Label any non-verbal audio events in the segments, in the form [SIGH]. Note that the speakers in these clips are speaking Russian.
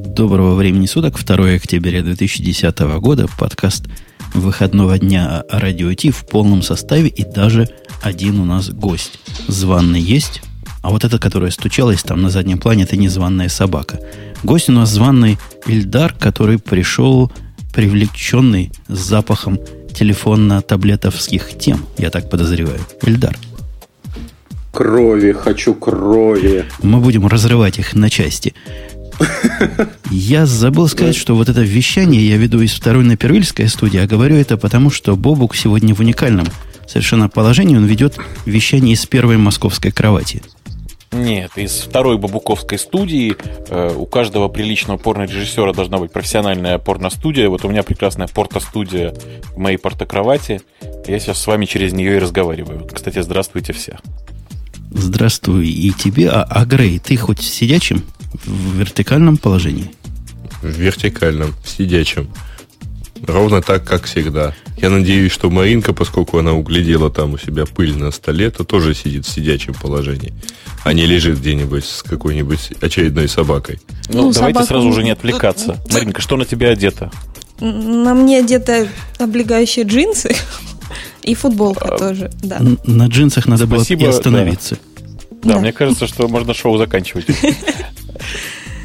Доброго времени суток, 2 октября 2010 года, подкаст выходного дня радио Ти в полном составе и даже один у нас гость. Званный есть, а вот эта, которая стучалась там на заднем плане, это незваная собака. Гость у нас званый Ильдар, который пришел привлеченный с запахом телефонно-таблетовских тем, я так подозреваю. Ильдар. Крови, хочу крови. Мы будем разрывать их на части. Я забыл сказать, что вот это вещание я веду из второй на Первильской студии, а говорю это потому, что Бобук сегодня в уникальном совершенно положении. Он ведет вещание из первой московской кровати. Нет, из второй бабуковской студии э, у каждого приличного порно-режиссера должна быть профессиональная порно-студия. Вот у меня прекрасная порто-студия в моей порто-кровати. Я сейчас с вами через нее и разговариваю. Кстати, здравствуйте все. Здравствуй и тебе. А, а Грей, ты хоть в сидячем, в вертикальном положении? В вертикальном, в сидячем. Ровно так, как всегда. Я надеюсь, что Маринка, поскольку она углядела там у себя пыль на столе, то тоже сидит в сидячем положении, а не лежит где-нибудь с какой-нибудь очередной собакой. Ну, ну давайте собака... сразу уже не отвлекаться. Маринка, что на тебе одето? На мне одето облегающие джинсы и футболка а, тоже, да. На джинсах надо Спасибо, было и остановиться. Да. да, мне кажется, что можно шоу заканчивать. [LAUGHS]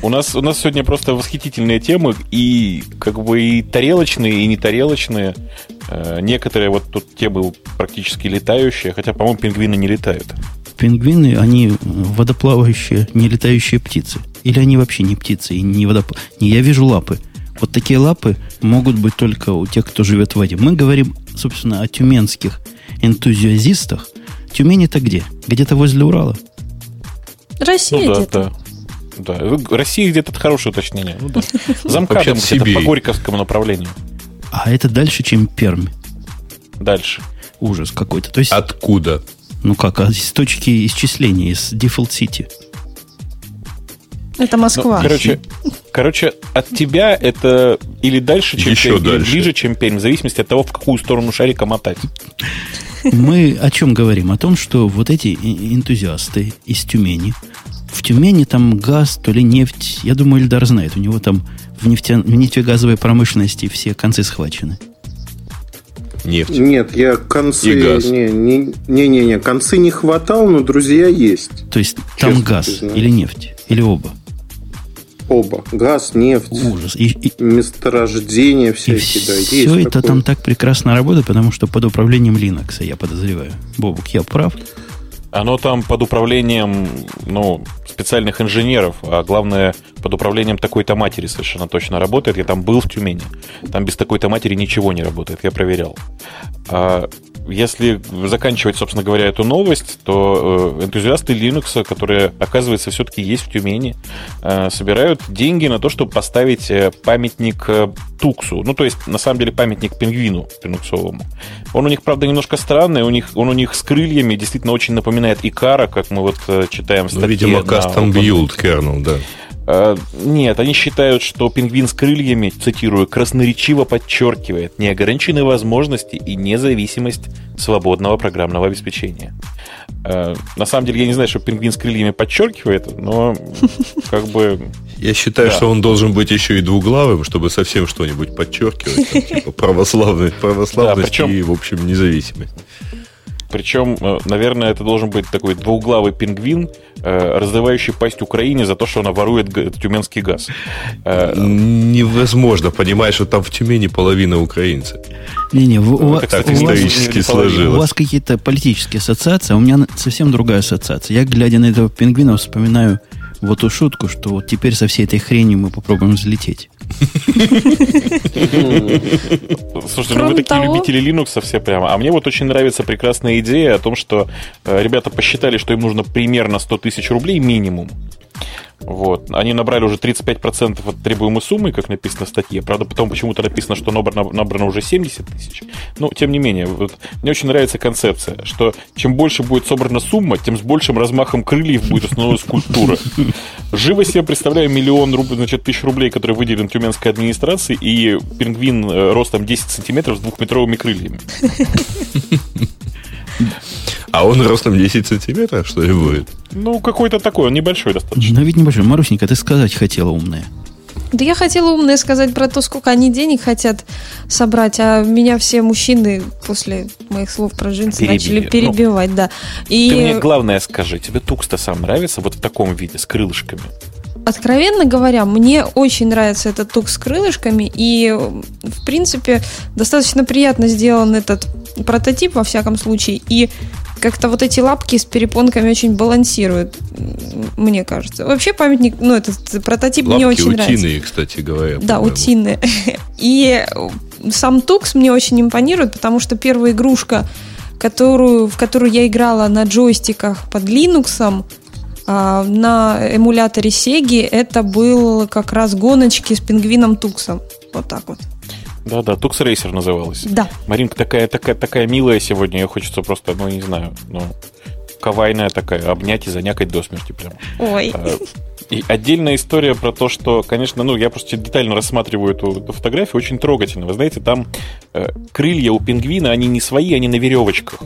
У нас, у нас сегодня просто восхитительные темы, и как бы и тарелочные, и не тарелочные. Э, некоторые вот тут темы практически летающие, хотя, по-моему, пингвины не летают. Пингвины, они водоплавающие, не летающие птицы. Или они вообще не птицы, и не водоплав... Не, я вижу лапы. Вот такие лапы могут быть только у тех, кто живет в воде. Мы говорим, собственно, о тюменских энтузиазистах. Тюмень это где? Где-то возле Урала. Россия ну, да, где-то. Да. Да, Россия где-то это хорошее уточнение. Ну, да. [LAUGHS] Замкадом где-то по Горьковскому направлению. А это дальше, чем Пермь. Дальше. Ужас какой-то. То есть, Откуда? Ну как, а из точки исчисления, из Default City. Это Москва. Ну, короче, короче, от тебя это или дальше, чем Еще Пермь, дальше. или ближе, чем Пермь, в зависимости от того, в какую сторону шарика мотать. Мы о чем говорим? О том, что вот эти энтузиасты из Тюмени, в Тюмени там газ, то ли нефть. Я думаю, Ильдар знает. У него там в, нефте, в нефтегазовой промышленности все концы схвачены. Нефть. Нет, я концы... И газ. Не, не, не, не, не, концы не хватал, но друзья есть. То есть там газ или нефть? Или оба? Оба. Газ, нефть, Ужас. И, и, месторождения всякие, и да, есть. Все это такое. там так прекрасно работает, потому что под управлением Linux, я подозреваю. Бобук, я прав? Оно там под управлением, ну, специальных инженеров, а главное, под управлением такой-то матери совершенно точно работает. Я там был в Тюмени. Там без такой-то матери ничего не работает, я проверял. А если заканчивать, собственно говоря, эту новость, то э, энтузиасты Linux, которые, оказывается, все-таки есть в Тюмени, э, собирают деньги на то, чтобы поставить э, памятник Туксу. Ну, то есть, на самом деле, памятник пингвину пинуксовому. Он у них, правда, немножко странный. У них, он у них с крыльями действительно очень напоминает Икара, как мы вот читаем в ну, статье. Ну, видимо, custom build kernel, да. Э, нет, они считают, что пингвин с крыльями, цитирую, красноречиво подчеркивает неограниченные возможности и независимость свободного программного обеспечения. Э, на самом деле, я не знаю, что пингвин с крыльями подчеркивает, но [LAUGHS] как бы... Я считаю, да. что он должен быть еще и двуглавым, чтобы совсем что-нибудь подчеркивать, там, типа православность, православность да, причем... и, в общем, независимость. Причем, э, наверное, это должен быть такой двуглавый пингвин, э, раздавающий пасть Украине за то, что она ворует тюменский газ. Э, Невозможно понимаешь, что там в Тюмени половина украинцев. Не-не, у, ну, вас, так исторически вас, сложилось. У вас какие-то политические ассоциации, а у меня совсем другая ассоциация. Я, глядя на этого пингвина, вспоминаю вот ту шутку, что вот теперь со всей этой хренью мы попробуем взлететь. Слушайте, ну вы такие любители Linux все прямо. А мне вот очень нравится прекрасная идея о том, что э, ребята посчитали, что им нужно примерно 100 тысяч рублей минимум вот. Они набрали уже 35% от требуемой суммы, как написано в статье. Правда, потом почему-то написано, что набрано, набрано уже 70 тысяч. Но, тем не менее, вот, мне очень нравится концепция, что чем больше будет собрана сумма, тем с большим размахом крыльев будет установлена скульптура. Живо себе представляю миллион рублей, значит, тысяч рублей, который выделен тюменской администрации, и пингвин э, ростом 10 сантиметров с двухметровыми крыльями. [LAUGHS] А он ростом 10 сантиметров, что ли, будет? Ну, какой-то такой, он небольшой достаточно. Но ведь небольшой. Марусенька, ты сказать хотела умная. Да я хотела умное сказать про то, сколько они денег хотят собрать, а меня все мужчины после моих слов про джинсы Переби... начали ну, перебивать, ну, да. И... Ты мне главное скажи, тебе Тукс-то сам нравится вот в таком виде, с крылышками? Откровенно говоря, мне очень нравится этот тук с крылышками, и, в принципе, достаточно приятно сделан этот прототип, во всяком случае, и как-то вот эти лапки с перепонками очень балансируют, мне кажется. Вообще памятник, ну, этот прототип лапки мне очень утиные, нравится. утиные, кстати говоря. Да, утиные. [LAUGHS] И сам Тукс мне очень импонирует, потому что первая игрушка, которую, в которую я играла на джойстиках под Linux, а, на эмуляторе Сеги это был как раз гоночки с пингвином Туксом. Вот так вот. Да-да, Тукс Рейсер называлась. Да. Маринка такая, такая, такая милая сегодня, ее хочется просто, ну, не знаю, ну, кавайная такая, обнять и занякать до смерти прям. Ой. А, и отдельная история про то, что, конечно, ну, я просто детально рассматриваю эту, эту фотографию, очень трогательно. Вы знаете, там э, крылья у пингвина, они не свои, они на веревочках.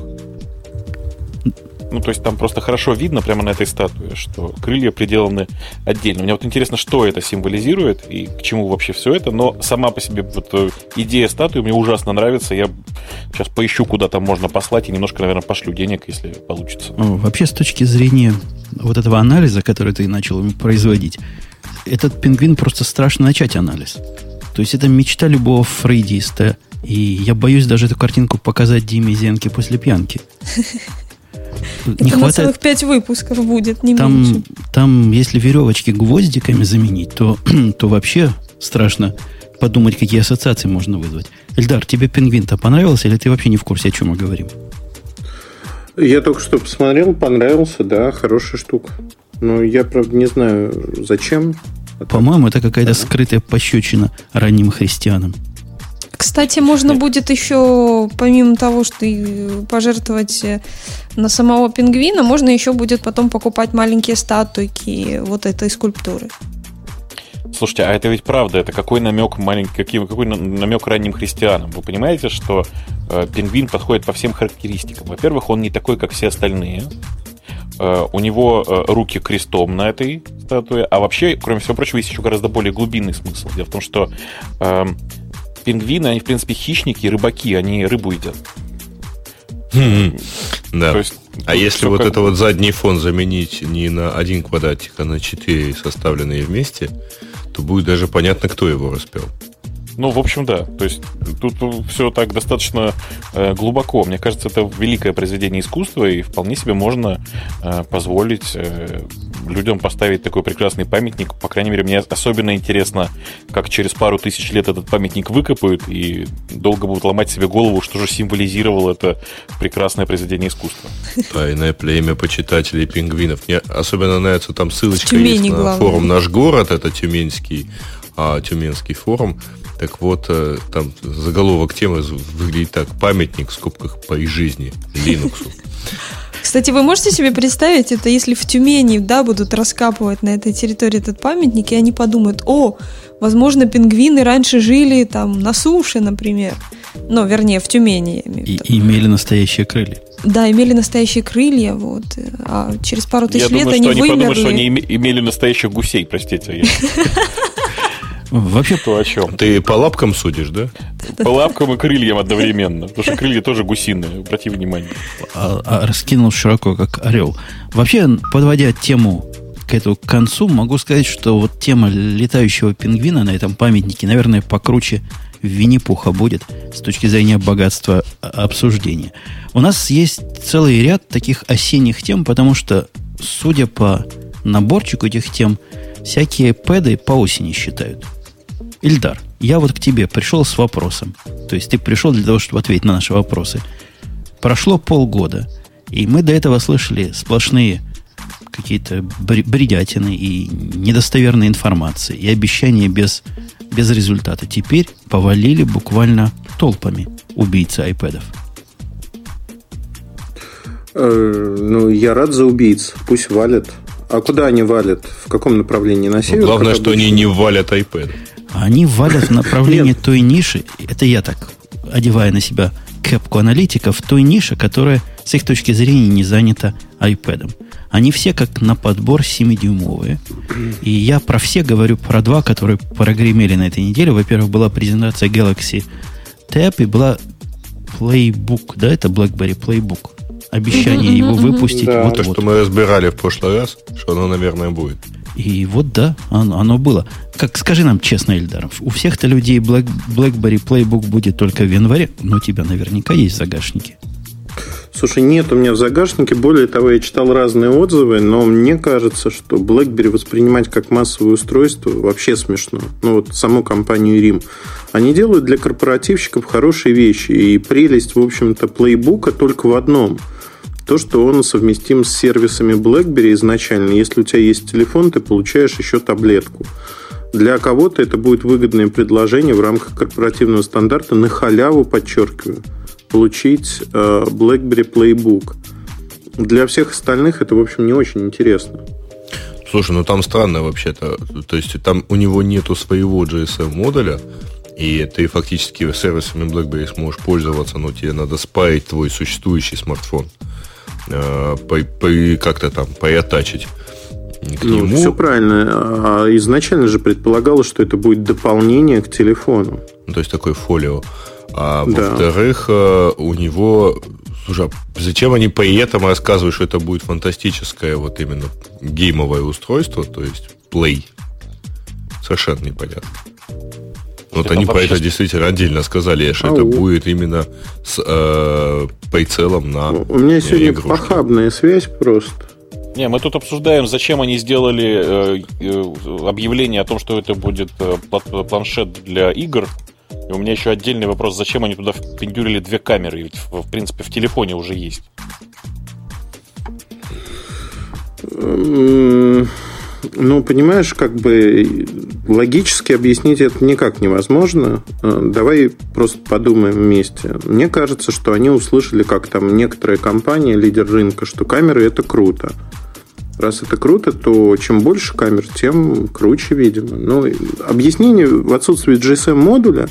Ну, то есть там просто хорошо видно прямо на этой статуе, что крылья приделаны отдельно. Мне вот интересно, что это символизирует и к чему вообще все это, но сама по себе вот э, идея статуи мне ужасно нравится. Я сейчас поищу, куда там можно послать и немножко, наверное, пошлю денег, если получится. Вообще, с точки зрения вот этого анализа, который ты начал производить, этот пингвин просто страшно начать анализ. То есть это мечта любого фрейдиста. И я боюсь даже эту картинку показать Диме Зенке после пьянки. [LAUGHS] Это не хватает... целых пять выпусков будет, не там, меньше. Там, если веревочки гвоздиками заменить, то, [CLEARS THROAT] то вообще страшно подумать, какие ассоциации можно вызвать. Эльдар, тебе пингвин-то понравился, или ты вообще не в курсе, о чем мы говорим? Я только что посмотрел, понравился, да, хорошая штука. Но я, правда, не знаю, зачем. По-моему, это какая-то скрытая пощечина ранним христианам. Кстати, можно будет еще, помимо того, что пожертвовать э, на самого пингвина, можно еще будет потом покупать маленькие статуйки вот этой скульптуры. Слушайте, а это ведь правда, это какой намек маленький, какой, какой намек ранним христианам? Вы понимаете, что э, пингвин подходит по всем характеристикам. Во-первых, он не такой, как все остальные. Э, у него э, руки крестом на этой статуе. А вообще, кроме всего прочего, есть еще гораздо более глубинный смысл. Дело в том, что э, пингвины, они, в принципе, хищники, рыбаки, они рыбу едят. Да. То есть, а если вот это вот задний фон заменить не на один квадратик, а на четыре составленные вместе, то будет даже понятно, кто его распел. Ну, в общем, да. То есть тут все так достаточно э, глубоко. Мне кажется, это великое произведение искусства, и вполне себе можно э, позволить э, людям поставить такой прекрасный памятник. По крайней мере, мне особенно интересно, как через пару тысяч лет этот памятник выкопают и долго будут ломать себе голову, что же символизировало это прекрасное произведение искусства. Тайное племя почитателей пингвинов. Мне особенно нравится там ссылочка есть на главное. форум «Наш город», это тюменский, а, тюменский форум. Так вот, э, там заголовок темы выглядит так. Памятник в скобках по их жизни Линуксу. Кстати, вы можете себе представить это, если в Тюмени, да, будут раскапывать на этой территории этот памятник, и они подумают, о, возможно, пингвины раньше жили там на суше, например. Ну, вернее, в Тюмени. И, и имели настоящие крылья. Да, имели настоящие крылья, вот. А через пару тысяч Я лет думаю, они что они вымерли. подумают, что они имели настоящих гусей, простите. [LAUGHS] Вообще, то о чем? Ты по лапкам судишь, да? По лапкам и крыльям одновременно. Потому что крылья тоже гусиные, обрати внимание. А, а раскинул широко, как орел. Вообще, подводя тему к этому концу, могу сказать, что вот тема летающего пингвина на этом памятнике, наверное, покруче Винни-Пуха будет с точки зрения богатства обсуждения. У нас есть целый ряд таких осенних тем, потому что, судя по наборчику этих тем, всякие пэды по осени считают – Ильдар, я вот к тебе пришел с вопросом. То есть ты пришел для того, чтобы ответить на наши вопросы. Прошло полгода, и мы до этого слышали сплошные какие-то бредятины и недостоверные информации, и обещания без, без результата. Теперь повалили буквально толпами убийцы айпэдов. Э, ну, я рад за убийц. Пусть валят. А куда они валят? В каком направлении? На север? главное, что они не валят iPad. Они валят в направлении той ниши, это я так, одевая на себя кепку аналитиков, той ниши, которая с их точки зрения не занята iPad. Они все как на подбор 7-дюймовые. И я про все говорю про два, которые прогремели на этой неделе. Во-первых, была презентация Galaxy Tab и была Playbook, да, это BlackBerry Playbook. Обещание его выпустить. Да. Вот, То, вот. что мы разбирали в прошлый раз, что оно, наверное, будет. И вот да, оно, оно было. Как скажи нам честно, Эльдар, у всех-то людей Black, BlackBerry Playbook будет только в январе, но у тебя наверняка есть в загашнике. Слушай, нет у меня в загашнике. Более того, я читал разные отзывы, но мне кажется, что BlackBerry воспринимать как массовое устройство вообще смешно. Ну вот саму компанию RIM. Они делают для корпоративщиков хорошие вещи. И прелесть, в общем-то, плейбука только в одном. То, что он совместим с сервисами BlackBerry изначально. Если у тебя есть телефон, ты получаешь еще таблетку. Для кого-то это будет выгодное предложение в рамках корпоративного стандарта на халяву, подчеркиваю, получить э, BlackBerry Playbook. Для всех остальных это, в общем, не очень интересно. Слушай, ну там странно вообще-то. То есть там у него нету своего GSM-модуля, и ты фактически сервисами BlackBerry сможешь пользоваться, но тебе надо спаять твой существующий смартфон. Э, по- по- как-то там поятачить к Ну, нему. все правильно. А Изначально же предполагалось, что это будет дополнение к телефону. Ну, то есть такой фолио. А Да. во-вторых, э, у него... Слушай, а зачем они при этом рассказывают, что это будет фантастическое вот именно геймовое устройство, то есть Play? Совершенно непонятно. Вот Это они про вообще- это действительно отдельно сказали, что Ау. это будет именно с э, прицелом на У меня сегодня игрушки. похабная связь просто. Не, мы тут обсуждаем, зачем они сделали э, э, объявление о том, что это будет э, пла- планшет для игр. И у меня еще отдельный вопрос, зачем они туда впендюрили две камеры? Ведь, в, в принципе, в телефоне уже есть. Ну, понимаешь, как бы логически объяснить это никак невозможно. Э, Давай просто подумаем вместе. Мне кажется, что они услышали, как там некоторые компании, лидер рынка, что камеры это круто. Раз это круто, то чем больше камер, тем круче, видимо. Но объяснение в отсутствии GSM-модуля,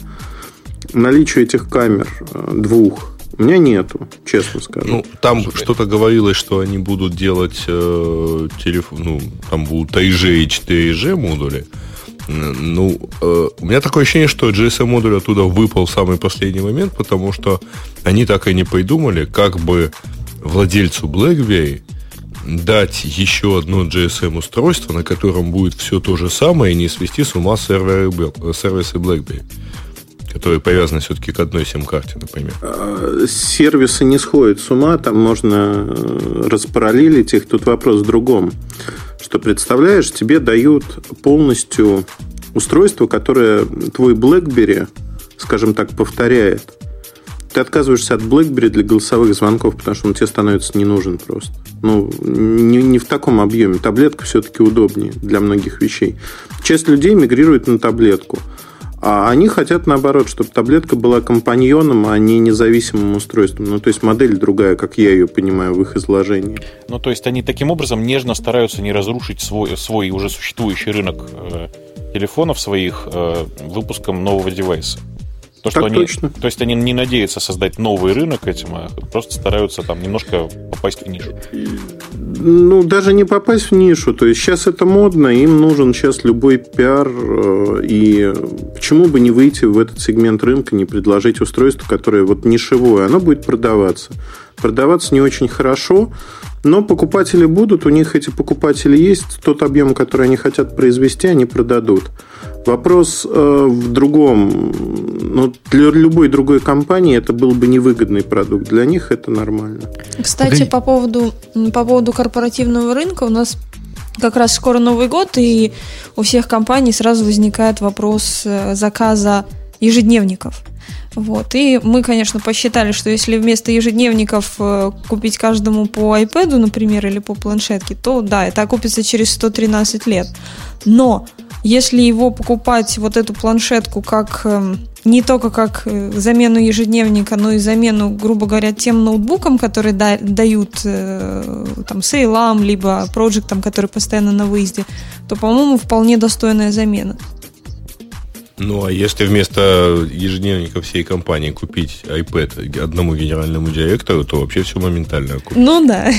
наличию этих камер э, двух, у меня нету, честно скажу. Ну, там что-то говорилось, что они будут делать э, телефон, ну, там будут 3G и 4G модули. Ну, э, у меня такое ощущение, что GSM модуль оттуда выпал в самый последний момент, потому что они так и не придумали, как бы владельцу BlackBerry дать еще одно GSM устройство, на котором будет все то же самое, и не свести с ума серверы, Bel- сервисы BlackBerry, которые привязаны все-таки к одной сим-карте, например. Э, сервисы не сходят с ума, там можно э, распараллелить их. Тут вопрос в другом. Что, представляешь, тебе дают полностью устройство, которое твой BlackBerry, скажем так, повторяет. Ты отказываешься от BlackBerry для голосовых звонков, потому что он тебе становится не нужен просто. Ну, не, не в таком объеме. Таблетка все-таки удобнее для многих вещей. Часть людей мигрирует на таблетку. А они хотят, наоборот, чтобы таблетка была компаньоном, а не независимым устройством. Ну, то есть модель другая, как я ее понимаю в их изложении. Ну, то есть они таким образом нежно стараются не разрушить свой, свой уже существующий рынок э, телефонов своих э, выпуском нового девайса. То, что Так они, точно. То есть они не надеются создать новый рынок этим, а просто стараются там немножко попасть в нишу. Ну, даже не попасть в нишу. То есть сейчас это модно, им нужен сейчас любой пиар. э, И почему бы не выйти в этот сегмент рынка, не предложить устройство, которое вот нишевое, оно будет продаваться. Продаваться не очень хорошо, но покупатели будут, у них эти покупатели есть, тот объем, который они хотят произвести, они продадут. Вопрос э, в другом. Ну, для любой другой компании это был бы невыгодный продукт. Для них это нормально. Кстати, по поводу, по поводу корпоративного рынка у нас как раз скоро Новый год, и у всех компаний сразу возникает вопрос э, заказа ежедневников. Вот. И мы, конечно, посчитали, что если вместо ежедневников э, купить каждому по iPad, например, или по планшетке, то да, это окупится через 113 лет. Но если его покупать, вот эту планшетку, как эм, не только как э, замену ежедневника, но и замену, грубо говоря, тем ноутбукам, которые да- дают э, там сейлам, либо проектам, которые постоянно на выезде, то, по-моему, вполне достойная замена. Ну, а если вместо ежедневника всей компании купить iPad одному генеральному директору, то вообще все моментально купить. Ну да.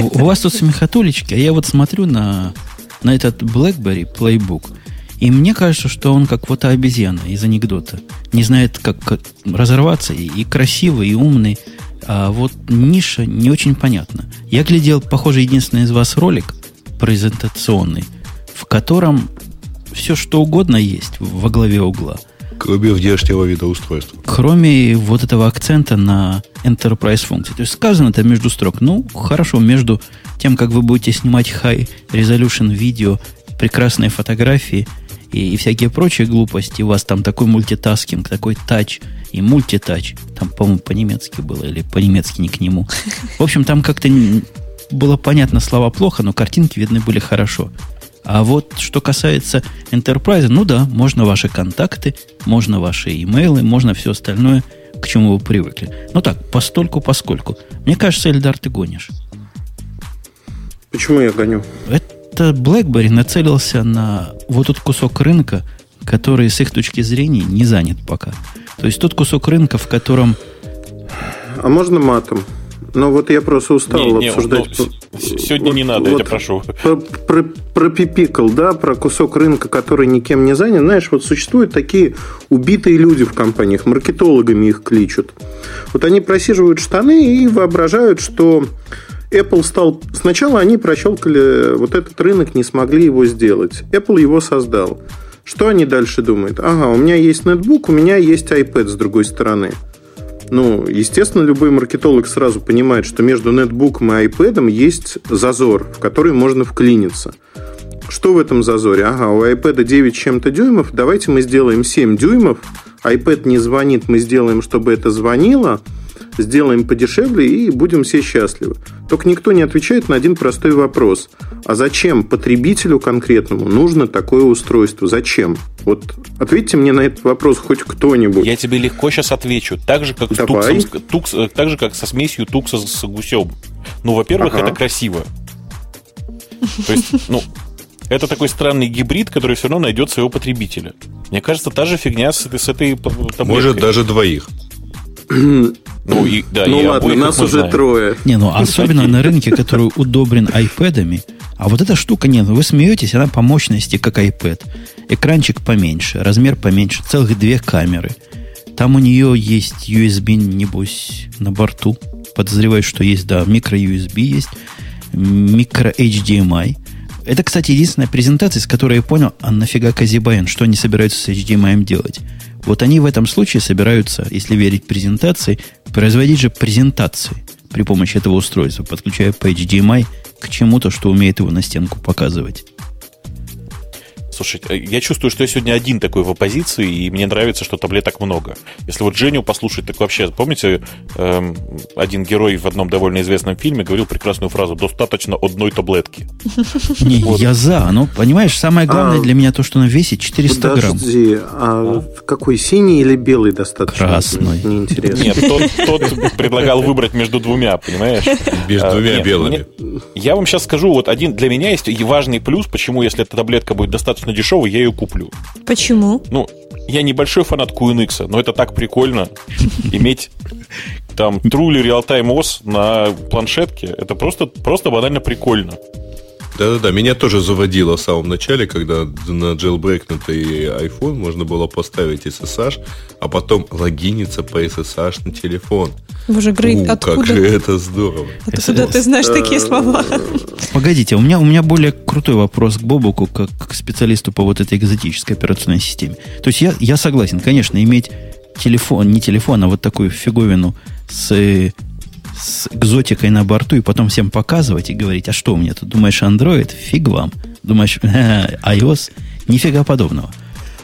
У, у вас тут смехотулечки, а я вот смотрю на, на этот BlackBerry Playbook, и мне кажется, что он как вот обезьяна из анекдота. Не знает, как, как разорваться, и, и красивый, и умный. А вот ниша не очень понятна. Я глядел, похоже, единственный из вас ролик презентационный, в котором все что угодно есть во главе угла. Кроме внешнего вида устройства. Кроме вот этого акцента на enterprise функции. То есть сказано это между строк. Ну, хорошо, между тем, как вы будете снимать high resolution видео, прекрасные фотографии и, и всякие прочие глупости, у вас там такой мультитаскинг, такой тач и мультитач. Там, по-моему, по-немецки было, или по-немецки не к нему. [LAUGHS] В общем, там как-то было понятно слова плохо, но картинки видны были хорошо. А вот что касается Enterprise, ну да, можно ваши контакты, можно ваши имейлы, можно все остальное, к чему вы привыкли. Ну так, постольку, поскольку. Мне кажется, Эльдар, ты гонишь. Почему я гоню? Это BlackBerry нацелился на вот тот кусок рынка, который с их точки зрения не занят пока. То есть тот кусок рынка, в котором... А можно матом? Ну вот я просто устал не, не, обсуждать. Ну, сегодня вот, не надо, вот я тебя прошу. Про, про, про пипикл, да, про кусок рынка, который никем не занят. Знаешь, вот существуют такие убитые люди в компаниях, маркетологами их кличут. Вот они просиживают штаны и воображают, что Apple стал... Сначала они прощелкали вот этот рынок, не смогли его сделать. Apple его создал. Что они дальше думают? Ага, у меня есть ноутбук, у меня есть iPad с другой стороны. Ну, естественно, любой маркетолог сразу понимает, что между нетбуком и iPad есть зазор, в который можно вклиниться. Что в этом зазоре? Ага, у iPad 9 чем-то дюймов, давайте мы сделаем 7 дюймов, iPad не звонит, мы сделаем, чтобы это звонило – сделаем подешевле и будем все счастливы. Только никто не отвечает на один простой вопрос. А зачем потребителю конкретному нужно такое устройство? Зачем? Вот ответьте мне на этот вопрос хоть кто-нибудь. Я тебе легко сейчас отвечу. Так же, как, с туксом, тукс, э, так же, как со смесью тукса с гусем. Ну, во-первых, ага. это красиво. То есть, ну, это такой странный гибрид, который все равно найдет своего потребителя. Мне кажется, та же фигня с этой, с этой таблеткой. Может, даже двоих. Ну, и, да, ну и ладно, нас уже знаем. трое. Не, ну особенно на рынке, который удобрен iPad'ами. А вот эта штука, нет, вы смеетесь, она по мощности как iPad. Экранчик поменьше, размер поменьше, целых две камеры. Там у нее есть USB, небось, на борту. Подозреваю, что есть, да, микро-USB есть, микро-HDMI. Это, кстати, единственная презентация, с которой я понял, а нафига Казибайн, что они собираются с HDMI делать. Вот они в этом случае собираются, если верить презентации, производить же презентации при помощи этого устройства, подключая по HDMI к чему-то, что умеет его на стенку показывать. Слушай, э, я чувствую, что я сегодня один такой в оппозиции, и мне нравится, что таблеток много. Если вот Женю послушать, так вообще, помните, эм, один герой в одном довольно известном фильме говорил прекрасную фразу «достаточно одной таблетки». [LAUGHS] Не, я за, но, понимаешь, самое главное а, для меня то, что она весит 400 грамм. Подожди, а какой, синий или белый достаточно? Красный. Неинтересно. Нет, тот предлагал выбрать между двумя, понимаешь? Между а, двумя белыми. Я вам сейчас скажу, вот один, для меня есть важный плюс, почему, если эта таблетка будет достаточно достаточно дешевый, я ее куплю. Почему? Ну, я небольшой фанат QNX, но это так прикольно [LAUGHS] иметь там Truly Real-Time OS на планшетке. Это просто, просто банально прикольно. Да-да-да, меня тоже заводило в самом начале, когда на jailbreakнутый iPhone можно было поставить SSH, а потом логиниться по SSH на телефон. Боже, Грей, У, откуда? Как же это здорово. Откуда ты знаешь такие слова? Погодите, у меня, у меня более крутой вопрос к Бобуку, как к специалисту по вот этой экзотической операционной системе. То есть я, я согласен, конечно, иметь телефон, не телефон, а вот такую фиговину с с экзотикой на борту и потом всем показывать и говорить, а что у меня тут? Думаешь, Android? Фиг вам. Думаешь, [LAUGHS] iOS? Нифига подобного.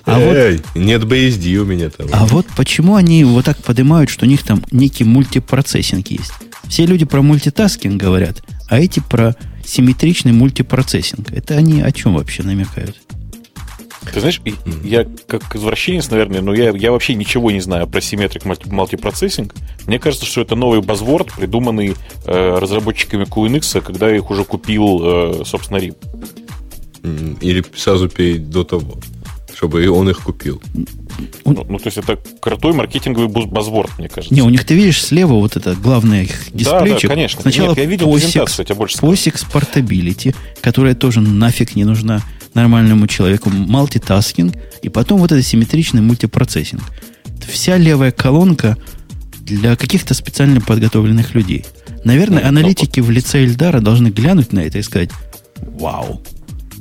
А Эй, вот, нет BSD у меня там. А вот почему они вот так поднимают, что у них там некий multiprocessing есть? Все люди про multitasking говорят, а эти про симметричный multiprocessing. Это они о чем вообще намекают? Ты знаешь, я как извращенец, наверное, но я, я вообще ничего не знаю про symmetric multiprocessing. Мне кажется, что это новый buzzword, придуманный э, разработчиками QNX, когда их уже купил, э, собственно, RIM. Или сразу перед до того. чтобы он их купил. Ну, ну, то есть это крутой маркетинговый buzzword, мне кажется. Не, у них ты видишь слева вот это главное их дисплейчик. Да, да, конечно. Сначала Нет, я видел POSIX, презентацию, я больше. POSIX Portability, которая тоже нафиг не нужна нормальному человеку. Multitasking. И потом вот это симметричный multiprocessing. Вся левая колонка для каких-то специально подготовленных людей. Наверное, Ну, аналитики в лице Эльдара должны глянуть на это и сказать, вау,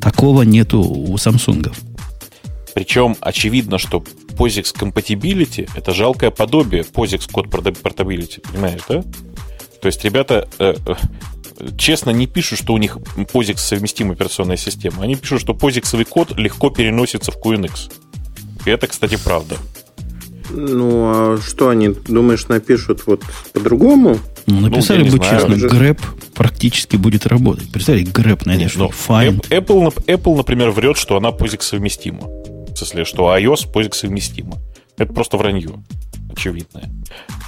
такого нету у самсунгов. Причем очевидно, что POSIX Compatibility это жалкое подобие POSIX код Portability, понимаешь, да? То есть ребята э, э, честно не пишут, что у них POSIX совместимая операционная система. Они пишут, что POSIX код легко переносится в QNX. И это, кстати, правда. Ну, а что они, думаешь, напишут вот по-другому? Ну, написали я не бы знаю. честно, Уже- грэп практически будет работать. Представляете, грэп найдешь, Ну, find. App- Apple, Apple, например, врет, что она POSIX совместима. В смысле, что iOS POSIX совместима. Это просто вранье. Очевидное.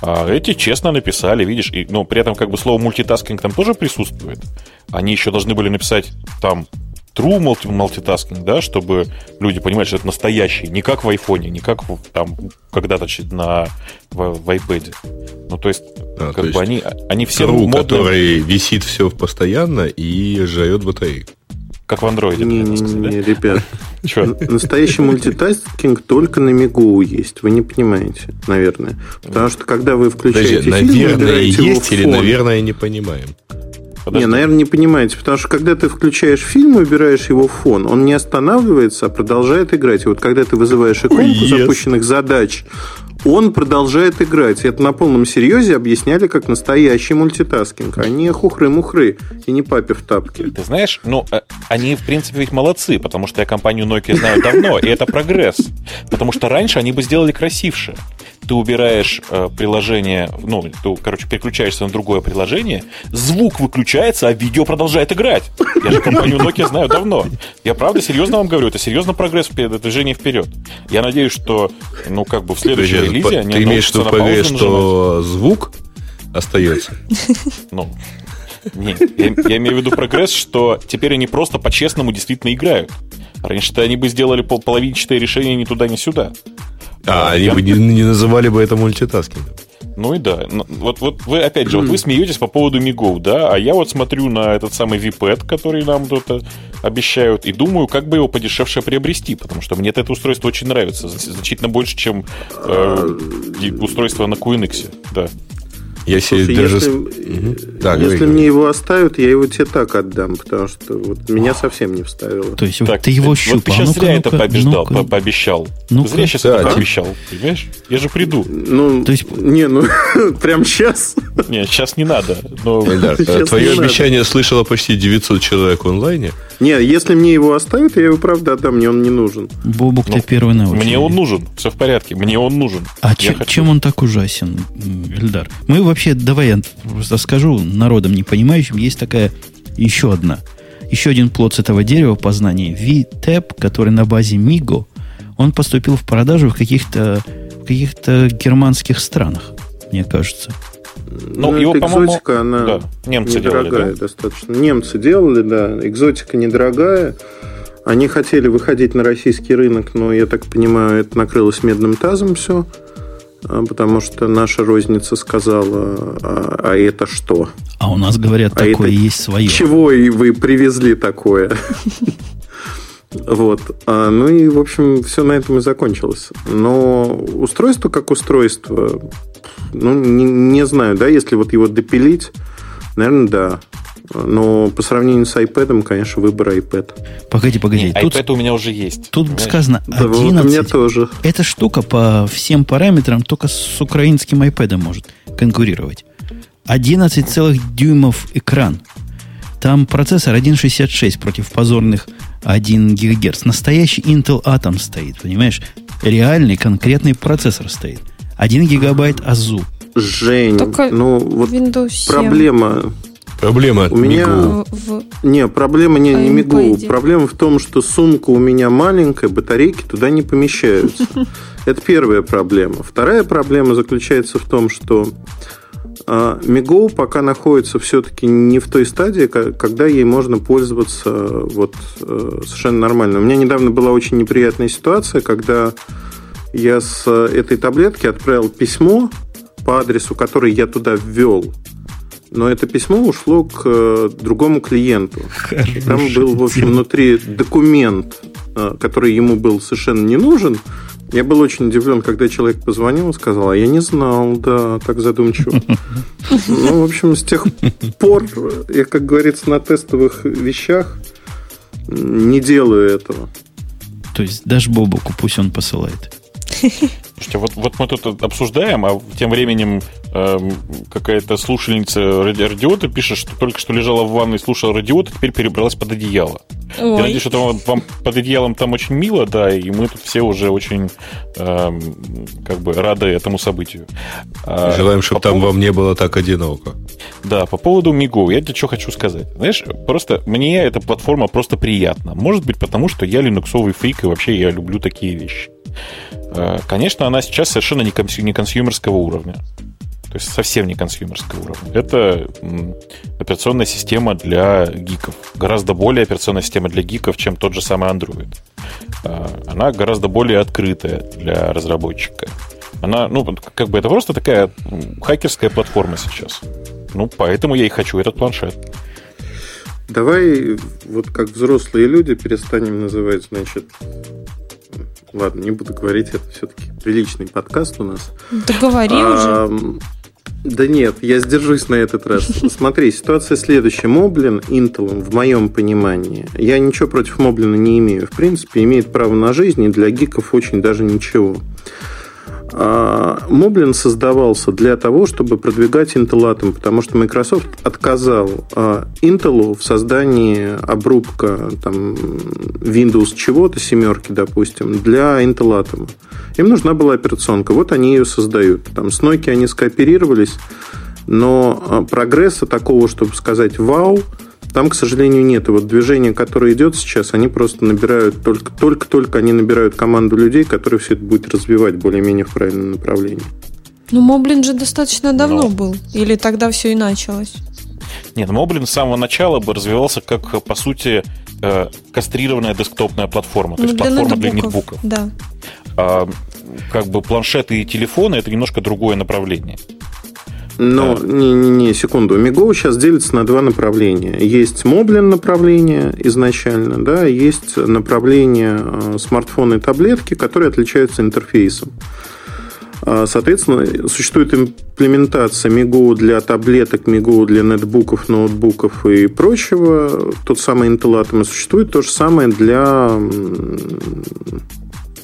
А эти честно написали, видишь, и, ну, при этом как бы слово мультитаскинг там тоже присутствует. Они еще должны были написать там true multi- multitasking, да, чтобы люди понимали, что это настоящий, не как в айфоне, не как в- там когда-то на, в, в iPad. Ну, то есть, А, как то бы есть они, они все Тру, модные, который висит все постоянно и жрет батарейку. как в андроиде. Не-не-не, ребят. Настоящий мультитаскинг только на Мигу есть. Вы не понимаете, наверное. Потому что когда вы включаете Подожди, фильм, наверное, есть или, фон. наверное, не понимаем. Подожди. Не, наверное, не понимаете, потому что когда ты включаешь фильм, выбираешь его в фон, он не останавливается, а продолжает играть. И вот когда ты вызываешь иконку yes. запущенных задач, он продолжает играть. И это на полном серьезе объясняли как настоящий мультитаскинг, а не хухры-мухры и не папе в тапке. Ты знаешь, ну, э, они, в принципе, ведь молодцы, потому что я компанию Nokia знаю давно, и это прогресс. Потому что раньше они бы сделали красивше. Ты убираешь э, приложение, ну, ты, короче, переключаешься на другое приложение, звук выключается, а видео продолжает играть. Я же компанию Nokia знаю давно. Я правда серьезно вам говорю, это серьезно прогресс, вперед, движение вперед. Я надеюсь, что, ну, как бы в следующем Подожди, релизе они ты имеешь в виду прогресс, нажимать. что звук остается? [LAUGHS] Ну, не, я, я имею в виду прогресс, что теперь они просто по-честному действительно играют. Раньше-то они бы сделали пол- половинчатое решение ни туда, ни сюда. А, они бы не, не называли бы это мультитаскингом. Ну и да. Вот, вот вы, опять же, вот вы смеетесь по поводу мигов, да, а я вот смотрю на этот самый VPad, который нам тут э, обещают, и думаю, как бы его подешевше приобрести, потому что мне это устройство очень нравится, зна- значительно больше, чем э, устройство на QNX. Да. Я себе Слушай, даже... если, Мгм. Да, если говори, мне его оставят, я его тебе так отдам, потому что вот меня совсем не вставило. То есть вот Так, ты его вот щупал. ты сейчас Ну-ка, зря это ну-ка, пообещал. ну-ка. по- пообещал. Ты зря сейчас Да, это пообещал, понимаешь? Я же приду. Ну, То есть- не, ну, [LAUGHS] прям сейчас. Нет, сейчас не надо. Но... [LAUGHS] Эльдар, Сейчас э, твое не надо. обещание слышало почти 900 человек в онлайне. Не, если мне его оставят, я его правда отдам, мне он не нужен. Бобук, ты Ну, первый на очереди. Мне он нужен. Все в порядке. Мне он нужен. А Я че- хочу. чем он так ужасен, Эльдар? Мы вообще, давай я просто скажу народам не понимающим, есть такая еще одна, еще один плод с этого дерева познания. VTAP, который на базе Migo, он поступил в продажу в каких-то в каких-то германских странах, мне кажется. Ну, Ну, его, экзотика, она да, немцы делали, недорогая да? достаточно. Немцы делали, да. Экзотика недорогая. Они хотели выходить на российский рынок, но, я так понимаю, это накрылось медным тазом все. Потому что наша розница сказала, а, а это что? А у нас, говорят, А такое это есть свое. Чего и вы привезли такое? Вот. А, Ну и, в общем, все на этом и закончилось. Но устройство как устройство, ну, не, не знаю, да, если вот его допилить, наверное, да. Но по сравнению с iPad, конечно, выбор iPad. Погоди, погоди. Не, тут iPad у меня уже есть. тут понимаешь? сказано Да, вот у 11. меня тоже. Эта штука по всем параметрам только с украинским iPad может конкурировать. 11 целых дюймов экран. Там процессор 1.66 против позорных 1 ГГц. Настоящий Intel Atom стоит, понимаешь? Реальный конкретный процессор стоит. 1 гигабайт АЗУ. Жень, Только ну вот Windows 7 проблема... Проблема от У меня- Мигу. в- Не, проблема не, не А мигу. Проблема в том, что сумка у меня маленькая, батарейки туда не помещаются. [LAUGHS] Это первая проблема. Вторая проблема заключается в том, что А, Миго пока находится все-таки не в той стадии, когда ей можно пользоваться вот э, совершенно нормально. У меня недавно была очень неприятная ситуация, когда я с этой таблетки отправил письмо по адресу, который я туда ввел. Но это письмо ушло к э, другому клиенту. Хороший Там был, в общем, внутри документ, э, который ему был совершенно не нужен, я был очень удивлен, когда человек позвонил и сказал, а я не знал, да, так задумчиво. [LAUGHS] Ну, в общем, с тех пор я, как говорится, на тестовых вещах не делаю этого. То есть даже Бобуку пусть он посылает. [LAUGHS] Слушайте, вот, вот мы тут обсуждаем, а тем временем э, какая-то слушательница радиота пишет, что только что лежала в ванной, слушала радиота, теперь перебралась под одеяло. Ой. Я надеюсь, что там, вам под одеялом там очень мило, да, и мы тут все уже очень э, как бы рады этому событию. А, Желаем, чтобы там поводу... вам не было так одиноко. Да, по поводу Миго, я тебе что хочу сказать. Знаешь, просто мне эта платформа просто приятна. Может быть, потому что я линуксовый фрик, и вообще я люблю такие вещи. Э, конечно, она сейчас совершенно не, консю- не консюмерского уровня. То есть совсем не консюмерского уровня. Это операционная система для гиков. Гораздо более операционная система для гиков, чем тот же самый Android. Э, она гораздо более открытая для разработчика. Она, ну, как бы это просто такая хакерская платформа сейчас. Ну, поэтому я и хочу этот планшет. Давай, вот как взрослые люди, перестанем называть, значит, Ладно, не буду говорить, это все-таки приличный подкаст у нас. Да говори а, уже. Да нет, я сдержусь на этот раз. Смотри, ситуация следующая. Моблин Intel, в моем понимании, я ничего против Моблина не имею. В принципе, имеет право на жизнь, и для гиков очень даже ничего. А, Moblin создавался для того, чтобы продвигать Intel Atom, потому что Microsoft отказал а, Intel в создании обрубка там, Windows чего-то, семерки, допустим, для Intel Atom. Им нужна была операционка, вот они ее создают. Там с Nokia они скооперировались, но а, прогресса такого, чтобы сказать «Вау», там, к сожалению, нет. И вот движение, которое идет сейчас, они просто набирают, только, только-только они набирают команду людей, которые все это будет развивать более-менее в правильном направлении. Ну, Моблин же достаточно давно Но... был. Или тогда все и началось? Нет, Моблин с самого начала бы развивался как, по сути, э, кастрированная десктопная платформа. То ну, есть для платформа для нетбуков. Да. А, как бы планшеты и телефоны это немножко другое направление. Но, не-не-не, секунду. Миго сейчас делится на два направления. Есть Моблин направление изначально, да, есть направление э, смартфоны и таблетки, которые отличаются интерфейсом. А, соответственно, существует имплементация Миго для таблеток, Миго для нетбуков, ноутбуков и прочего. Тот самый Intel Atom существует то же самое для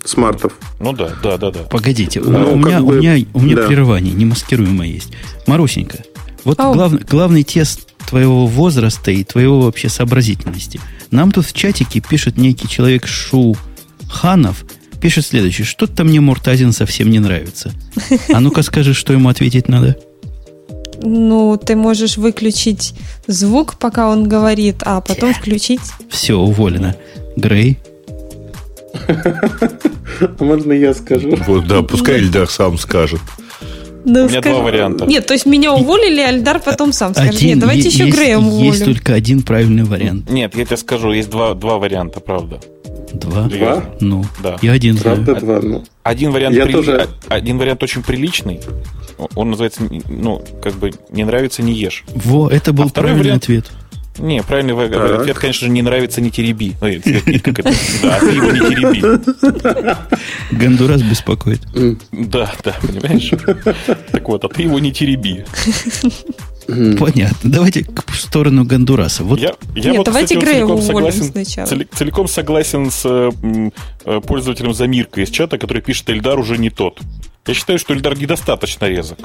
смартов. Ну да, да, да, да. Погодите, ну, у, меня, бы, у меня, у меня да. прерывание немаскируемое есть. Марусенька, вот глав, главный тест твоего возраста и твоего вообще сообразительности. Нам тут в чатике пишет некий человек Шу Ханов, пишет следующее. Что-то мне Муртазин совсем не нравится. А ну-ка скажи, что ему ответить надо. Ну, ты можешь выключить звук, пока он говорит, а потом включить. Все, уволено. Грей, [LAUGHS] Можно я скажу? Вот, да, пускай Ильдар сам скажет. Да, У меня скажи... два варианта. Нет, то есть меня уволили, а Альдар потом сам скажет. Один, Нет, давайте есть, еще Греем уволим. Есть только один правильный вариант. Нет, я тебе скажу, есть два, два варианта, правда. Два? Два? Ну, да. я один Правда, знаю. два, ну. Один вариант, я при... тоже... один вариант очень приличный. Он называется, ну, как бы, не нравится, не ешь. Во, это был а правильный вариант... ответ. Не, правильный так. ответ, конечно же, не нравится не тереби. Ну, как это? Да, ты его не тереби. Гондурас беспокоит. Да, да, понимаешь? Так вот, а ты его не тереби. Понятно. Давайте в сторону Гондураса. Вот. Я, я Нет, вот, давайте кстати, целиком согласен, сначала. целиком согласен с э, пользователем Замирка из чата, который пишет, Эльдар уже не тот. Я считаю, что Эльдар недостаточно резок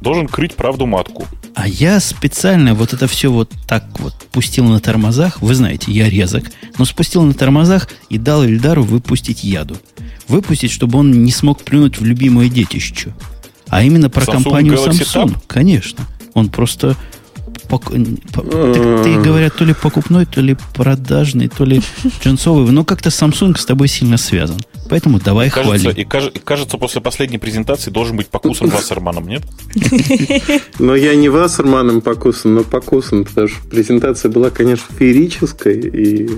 должен крыть правду матку. А я специально вот это все вот так вот пустил на тормозах. Вы знаете, я резок, но спустил на тормозах и дал Эльдару выпустить яду. Выпустить, чтобы он не смог плюнуть в любимое детище. А именно про Samsung компанию Galaxy Samsung. Tab? Конечно. Он просто пок- по- ты, ты, говорят, то ли покупной, то ли продажный, то ли [LAUGHS] джинсовый. Но как-то Samsung с тобой сильно связан. Поэтому давай И кажется, хвали. и, каж- и кажется, после последней презентации должен быть покусан [LAUGHS] Вассерманом, нет? [LAUGHS] Но я не Вассерманом покусан, но покусан, потому что презентация была, конечно, феерической. И...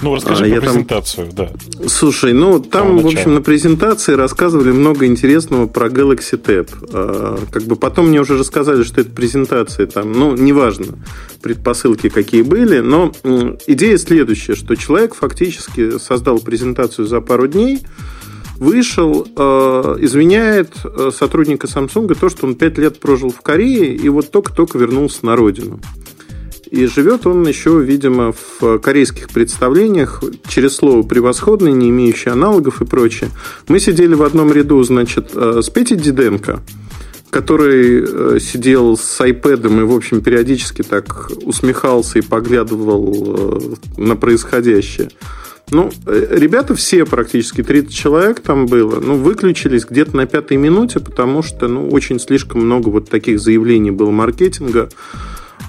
Ну, расскажи А, про я там- презентацию, да. Слушай, ну там, в общем, на презентации рассказывали много интересного про Galaxy Tab. А, Как бы потом мне уже рассказали, что это презентация там, ну, неважно, предпосылки какие были, но идея следующая, что человек фактически создал презентацию за пару дней, вышел, э, извиняет сотрудника Samsung то, что он пять лет прожил в Корее и вот только-только вернулся на родину. И живет он еще, видимо, в корейских представлениях через слово «превосходный», не имеющий аналогов и прочее. Мы сидели в одном ряду, значит, э, с Петей Диденко, который э, сидел с iPad и, в общем, периодически так усмехался и поглядывал э, на происходящее. Ну, ребята все практически, 30 человек там было, ну, выключились где-то на пятой минуте, потому что, ну, очень слишком много вот таких заявлений было маркетинга.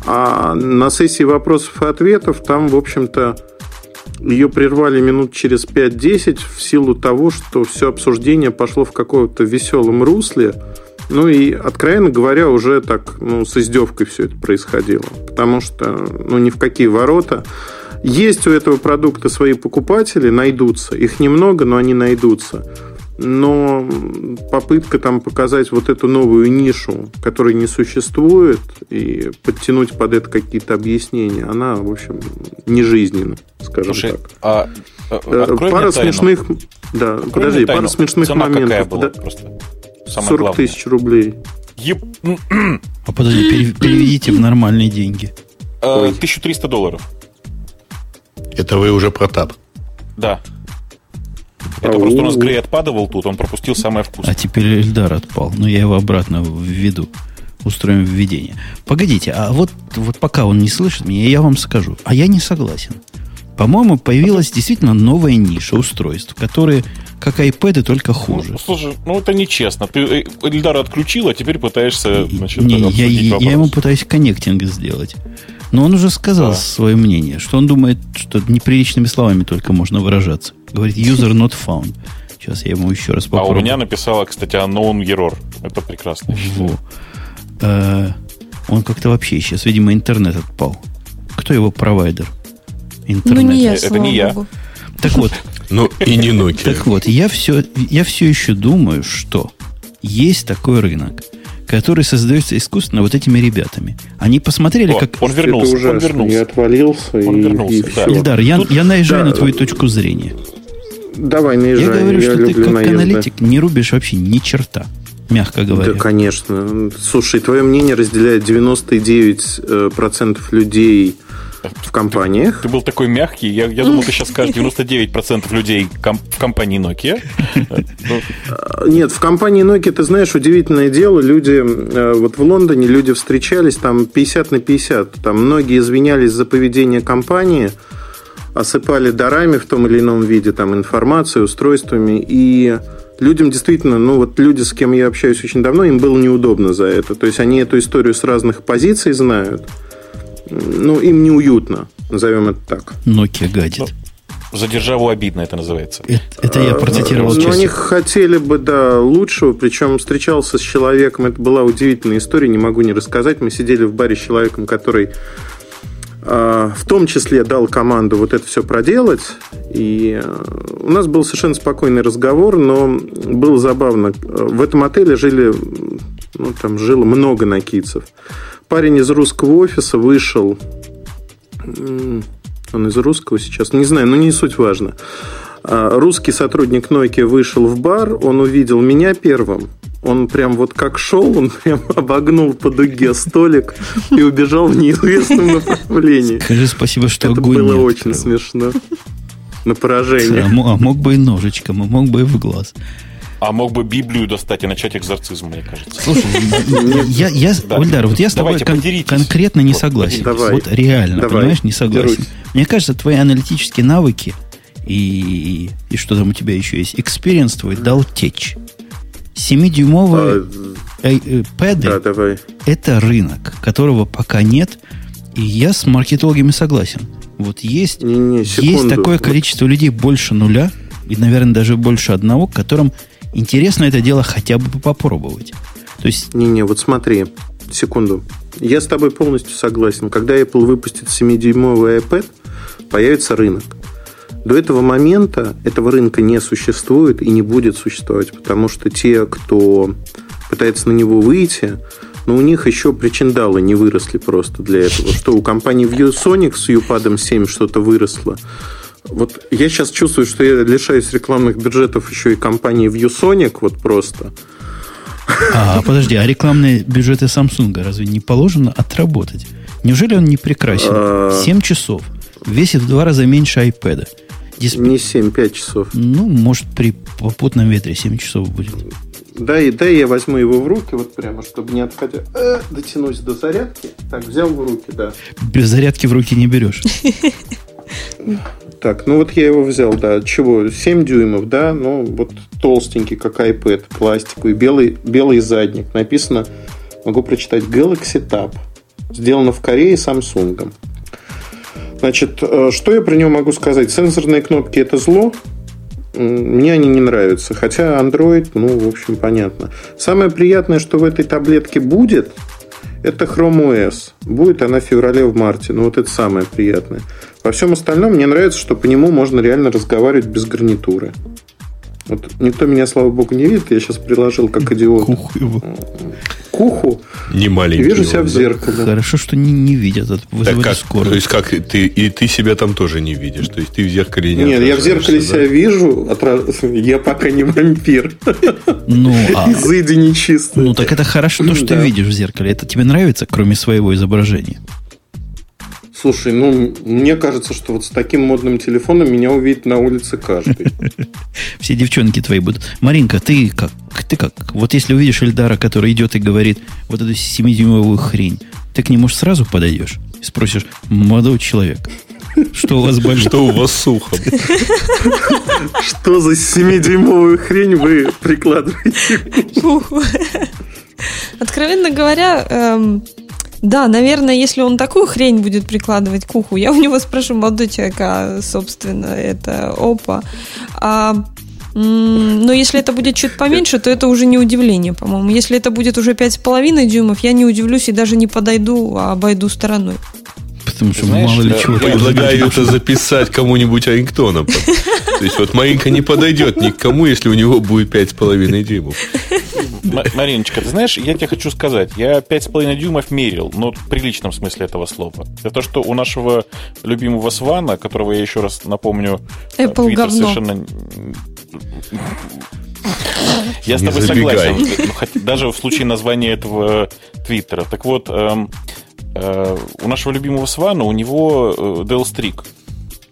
А на сессии вопросов и ответов там, в общем-то, ее прервали минут через 5-10 в силу того, что все обсуждение пошло в каком-то веселом русле. Ну и, откровенно говоря, уже так, ну, с издевкой все это происходило. Потому что, ну, ни в какие ворота. Есть у этого продукта свои покупатели, найдутся. Их немного, но они найдутся. Но попытка там показать вот эту новую нишу, которой не существует, и подтянуть под это какие-то объяснения, она, в общем, не жизненна, скажем Слушай, так. а, а, Э, открой Пара смешных... Да, Открой подожди, пара смешных Цена какая моментов. была Да, просто? Самое 40 главное. тысяч рублей. Еп- [CLEARS THROAT] А подожди, пере- переведите в нормальные деньги. э, Ой. 1300 долларов. Это вы уже Протап. Да. Это Ау. просто у нас Грей отпадывал тут, он пропустил самое вкусное. А теперь Эльдар отпал. Но я его обратно введу. Устроим введение. Погодите, а вот, вот пока он не слышит меня, я вам скажу. А я не согласен. По-моему, появилась действительно новая ниша устройств, которые, как iPad, только хуже. Ну, слушай, ну это нечестно. Ты э, Эльдара отключил, а теперь пытаешься значит, не, я, я ему пытаюсь коннектинг сделать. Но он уже сказал Да. свое мнение, что он думает, что неприличными словами только можно выражаться. Говорит, user not found. Сейчас я ему еще раз А попробую. у меня написала, кстати, unknown error. Это прекрасно. Во. Э, он как-то вообще исчез. Видимо, интернет отпал. Кто его провайдер? Ну, Интернет. не я, Это не я. Так вот, [LAUGHS] Ну, и не Nokia. так вот, я все, я все еще думаю, что есть такой рынок, который создается искусственно вот этими ребятами. Они посмотрели, О, как... он вернулся, это он вернулся. Я отвалился. Он и, вернулся, и да. Ильдар, я, я наезжаю Да. на твою точку зрения. Давай, наезжай. Я говорю, что ты как наезды. аналитик не рубишь вообще ни черта, мягко говоря. Да, конечно. Слушай, твое мнение разделяет 99% людей в компаниях. Ты был такой мягкий. Я, я думал, ты сейчас скажешь 99% людей ком- в компании Nokia. Ну, А, Нет, в компании Nokia, ты знаешь, удивительное дело. Люди, э, вот в Лондоне люди встречались там 50 на 50. Там многие извинялись за поведение компании, осыпали дарами в том или ином виде, там, информацией, устройствами. И людям действительно, ну вот люди, с кем я общаюсь очень давно, им было неудобно за это. То есть они эту историю с разных позиций знают. Ну, им неуютно, назовем это так. Nokia гадит. За державу обидно это называется. Это, это я процитировал Ну, они Чесов. хотели бы, да, лучшего. Причем встречался с человеком. Это была удивительная история, не могу не рассказать. Мы сидели в баре с человеком, который а, в том числе дал команду вот это все проделать. И а, у нас был совершенно спокойный разговор, но было забавно. В этом отеле жили, ну, там жило много накийцев. Парень из русского офиса вышел он из русского сейчас, не знаю, но не суть важно. А, Русский сотрудник Nokia вышел в бар, он увидел меня первым. Он прям вот как шел, он прям [LAUGHS] обогнул по дуге столик и убежал в неизвестном [LAUGHS] направлении. Скажи спасибо, что Это огонь было не очень смешно. На А, поражение. мо- а мог бы и ножичком, а мог бы и в глаз. А мог бы Библию достать и начать экзорцизм, мне кажется. Слушай, я, я, Да. Ульдар, вот я с тобой кон- конкретно не согласен. Давай. Вот реально, Давай. понимаешь, не согласен. Дерусь. Мне кажется, твои аналитические навыки и, и что там у тебя еще есть, experience твой дал течь. 7-дюймовые А, э, э, пэды Да, давай. это рынок, которого пока нет, и я с маркетологами согласен. Вот есть, Не, не, есть такое Вот количество людей больше нуля, и, наверное, даже больше одного, которым интересно это дело хотя бы попробовать. То есть, Не-не, вот смотри, секунду. Я с тобой полностью согласен. Когда Apple выпустит 7-дюймовый iPad, появится рынок. До этого момента этого рынка не существует и не будет существовать, потому что те, кто пытается на него выйти, но у них еще причиндалы не выросли просто для этого. Что у компании ViewSonic с UPAD 7 что-то выросло. Вот я сейчас чувствую, что я лишаюсь рекламных бюджетов еще и компании ViewSonic, вот просто. а, подожди, а рекламные бюджеты Samsung разве не положено отработать? Неужели он не прекрасен? А. 7 часов. Весит в два раза меньше iPad. Дисплей- Не 7-5 часов. Ну, может, при попутном ветре 7 часов будет. Дай, дай я возьму его в руки, вот прямо, чтобы не отходя. Э, дотянусь до зарядки. Так, взял в руки, да. Без зарядки в руки не берешь. [LAUGHS] Так, ну вот я его взял, да. Чего? 7 дюймов, да? Ну, вот толстенький, как iPad, пластиковый, белый, белый задник. Написано, могу прочитать, Galaxy Tab. Сделано в Корее Samsung. Значит, э, что я про него могу сказать? Сенсорные кнопки – это зло. Мне они не нравятся. Хотя Android, ну, в общем, понятно. Самое приятное, что в этой таблетке будет, это Chrome OS. Будет она в феврале, в марте. Ну, вот это самое приятное. Во всем остальном мне нравится, что по нему можно реально разговаривать без гарнитуры. Вот никто меня, слава богу, не видит. Я сейчас приложил как идиот Кух его. к уху Не и маленький. вижу он, себя в да? зеркале. Хорошо, что не, не видят. Это Так как, скорость. то есть как ты и ты себя там тоже не видишь, то есть ты в зеркале не Нет, я в зеркале отражаешься, себя вижу. отра- Я пока не вампир. Ну, а, Изыди нечистые. ну, так это хорошо, то, что ты Да. видишь в зеркале. Это тебе нравится, кроме своего изображения? Слушай, ну, мне кажется, что вот с таким модным телефоном меня увидит на улице каждый. [LAUGHS] Все девчонки твои будут. Маринка, ты как? Ты как? Вот если увидишь Эльдара, который идет и говорит вот эту 7-дюймовую хрень, ты к нему сразу подойдешь и спросишь, молодой человек, что у вас [LAUGHS] болит? Что у вас с ухом? [LAUGHS] Что за 7-дюймовую хрень вы прикладываете? Откровенно говоря, эм, да, наверное, если он такую хрень будет прикладывать к уху, я у него спрошу, молодой человек, а, собственно, это опа. А, но если это будет чуть поменьше, то это уже не удивление, по-моему. Если это будет уже 5,5 дюймов, я не удивлюсь и даже не подойду, а обойду стороной. Потому что Знаешь, мало ли да, чего. я Предлагаю это [LAUGHS] записать кому-нибудь рингтоном. То есть вот Маринка не подойдет никому, если у него будет 5,5 дюймов. Мариночка, ты знаешь, я тебе хочу сказать, я 5,5 дюймов мерил, но в приличном смысле этого слова. Это то, что у нашего любимого Свана, которого я еще раз напомню, э, Apple говно. совершенно... Я с Не тобой согласен, ну, даже в случае названия этого Твиттера. Так вот, эм, э, у нашего любимого Свана, у него э, Dell Streak.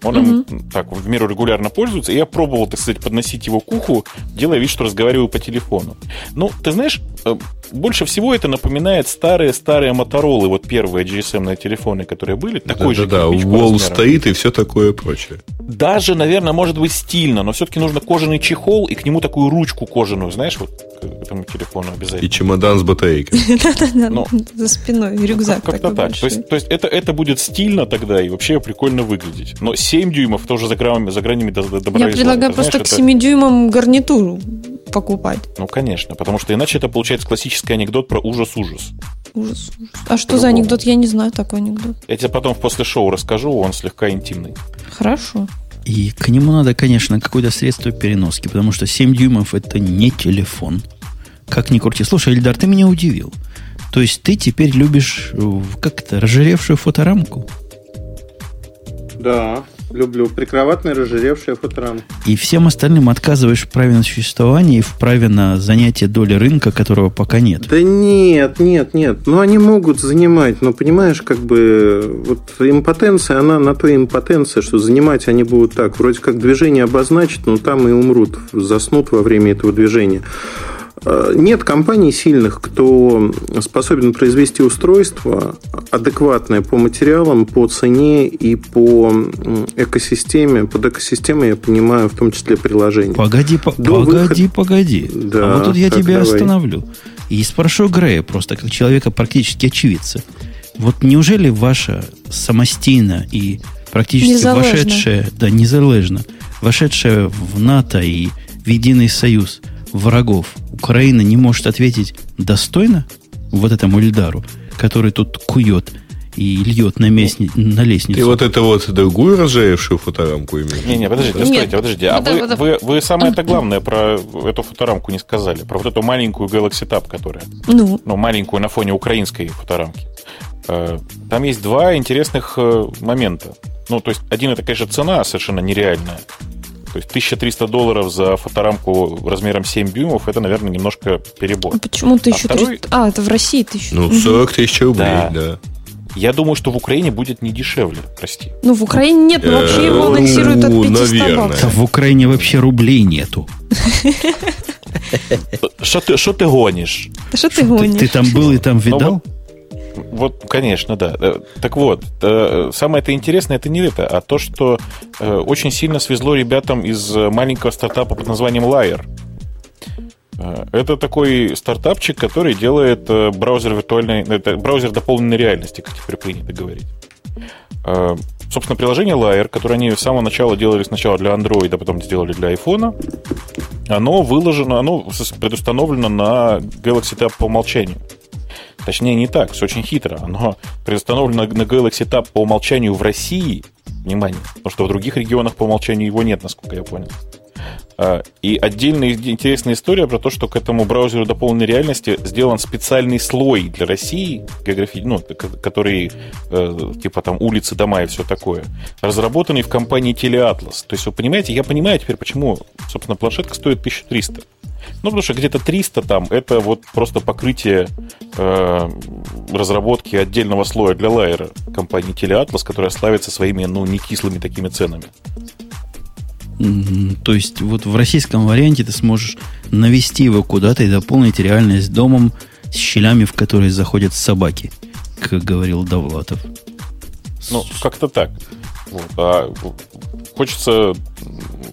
Он им так в меру регулярно пользуется. И я пробовал, так сказать, подносить его к уху, делая вид, что разговариваю по телефону. Ну, ты знаешь, э, больше всего это напоминает старые-старые Моторолы, вот первые GSM-ные телефоны, которые были. Такой же Да-да-да, кирпич по Wall стоит и все такое прочее. Даже, наверное, может быть стильно, но все-таки нужно кожаный чехол и к нему такую ручку кожаную, знаешь, вот к этому телефону И обязательно. чемодан с батарейкой. [LAUGHS] Да-да-да, Ну, за спиной рюкзак Как-то так. То есть, то есть это, это будет стильно тогда и вообще прикольно выглядеть. Но 7 дюймов тоже за, гранями, за гранями до, до добра Я и предлагаю просто к это- 7 дюймам гарнитуру покупать. Ну, конечно, потому что иначе это получается классический анекдот про ужас-ужас. Ужас, ужас. А что за анекдот? Я не знаю такой анекдот. Я тебе потом после шоу расскажу, он слегка интимный. Хорошо. И к нему надо, конечно, какое-то средство переноски, потому что 7 дюймов это не телефон. Как ни крути. Слушай, Эльдар, ты меня удивил. То есть ты теперь любишь, э, как это, разжиревшую фоторамку? Да, люблю. Прикроватная разжиревшая фоторамка. И всем остальным отказываешь в праве на существование и в праве на занятие доли рынка, которого пока нет. Да нет, нет, нет. Ну, они могут занимать, но понимаешь, как бы вот импотенция, она на то импотенция, что занимать они будут так. Вроде как движение обозначить, но там и умрут, заснут во время этого движения. Э, нет компаний сильных, кто способен произвести устройство адекватное по материалам, по цене и по экосистеме. Под экосистемой я понимаю в том числе приложение. Погоди, по, погоди, выход... погоди. Да, а вот тут я тебя давай. остановлю. И спрошу Грея просто, как человека практически очевидца. Вот неужели ваша самостийно и практически незалежно. вошедшая, да, незалежно, вошедшая в НАТО и в единый союз врагов, Украина не может ответить достойно вот этому Ильдару, который тут кует и льет на, месни, на лестницу. И вот это вот другую разжаевшую фоторамку имеешь? Не-не, подождите, Нет. стойте, подождите. А вы, вы, вы самое это главное про эту фоторамку не сказали. Про вот эту маленькую Galaxy Tab, которая... Ну? Ну, маленькую на фоне украинской фоторамки. Э, там есть два интересных э, момента. Ну, то есть, один это, конечно, цена совершенно нереальная. То есть 1300 долларов за фоторамку размером 7 дюймов, это, наверное, немножко перебор. А почему 1300? А, второй... а это в России 1000. Ну, 40 тысяч рублей, да. да. Я думаю, что в Украине будет не дешевле, прости. Ну, в Украине нет, но вообще его э, анонсируют от 500 ну, баксов. В Украине вообще рублей нету. Что ты, что ты гонишь? Что ты гонишь? Ты там был и там видал? Вот, конечно, да. Э, так вот, э, самое это интересное, это не это, а то, что э, очень сильно свезло ребятам из маленького стартапа под названием Liar. Это такой стартапчик, который делает браузер виртуальной, это браузер дополненной реальности, как теперь принято говорить. Собственно, приложение Liar, которое они с самого начала делали сначала для Android, а потом сделали для iPhone, оно выложено, оно предустановлено на Galaxy Tab по умолчанию. Точнее, не так, все очень хитро. Оно предустановлено на Galaxy Tab по умолчанию в России. Внимание, потому что в других регионах по умолчанию его нет, насколько я понял. А, и отдельная интересная история про то, что к этому браузеру дополненной реальности сделан специальный слой для России, географи... ну, который э, типа там улицы, дома и все такое, разработанный в компании Teleatlas. То есть вы понимаете, я понимаю теперь, почему, собственно, планшетка стоит 1300. Ну, потому что где-то 300 там, это вот просто покрытие э, разработки отдельного слоя для лайера компании Teleatlas, которая славится своими, ну, не кислыми такими ценами. То есть вот в российском варианте ты сможешь навести его куда-то и дополнить реальность домом с щелями, в которые заходят собаки, как говорил Довлатов. Ну, как-то так. Вот. А хочется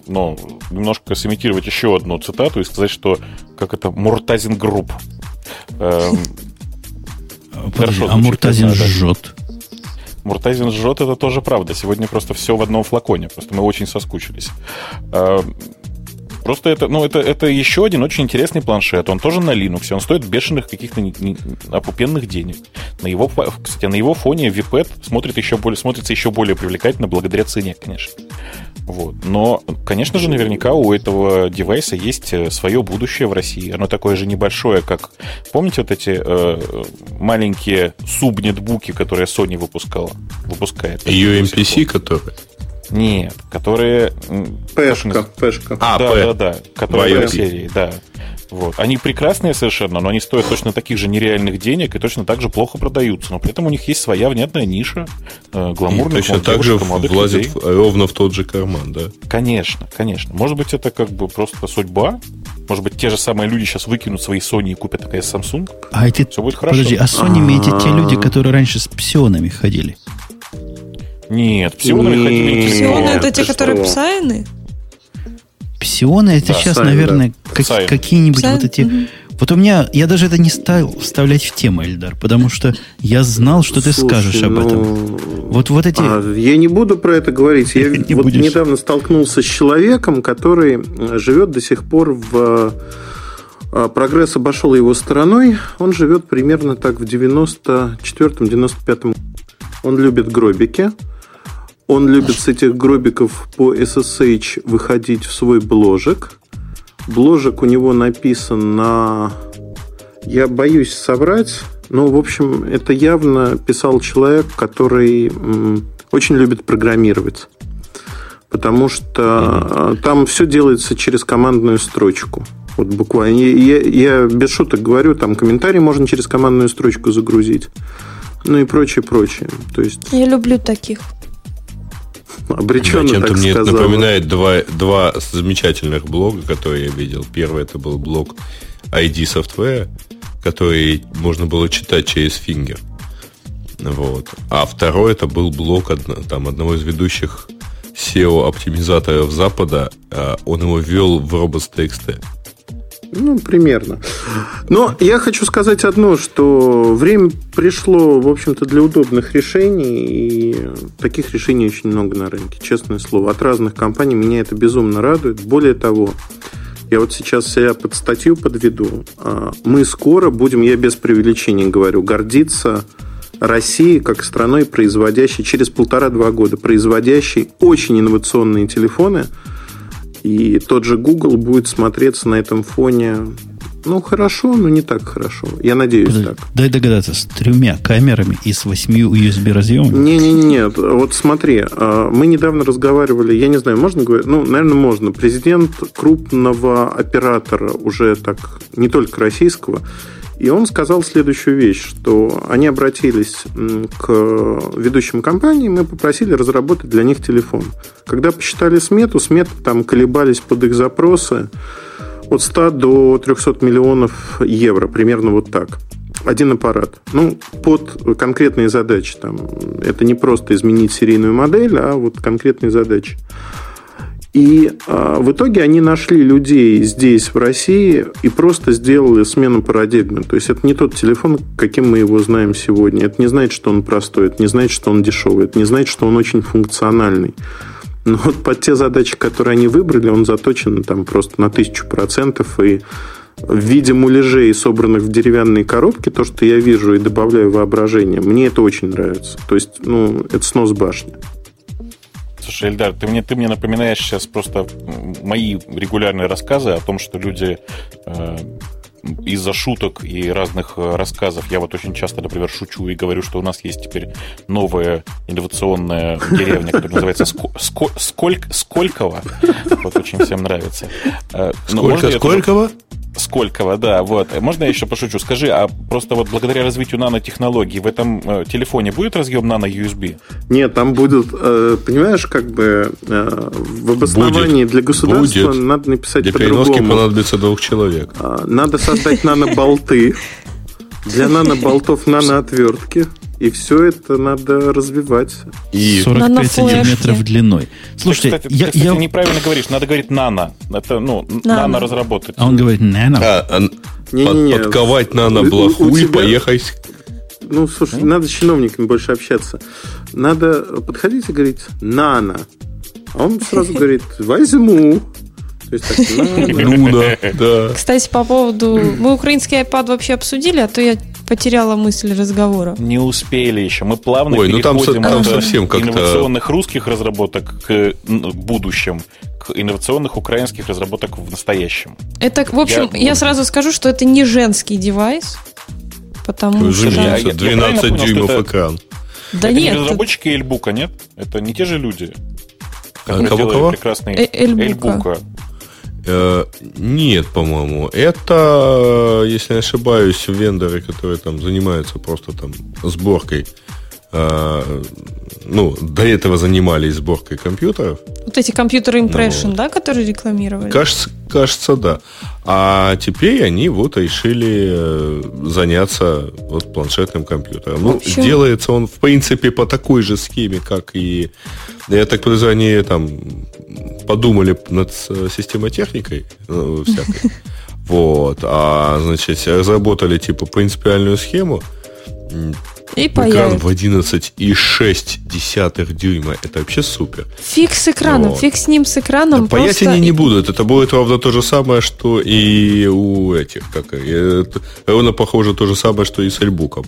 ну, немножко сымитировать еще одну цитату и сказать, что как это Муртазин Group. Эм, Подожди, а Муртазин жжет. Муртазин жжет, это тоже правда. Сегодня просто все в одном флаконе. Просто мы очень соскучились. Эм, Просто это, ну, это, это еще один очень интересный планшет. Он тоже на Linux. Он стоит бешеных каких-то опупенных денег. На его, кстати, на его фоне VPET смотрит еще более, смотрится еще более привлекательно благодаря цене, конечно. Вот. Но, конечно же, наверняка у этого девайса есть э, свое будущее в России. Оно такое же небольшое, как... Помните вот эти э, маленькие субнетбуки, которые Sony выпускала? Выпускает. UMPC, которые? Нет, которые... Пешка, пешка. А, да, да, да, которые в серии, да. Вот. Они прекрасные совершенно, но они стоят точно таких же нереальных денег и точно так же плохо продаются. Но при этом у них есть своя внятная ниша э, гламурных и точно так же влазит в, ровно в тот же карман, да? Конечно, конечно. Может быть, это как бы просто судьба. Может быть, те же самые люди сейчас выкинут свои Sony и купят такая Samsung. А эти... Все будет хорошо. Подожди, а Sony эти те люди, которые раньше с псионами ходили? Нет, псионами ходили. Псионы это те, которые псайны? Псионы это да, сейчас, наверное, да. как, какие-нибудь вот эти. Угу. Вот у меня, я даже это не стал вставлять в тему, Эльдар, потому что я знал, что Слушай, ты скажешь об этом. Ну, вот, вот эти... А, я не буду про это говорить. Я [LAUGHS] не вот будешь. недавно столкнулся с человеком, который живет до сих пор в... А, прогресс обошел его стороной. Он живет примерно так в 94-95 Он любит гробики. Он любит с этих гробиков по SSH выходить в свой бложек. Бложек у него написан на... Я боюсь соврать, но, в общем, это явно писал человек, который очень любит программировать. Потому что mm-hmm. там все делается через командную строчку. Вот буквально. Я, я без шуток говорю, там комментарий можно через командную строчку загрузить. Ну и прочее, прочее. То есть... Я люблю таких. Обреченно, Чем-то мне это напоминает два, два замечательных блога, которые я видел. Первый это был блог ID Software, который можно было читать через фингер. Вот. А второй это был блок там, одного из ведущих SEO-оптимизаторов Запада. А он его ввел в Robots.txt. Ну, примерно. Но я хочу сказать одно, что время пришло, в общем-то, для удобных решений, и таких решений очень много на рынке, честное слово. От разных компаний меня это безумно радует. Более того, я вот сейчас себя под статью подведу. А, мы скоро будем, я без преувеличения говорю, гордиться Россией как страной, производящей через полтора-два года, производящей очень инновационные телефоны – и тот же Google будет смотреться на этом фоне ну, хорошо, но не так хорошо. Я надеюсь Подожди, так. Дай догадаться, с тремя камерами и с восьми USB разъемами? Не-не-не, вот смотри, а, мы недавно разговаривали, я не знаю, можно говорить? Ну, наверное, можно. Президент крупного оператора, уже так, не только российского, и он сказал следующую вещь, что они обратились к ведущим компаниям и попросили разработать для них телефон. Когда посчитали смету, сметы там колебались под их запросы от 100 до 300 миллионов евро, примерно вот так. Один аппарат. Ну, под конкретные задачи. Там, это не просто изменить серийную модель, а вот конкретные задачи. И э, в итоге они нашли людей здесь, в России, и просто сделали смену парадигмы. То есть это не тот телефон, каким мы его знаем сегодня. Это не значит, что он простой, это не значит, что он дешевый, это не значит, что он очень функциональный. Но вот под те задачи, которые они выбрали, он заточен там просто на тысячу процентов. И в виде муляжей, собранных в деревянные коробки, то, что я вижу и добавляю воображение, мне это очень нравится. То есть, ну, это снос башни. Слушай, Эльдар, ты мне, ты мне напоминаешь сейчас просто мои регулярные рассказы о том, что люди э, из-за шуток и разных э, рассказов я вот очень часто, например, шучу и говорю, что у нас есть теперь новая инновационная деревня, которая называется Сколько, Сколькова. Вот очень всем нравится. Э, Сколько, Сколькова? Сколького, да, вот. Можно я еще пошучу? Скажи, а просто вот благодаря развитию нанотехнологий в этом э, телефоне будет разъем нано-USB? Нет, там будут, э, понимаешь, как бы э, в обосновании будет. для государства будет. надо написать Для по-другому. переноски понадобится двух человек. А, надо создать нано-болты. Для нано-болтов нано-отвертки. И все это надо развивать. И 45 сантиметров длиной. Слушайте, ты, кстати, я, ты, кстати, я... неправильно говоришь, надо говорить нано. Это, ну, нано, нано разработать. А он говорит нано. А, а, не, под, не, не. Подковать нано блоху тебя... и поехать. Ну, слушай, mm? надо с чиновниками больше общаться. Надо подходить и говорить нано. А он сразу [LAUGHS] говорит, возьму. То есть так, Луна, [LAUGHS] да. Кстати, по поводу... Мы украинский iPad вообще обсудили, а то я потеряла мысль разговора. Не успели еще. Мы плавно Ой, переходим ну там, там от совсем инновационных русских разработок к будущим, к инновационных украинских разработок в настоящем. Это, в общем, я, я сразу скажу, что это не женский девайс, потому что... Я, 12 я дюймов это, экран. Да это нет. не разработчики Эльбука, нет? Это не те же люди. А, кого-кого? Прекрасный э, Эльбука. Эльбука. Э, нет, по-моему. Это, если не ошибаюсь, вендоры, которые там занимаются просто там сборкой э, ну, до этого занимались сборкой компьютеров. Вот эти компьютеры Impression, ну, да, которые рекламировали? Кажется, кажется, да. А теперь они вот решили э, заняться вот планшетным компьютером. Ну, делается он, в принципе, по такой же схеме, как и, я так подозреваю, они там подумали над системотехникой ну, всякой. [LAUGHS] Вот. А, значит, разработали, типа, принципиальную схему и Экран в 11,6 дюйма. Это вообще супер. Фиг с экраном, вот. фиг с ним с экраном. Да, просто... Паять они не будут. Это будет ровно то же самое, что и у этих. Как, это, ровно похоже то же самое, что и с альбуком.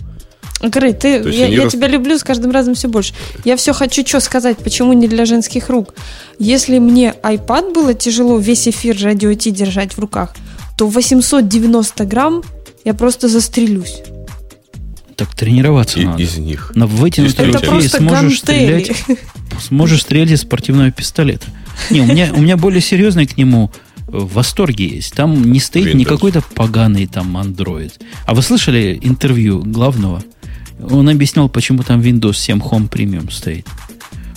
Грей, ты, я, я рас... тебя люблю с каждым разом все больше. Я все хочу что сказать, почему не для женских рук. Если мне iPad было тяжело весь эфир радио Ти держать в руках, то 890 грамм я просто застрелюсь. Так тренироваться и, надо. Из них. На вытянутой руке сможешь стрелять, сможешь стрелять из спортивного пистолета. Не, у меня, у меня более серьезный к нему в восторге есть. Там не стоит Windows. не какой-то поганый там Android. А вы слышали интервью главного? Он объяснял, почему там Windows 7 Home Premium стоит.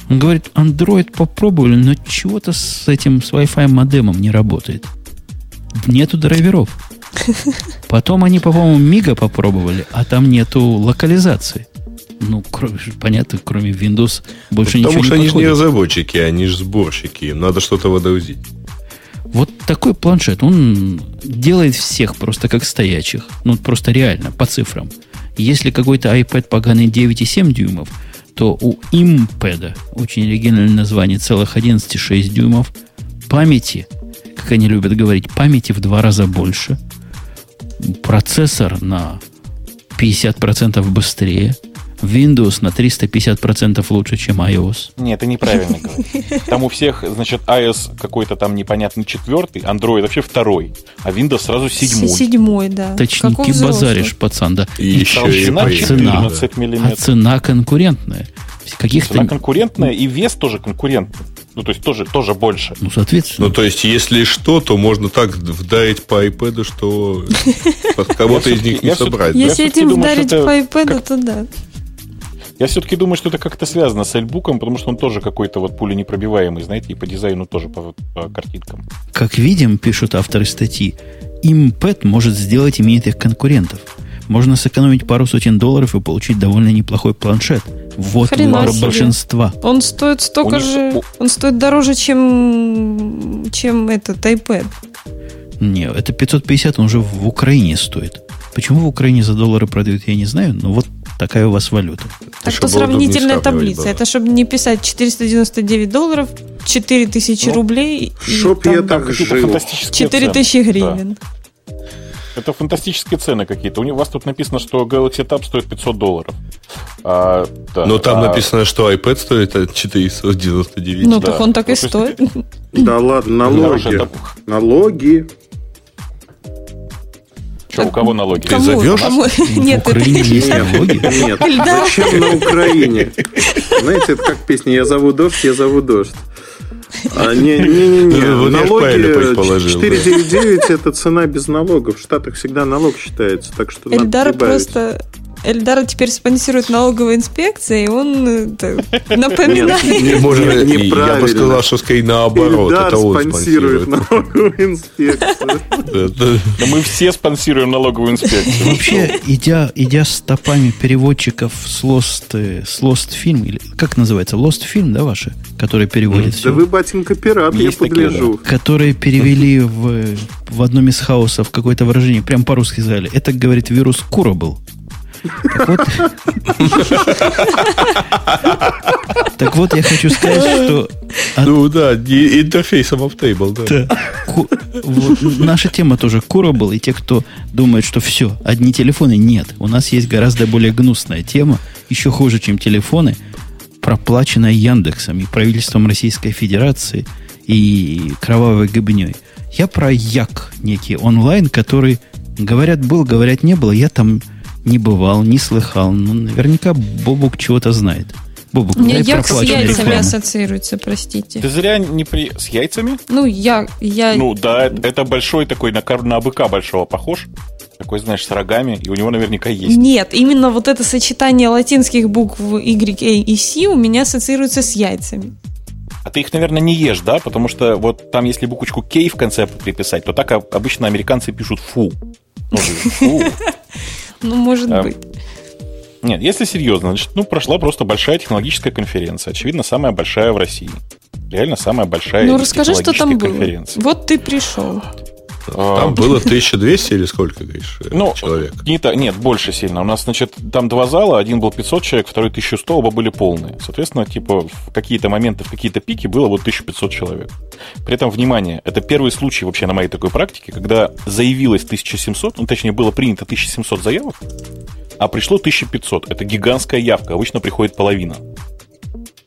Он говорит, Android попробовали, но чего-то с этим, с Wi-Fi модемом не работает. Нету драйверов. Потом они, по-моему, Мига попробовали, а там нету локализации. Ну, кроме, понятно, кроме Windows больше Потому ничего что не они же не разработчики, они же сборщики. Им надо что-то водоузить. Вот такой планшет, он делает всех просто как стоячих. Ну, просто реально, по цифрам. Если какой-то iPad поганый 9,7 дюймов, то у импеда, очень оригинальное название, целых 11,6 дюймов, памяти, как они любят говорить, памяти в два раза больше, процессор на 50% быстрее, Windows на 350% лучше, чем iOS. Нет, это неправильно говорить. Там у всех, значит, iOS какой-то там непонятный четвертый, Android вообще второй, а Windows сразу седьмой. Седьмой, да. Точники базаришь, пацан, да. И еще и Толщина поедет, цена. 14 А миллиметров. цена конкурентная. Каких-то, Цена конкурентная, и вес тоже конкурентный. Ну, то есть тоже, тоже больше. ну, соответственно, Ну, то есть, если что, то можно так вдарить по iPad, что [LAUGHS] под кого-то из них не собрать. Я Если этим думаю, вдарить по iPad, то да. Я все-таки думаю, что это как-то связано с Эльбуком, потому что он тоже какой-то вот пуленепробиваемый, знаете, и по дизайну тоже по, по картинкам. как видим, пишут авторы статьи, импэд может сделать именитых конкурентов. Можно сэкономить пару сотен долларов и получить довольно неплохой планшет. Вот Хрена выбор себе. большинства. Он стоит столько них- же... Он стоит дороже, чем, чем этот iPad. Не, это 550, он уже в Украине стоит. Почему в Украине за доллары продают, я не знаю, но вот такая у вас валюта. Так что сравнительная таблица. было. Это чтобы не писать 499 долларов, 4000 Ну, рублей и Чтоб там я так Какие-то жил. фантастические 4000 цены. гривен. Да. Это фантастические цены какие-то. У вас тут написано, что Galaxy Tab стоит 500 долларов. А, да. Но там А, написано, что iPad стоит от 499. Ну, Да. так он так и Ну, стоит. Да ладно, налоги. Налоги. Что, у кого налоги? Ты зовешь? Кому? Нет, это... есть налоги. Нет, зачем на Украине? Знаете, это как песня «Я зову дождь, я зову дождь». А, не, не, не, не. Ну. Налоги 499 это цена без налогов. В Штатах всегда налог считается, так что Эльдар просто... Эльдара теперь спонсирует налоговая инспекция, и он это, [LAUGHS] напоминает. Нет, Можно, я бы сказал, что скорее наоборот. Эльдар это он спонсирует спонсирует. налоговую инспекцию. Да [LAUGHS] мы все спонсируем налоговую инспекцию. Вообще, идя, идя стопами переводчиков с Lost, э, с Lost Film, или как называется, Lost Film, да, ваши, которые переводят Да все, вы, батенька, пират, я погляжу. которые перевели в, в одном из хаосов какое-то выражение, прям по-русски сказали, это, говорит, вирус Кура был. Так вот, так вот, я хочу сказать, что Ну да, интерфейсом Uptable, да. Наша тема тоже был, и те, кто думает, что все, одни телефоны, нет. У нас есть гораздо более гнусная тема, еще хуже, чем телефоны, проплаченная Яндексом и правительством Российской Федерации и кровавой гыбней. Я про Як некий онлайн, который, говорят, был, говорят, не было. Я там не бывал, не слыхал. Но наверняка Бобук чего-то знает. Бобук, У меня дай як с яйцами рекламу. ассоциируется, простите. Ты зря не при... С яйцами? Ну, я... я... Ну да, это- большой такой, на, на быка большого похож. Такой, знаешь, с рогами, и у него наверняка есть. Нет, именно вот это сочетание латинских букв Y, A и C у меня ассоциируется с яйцами. А ты их, наверное, не ешь, да? Потому что вот там, если буквочку K в конце приписать, то так а- обычно американцы пишут фу. Ну, фу. Ну, может Да. быть. Нет, если серьезно, значит, ну, прошла просто большая технологическая конференция. Очевидно, самая большая в России. Реально самая большая Ну, расскажи, что там было. конференция. Вот ты пришел. А, Там было 1200 или сколько, говоришь, Ну, человек? Не та- нет, больше сильно. У нас, значит, там два зала, один был 500 человек, второй 1100, оба были полные. Соответственно, типа, в какие-то моменты, в какие-то пики было вот 1500 человек. При этом, внимание, это первый случай вообще на моей такой практике, когда заявилось 1700, ну, точнее, было принято 1700 заявок, а пришло 1500. Это гигантская явка. Обычно приходит половина.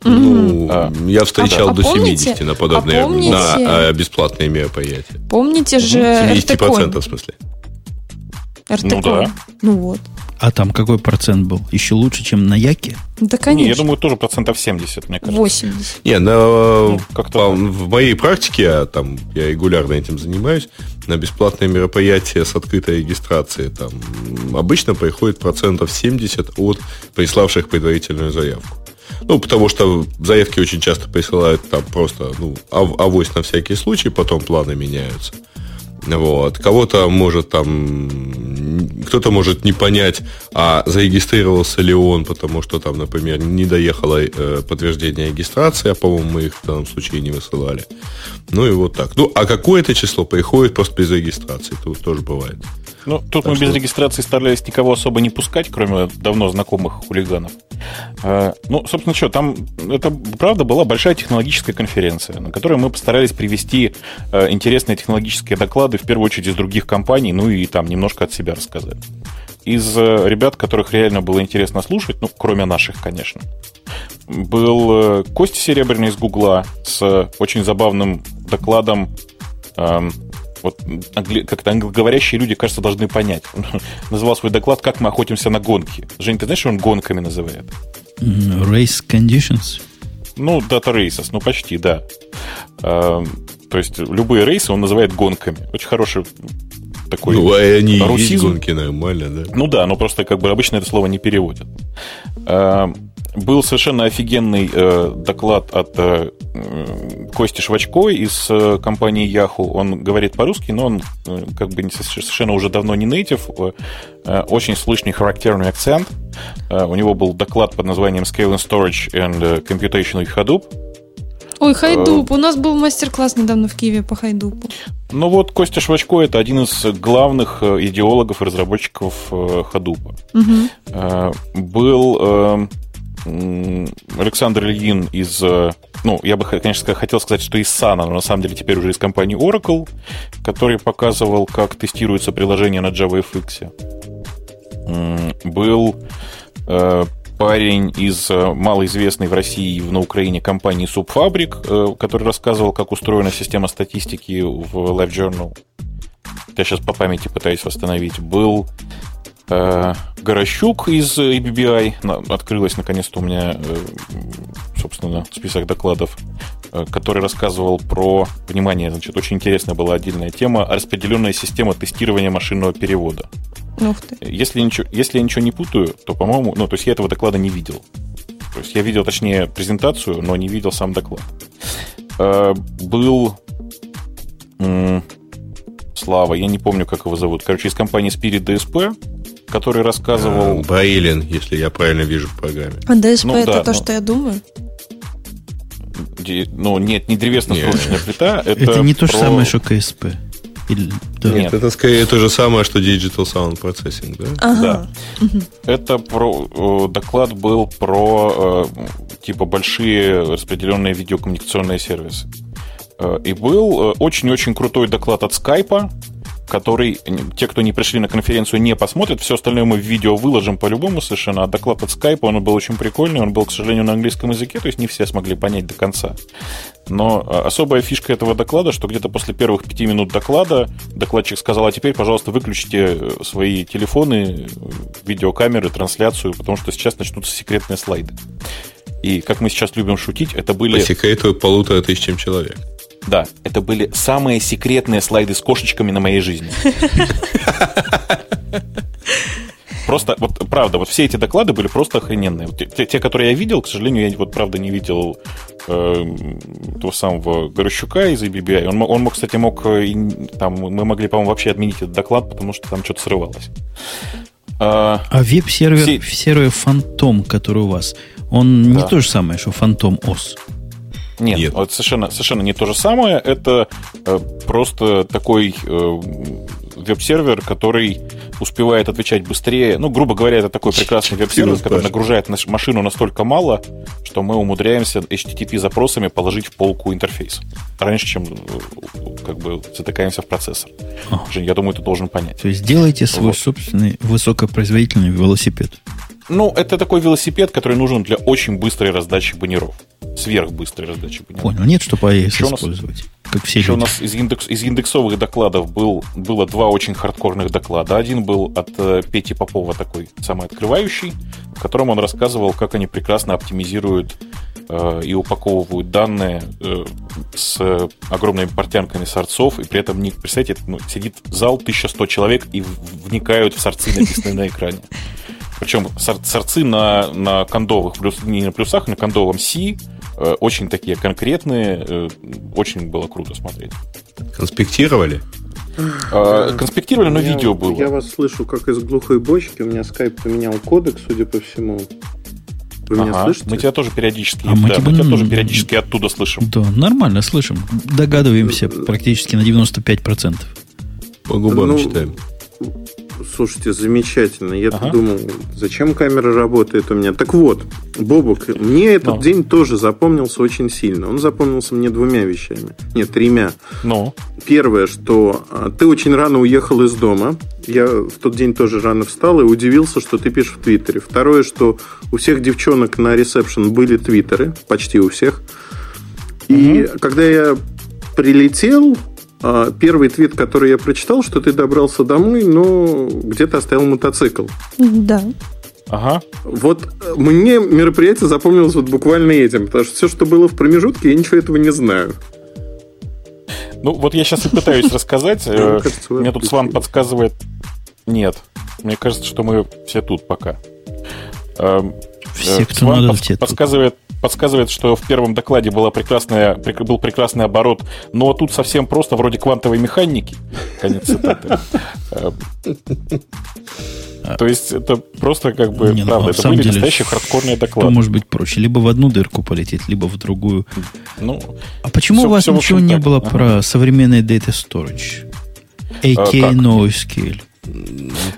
Ну, А. я встречал А до помните- 70 на подобные а помните- на, а, бесплатные мероприятия. Помните же 70% в смысле. РТКОН? Ну да. Ну вот. А там какой процент был? Еще лучше, чем на Яке? Да, Не, конечно. я думаю, тоже процентов 70, мне кажется. 80. Не, на, Ну, как-то по- в моей практике, а там я регулярно этим занимаюсь, на бесплатные мероприятия с открытой регистрацией там обычно приходит процентов 70 от приславших предварительную заявку. Ну, потому что заявки очень часто присылают там просто, ну, ав- авось на всякий случай, потом планы меняются. Вот. Кого-то может там... Кто-то может не понять, а зарегистрировался ли он, потому что там, например, не доехало э, подтверждение регистрации, а, по-моему, мы их в данном случае не высылали. Ну и вот так. Ну, а какое-то число приходит просто без регистрации. Тут тоже бывает. Ну, тут так мы что... без регистрации старались никого особо не пускать, кроме давно знакомых хулиганов. А, ну, собственно, что, там, это, правда, была большая технологическая конференция, на которой мы постарались привести э, интересные технологические доклады, в первую очередь из других компаний, ну и там немножко от себя рассказать. Из э, ребят, которых реально было интересно слушать, ну, кроме наших, конечно, был Костя Серебряный из Гугла с очень забавным докладом эм, вот как-то англоговорящие люди, кажется, должны понять. [LAUGHS] Он называл свой доклад «Как мы охотимся на гонки». Жень, ты знаешь, что он гонками называет? Race conditions? Ну, data races, ну почти, да. А, то есть любые рейсы он называет гонками. Очень хороший такой Ну, а они русизм. есть гонки нормально, да? Ну да, но просто как бы обычно это слово не переводят. Был совершенно офигенный э, доклад от э, Кости Швачко из э, компании Yahoo. Он говорит по-русски, но он э, как бы совершенно уже давно не native. Э, очень слышный характерный акцент. Э, у него был доклад под названием Scale and Storage and Computation with Hadoop. Ой, Хайдуп. У нас был мастер-класс недавно в Киеве по Хайдупу. Ну вот Костя Швачко это один из главных идеологов и разработчиков Хадупа. Угу. Был Александр Ильин из, э, ну, я бы, конечно, хотел сказать, что из Сана, но на самом деле теперь уже из компании Oracle, который показывал, как тестируется приложение на JavaFX. Был э, парень из э, малоизвестной в России и на Украине компании Subfabric, который рассказывал, как устроена система статистики в LiveJournal. Я сейчас по памяти пытаюсь восстановить. Был Горощук из EBBI, открылась наконец-то у меня, э, собственно, список докладов, э, который рассказывал про, внимание, значит, очень интересная была отдельная тема, распределенная система тестирования машинного перевода. Ух ты. Если, ничего, если я ничего не путаю, то, по-моему, ну, то есть я этого доклада не видел. То есть я видел, точнее, презентацию, но не видел сам доклад. Был Слава, я не помню, как его зовут. Короче, из компании Spirit DSP, который рассказывал... А, Баилин, если я правильно вижу в программе. А ДСП ну, это да, то, но... что я думаю? Ну, нет, не древесно-срочная плита. Это, это не то же самое, что КСП. Или, да. Нет, это скорее то же самое, что Digital Sound Processing, да? Ага. Да. Это про доклад был про э, типа большие распределенные видеокоммуникационные сервисы. Э, и был э, очень-очень крутой доклад от Skype, который те, кто не пришли на конференцию, не посмотрят. Все остальное мы в видео выложим по-любому совершенно. А доклад от Skype, он был очень прикольный. Он был, к сожалению, на английском языке, то есть не все смогли понять до конца. Но а, особая фишка этого доклада, что где-то после первых пяти минут доклада докладчик сказал, а теперь, пожалуйста, выключите э, свои телефоны, видеокамеры, трансляцию, потому что сейчас начнутся секретные слайды. И, как мы сейчас любим шутить, это были... По секрету полутора тысячам человек. Да, это были самые секретные слайды с кошечками на моей жизни. Просто, вот правда, вот все эти доклады были просто охрененные. Вот те, те, которые я видел, к сожалению, я вот правда не видел э, того самого Горощука из ABBYY. Он, он, кстати, мог, э, там, мы могли, по-моему, вообще отменить этот доклад, потому что там что-то срывалось. А, а веб-сервер, все... сервер Фантом, который у вас, он да. не то же самое, что Фантом ОС. Нет, Нет. Вот совершенно, совершенно не то же самое. Это э, просто такой э, веб-сервер, который успевает отвечать быстрее. Ну, грубо говоря, это такой прекрасный веб-сервер, который нагружает нашу машину настолько мало, что мы умудряемся HTTP запросами положить в полку интерфейс. Раньше, чем э, как бы затыкаемся в процессор. Жень, я думаю, ты должен понять. То есть делайте свой вот. собственный высокопроизводительный велосипед. Ну, это такой велосипед, который нужен для очень быстрой раздачи баннеров. Сверхбыстрой раздачи баннеров. Понял. Нет, что по AES использовать. Как все еще люди. у нас из, индекс, из индексовых докладов был, было два очень хардкорных доклада. Один был от э, Пети Попова, такой самый открывающий, в котором он рассказывал, как они прекрасно оптимизируют э, и упаковывают данные э, с огромными портянками сорцов, и при этом, не, представьте, ну, сидит зал 1100 человек и вникают в сорцы, написанные на экране. Причем сорцы на, на кондовых, плюс, не на плюсах, а на кондовом C, э, очень такие конкретные, э, очень было круто смотреть. Конспектировали? А, конспектировали, но Я- видео было. Я вас слышу, как из глухой бочки. У меня скайп поменял кодек, судя по всему. Вы меня Ага, слышите? Мы тебя тоже периодически, А мы да, тебя мы тебя тоже периодически оттуда слышим. Да, нормально, слышим. Догадываемся практически на 95%. По губам Ну, читаем. Слушайте, замечательно. Я Ага. думал, зачем камера работает у меня. Так вот, Бобук, мне этот Ну. день тоже запомнился очень сильно. Он запомнился мне двумя вещами. Нет, тремя. Ну, Первое, что а, ты очень рано уехал из дома. Я в тот день тоже рано встал и удивился, что ты пишешь в Твиттере. Второе, что у всех девчонок на ресепшн были Твиттеры, почти у всех. И когда я прилетел, первый твит, который я прочитал, что ты добрался домой, но где-то оставил мотоцикл. Да. ага. Вот э, мне мероприятие запомнилось вот буквально этим, потому что все, что было в промежутке, я ничего этого не знаю. Ну, вот я сейчас и пытаюсь [LAUGHS] рассказать. Мне Э, кажется, вы Мне тут Сван подсказывает... Нет. Мне кажется, что мы все тут пока. Эм, Все, э, кто Сван надо, подсказывает, подсказывает, что в первом докладе была прекрасная, прек- был прекрасный оборот, но тут совсем просто, вроде квантовой механики. Конец цитаты. Э, То есть это просто как бы, Не, ну, правда, на это были деле, настоящие хардкорные То доклады. может быть проще. Либо в одну дырку полететь, либо в другую. Ну, А почему Всё- у вас всё, в ничего не так. было Ага. про современный Data Storage? AK как? NoSQL.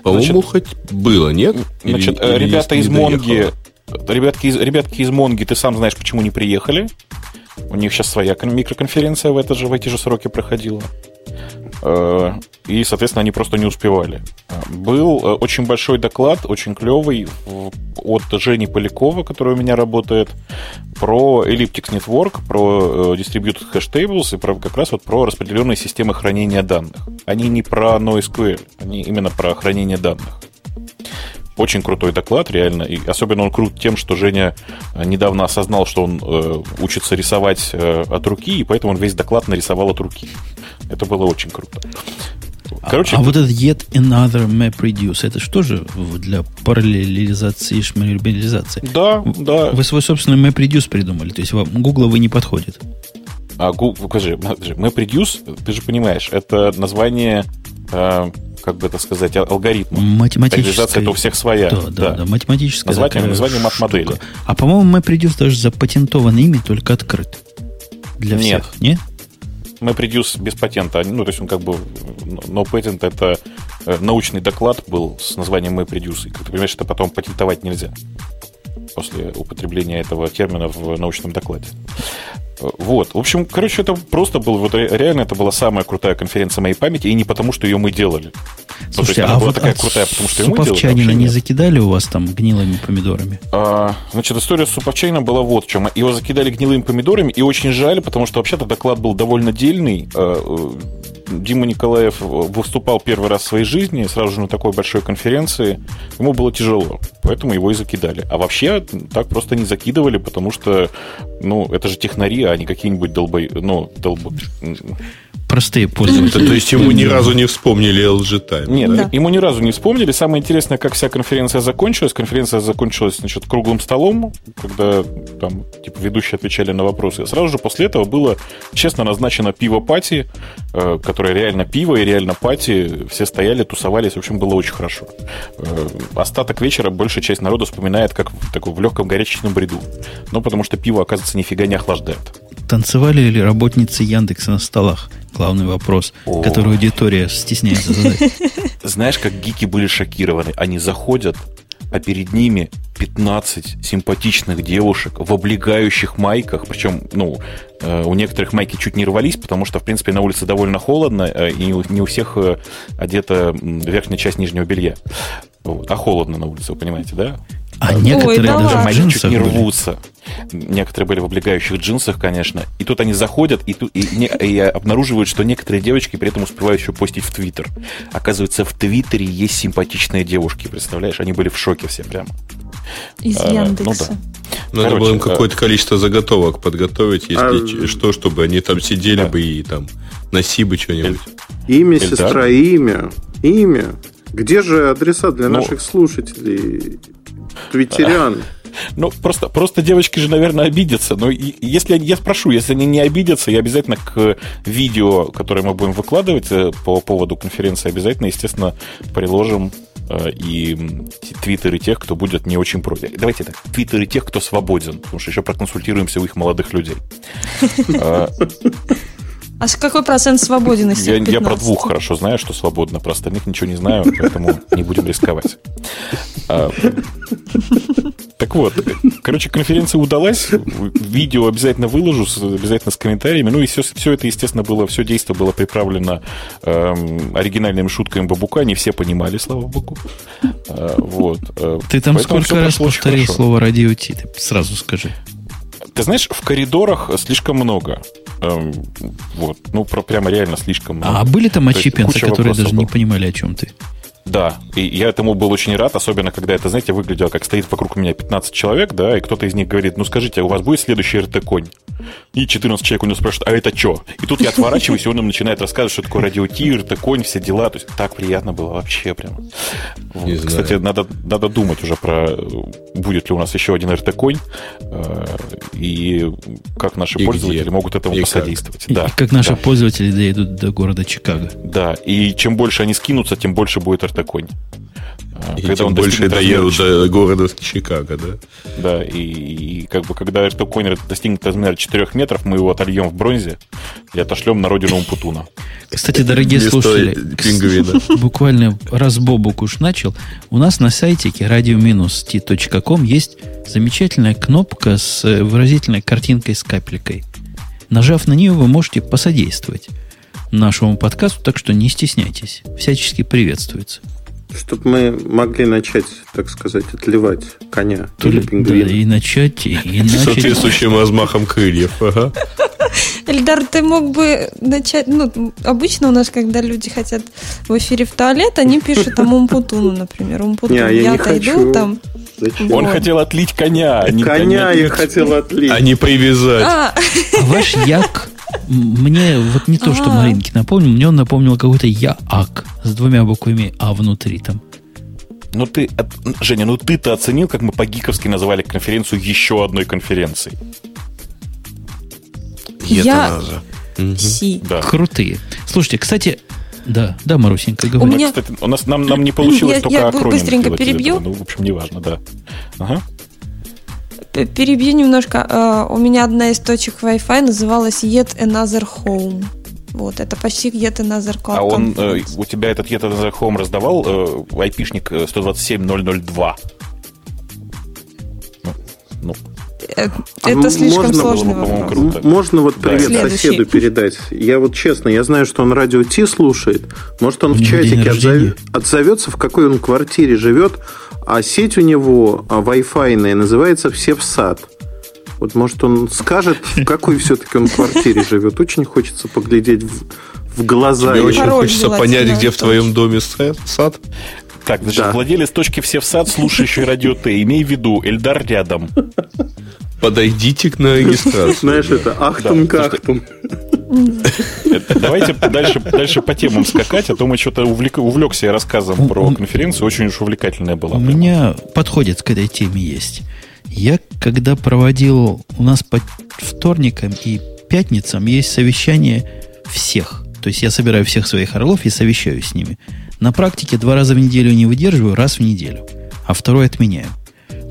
По-моему, хоть было, нет? Значит, Или- э, или ребята не из доехало? Монги, ребятки из, ребятки из Монги, ты сам знаешь, почему не приехали. У них сейчас своя кон- микроконференция в, это же, в эти же сроки проходила. Э, И, соответственно, они просто не успевали. Был э, очень большой доклад, очень клевый, от Жени Полякова, который у меня работает, про Elliptic Network, про э, Distributed Hash Tables и про, как раз вот про распределенные системы хранения данных. Они не про NoSQL, они именно про хранение данных. Очень крутой доклад, реально. И особенно он крут тем, что Женя э, недавно осознал, что он э, учится рисовать э, от руки, и поэтому он весь доклад нарисовал от руки. Это было очень круто. Короче, а вот этот yet another map reduce, это что же для параллелизации и шмалибелизации? да, да. Вы свой собственный map reduce придумали, то есть вам Гугла вы не подходит. А, Гу- покажи, подожди, MapReduce, ты же понимаешь, это название, э, как бы это сказать, ал- алгоритма. Математическая. Реализация это у всех своя. Да, да, да, математическая Название- название мат-модели. А по-моему, MapReduce даже запатентовано ими, только открыт. Для Нет. всех, нет? MapReduce без патента. Ну, то есть он как бы no patent это э, научный доклад был с названием MapReduce. И, как ты понимаешь, это потом патентовать нельзя после употребления этого термина в научном докладе. Э, Вот. В общем, короче, это просто был, вот ре- реально это была самая крутая конференция моей памяти, и не потому, что ее мы делали. Ну, то есть Слушайте, она а была вот такая от крутая, потому что ее мы делали. не закидали у вас там гнилыми помидорами? А, Значит, история с Суповчайном была вот в чем. Его закидали гнилыми помидорами, и очень жаль, потому что вообще-то доклад был довольно дельный. Дима Николаев выступал первый раз в своей жизни, сразу же на такой большой конференции. Ему было тяжело, поэтому его и закидали. А вообще так просто не закидывали, потому что, ну, это же технари, а не какие-нибудь долбой... Ну, долбо... Простые пользователи. То есть ему ни разу не вспомнили LG Time. Нет, да? Ему ни разу не вспомнили. Самое интересное, как вся конференция закончилась. Конференция закончилась, значит, круглым столом, когда там, типа, ведущие отвечали на вопросы. Сразу же после этого было честно назначено пиво пати, э, которое реально пиво и реально пати. Все стояли, тусовались. В общем, было очень хорошо. Э, остаток вечера большая часть народа вспоминает, как в, такой, в легком горячечном бреду. Ну, потому что пиво, оказывается, нифига не охлаждает. Танцевали ли работницы Яндекса на столах? Главный вопрос, О. который аудитория стесняется задать. Знаешь, как гики были шокированы? Они заходят, а перед ними 15 симпатичных девушек в облегающих майках, причем, ну, э, у некоторых майки чуть не рвались, потому что, в принципе, на улице довольно холодно, э, и не у всех э, одета верхняя часть нижнего белья. Вот. А холодно на улице, вы понимаете, да? А Ой, некоторые да даже в Майки чуть не были. рвутся. Некоторые были в облегающих джинсах, конечно. И тут они заходят и, тут, и, не- и обнаруживают, что некоторые девочки при этом успевают еще постить в Твиттер. Оказывается, в Твиттере есть симпатичные девушки, представляешь? Они были в шоке все прямо. Из А, ну Яндекса. да. Надо Короче, было им какое-то количество заготовок подготовить, если А, что, чтобы они там сидели да. бы и там носи бы что-нибудь. Имя, Эльдар? сестра, имя. Имя. Где же адреса для Ну. наших слушателей? Твиттерян. Ну, просто, просто девочки же, наверное, обидятся. Но если я спрошу, если они не обидятся, я обязательно к видео, которое мы будем выкладывать э, по поводу конференции, обязательно, естественно, приложим э, и твиттеры тех, кто будет не очень против. Давайте так, твиттеры тех, кто свободен, потому что еще проконсультируемся у их молодых людей. [LAUGHS] А, а какой процент свободен из я, я про двух хорошо знаю, что свободно, про остальных ничего не знаю, поэтому не будем рисковать. А, так вот, короче, конференция удалась. Видео обязательно выложу, обязательно с комментариями. Ну и все, все это, естественно, было, все действие было приправлено э, оригинальными шутками Бабука. Не все понимали, слава богу. Э, вот. Ты там Поэтому сколько раз повторил слово радио Ти? Ты сразу скажи. Ты знаешь, в коридорах слишком много. Эм, вот, ну, про, прямо реально слишком много. А были там отщепенцы, которые даже было. не понимали, о чем ты? Да, и я этому был очень рад, особенно когда это, знаете, выглядело, как стоит вокруг меня 15 человек, да, и кто-то из них говорит, ну скажите, а у вас будет следующий РТ-конь? И 14 человек у него спрашивают, а это что? И тут я отворачиваюсь, и он им начинает рассказывать, что такое радио Ти, РТ-конь, все дела. То есть так приятно было вообще прям. Вот. Кстати, надо, надо думать уже про, будет ли у нас еще один РТ-конь, э, и как наши и пользователи где? могут этому и посодействовать. Как? Да, и как наши да. пользователи доедут до города Чикаго. Да, и чем больше они скинутся, тем больше будет РТ конь. И когда он больше доедут до города Чикаго, да? Да, и, и как бы когда Эртоконер достигнет размера 4 метров, мы его отольем в бронзе и отошлем на родину Умпутуна. Кстати, дорогие слушатели, [LAUGHS] буквально раз Бобук уж начал, у нас на сайте radio-t.com есть замечательная кнопка с выразительной картинкой с капелькой. Нажав на нее, вы можете посодействовать нашему подкасту, так что не стесняйтесь. Всячески приветствуется. Чтобы мы могли начать, так сказать, отливать коня То или пингвина. Да, и начать, и [LAUGHS] начать. Соответствующим размахом крыльев. Ага. Эльдар, ты мог бы начать... Ну, обычно у нас, когда люди хотят в эфире в туалет, они пишут там Умпутуну, например. Умпутун, не, я, я не хочу. там... Зачем? Он хотел отлить коня. А не коня я хотел отлить. А не привязать. А, а ваш як мне вот не то, что. Маринки напомнил, мне он напомнил какой-то Яак с двумя буквами А внутри там. Ну ты, Женя, ну ты-то оценил, как мы по-гиковски называли конференцию еще одной конференцией? Я... Си. Да. Крутые. Слушайте, кстати, да, да, Марусенька, говори. У, меня... Кстати, у нас нам, нам не получилось я, только я быстренько перебью. Ну, в общем, неважно, да. Ага перебью немножко. А, у меня одна из точек Wi-Fi называлась Yet Another Home. Вот, это почти Yet Another Cloud А он, э, у тебя этот Yet Another Home раздавал э, айпишник 127.002? Ну, ну. Э, а это а слишком можно, сложный было, вопрос. Круто. Можно вот привет да. соседу передать? Я вот честно, я знаю, что он радио Ти слушает. Может, он в чатике отзов... отзовется, в какой он квартире живет, а сеть у него а, Wi-Fi называется все в сад. Вот может он скажет, в [LAUGHS] какой все-таки он квартире живет. Очень хочется поглядеть в, в глаза. Тебе очень хочется понять, где в твоем доме сад. Так, значит, да. владелец точки все в сад, слушающий радио Т. Имей в виду, Эльдар рядом. Подойдите к на регистрацию. Знаешь, это ахтунг, ахтунг. Давайте дальше, дальше по темам скакать, а то мы что-то увлек, увлекся рассказом про конференцию. Очень уж увлекательная была. У меня подходит к этой теме есть. Я, когда проводил у нас по вторникам и пятницам есть совещание всех. То есть я собираю всех своих орлов и совещаюсь с ними. На практике два раза в неделю не выдерживаю, раз в неделю. А второй отменяю.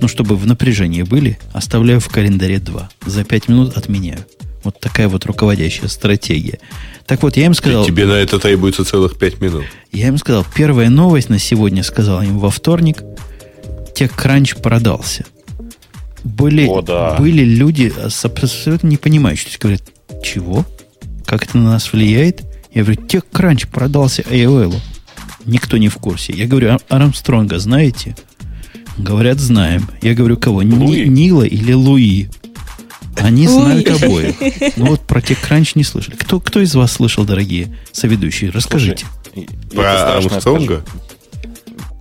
Ну, чтобы в напряжении были, оставляю в календаре два. За пять минут отменяю. Вот такая вот руководящая стратегия. Так вот, я им сказал... И тебе на это требуется целых пять минут. Я им сказал, первая новость на сегодня, сказал им во вторник, TechCrunch продался. Были, О, да. были люди абсолютно не понимающие. Говорят, чего? Как это на нас влияет? Я говорю, TechCrunch продался AOL. Никто не в курсе. Я говорю, Армстронга знаете? Говорят, знаем. Я говорю, кого? Луи. Нила или Луи? Они знают обоих. Ну вот про TechCrunch не слышали. Кто, кто из вас слышал, дорогие соведущие? Расскажите. Слушай, про Армстронга?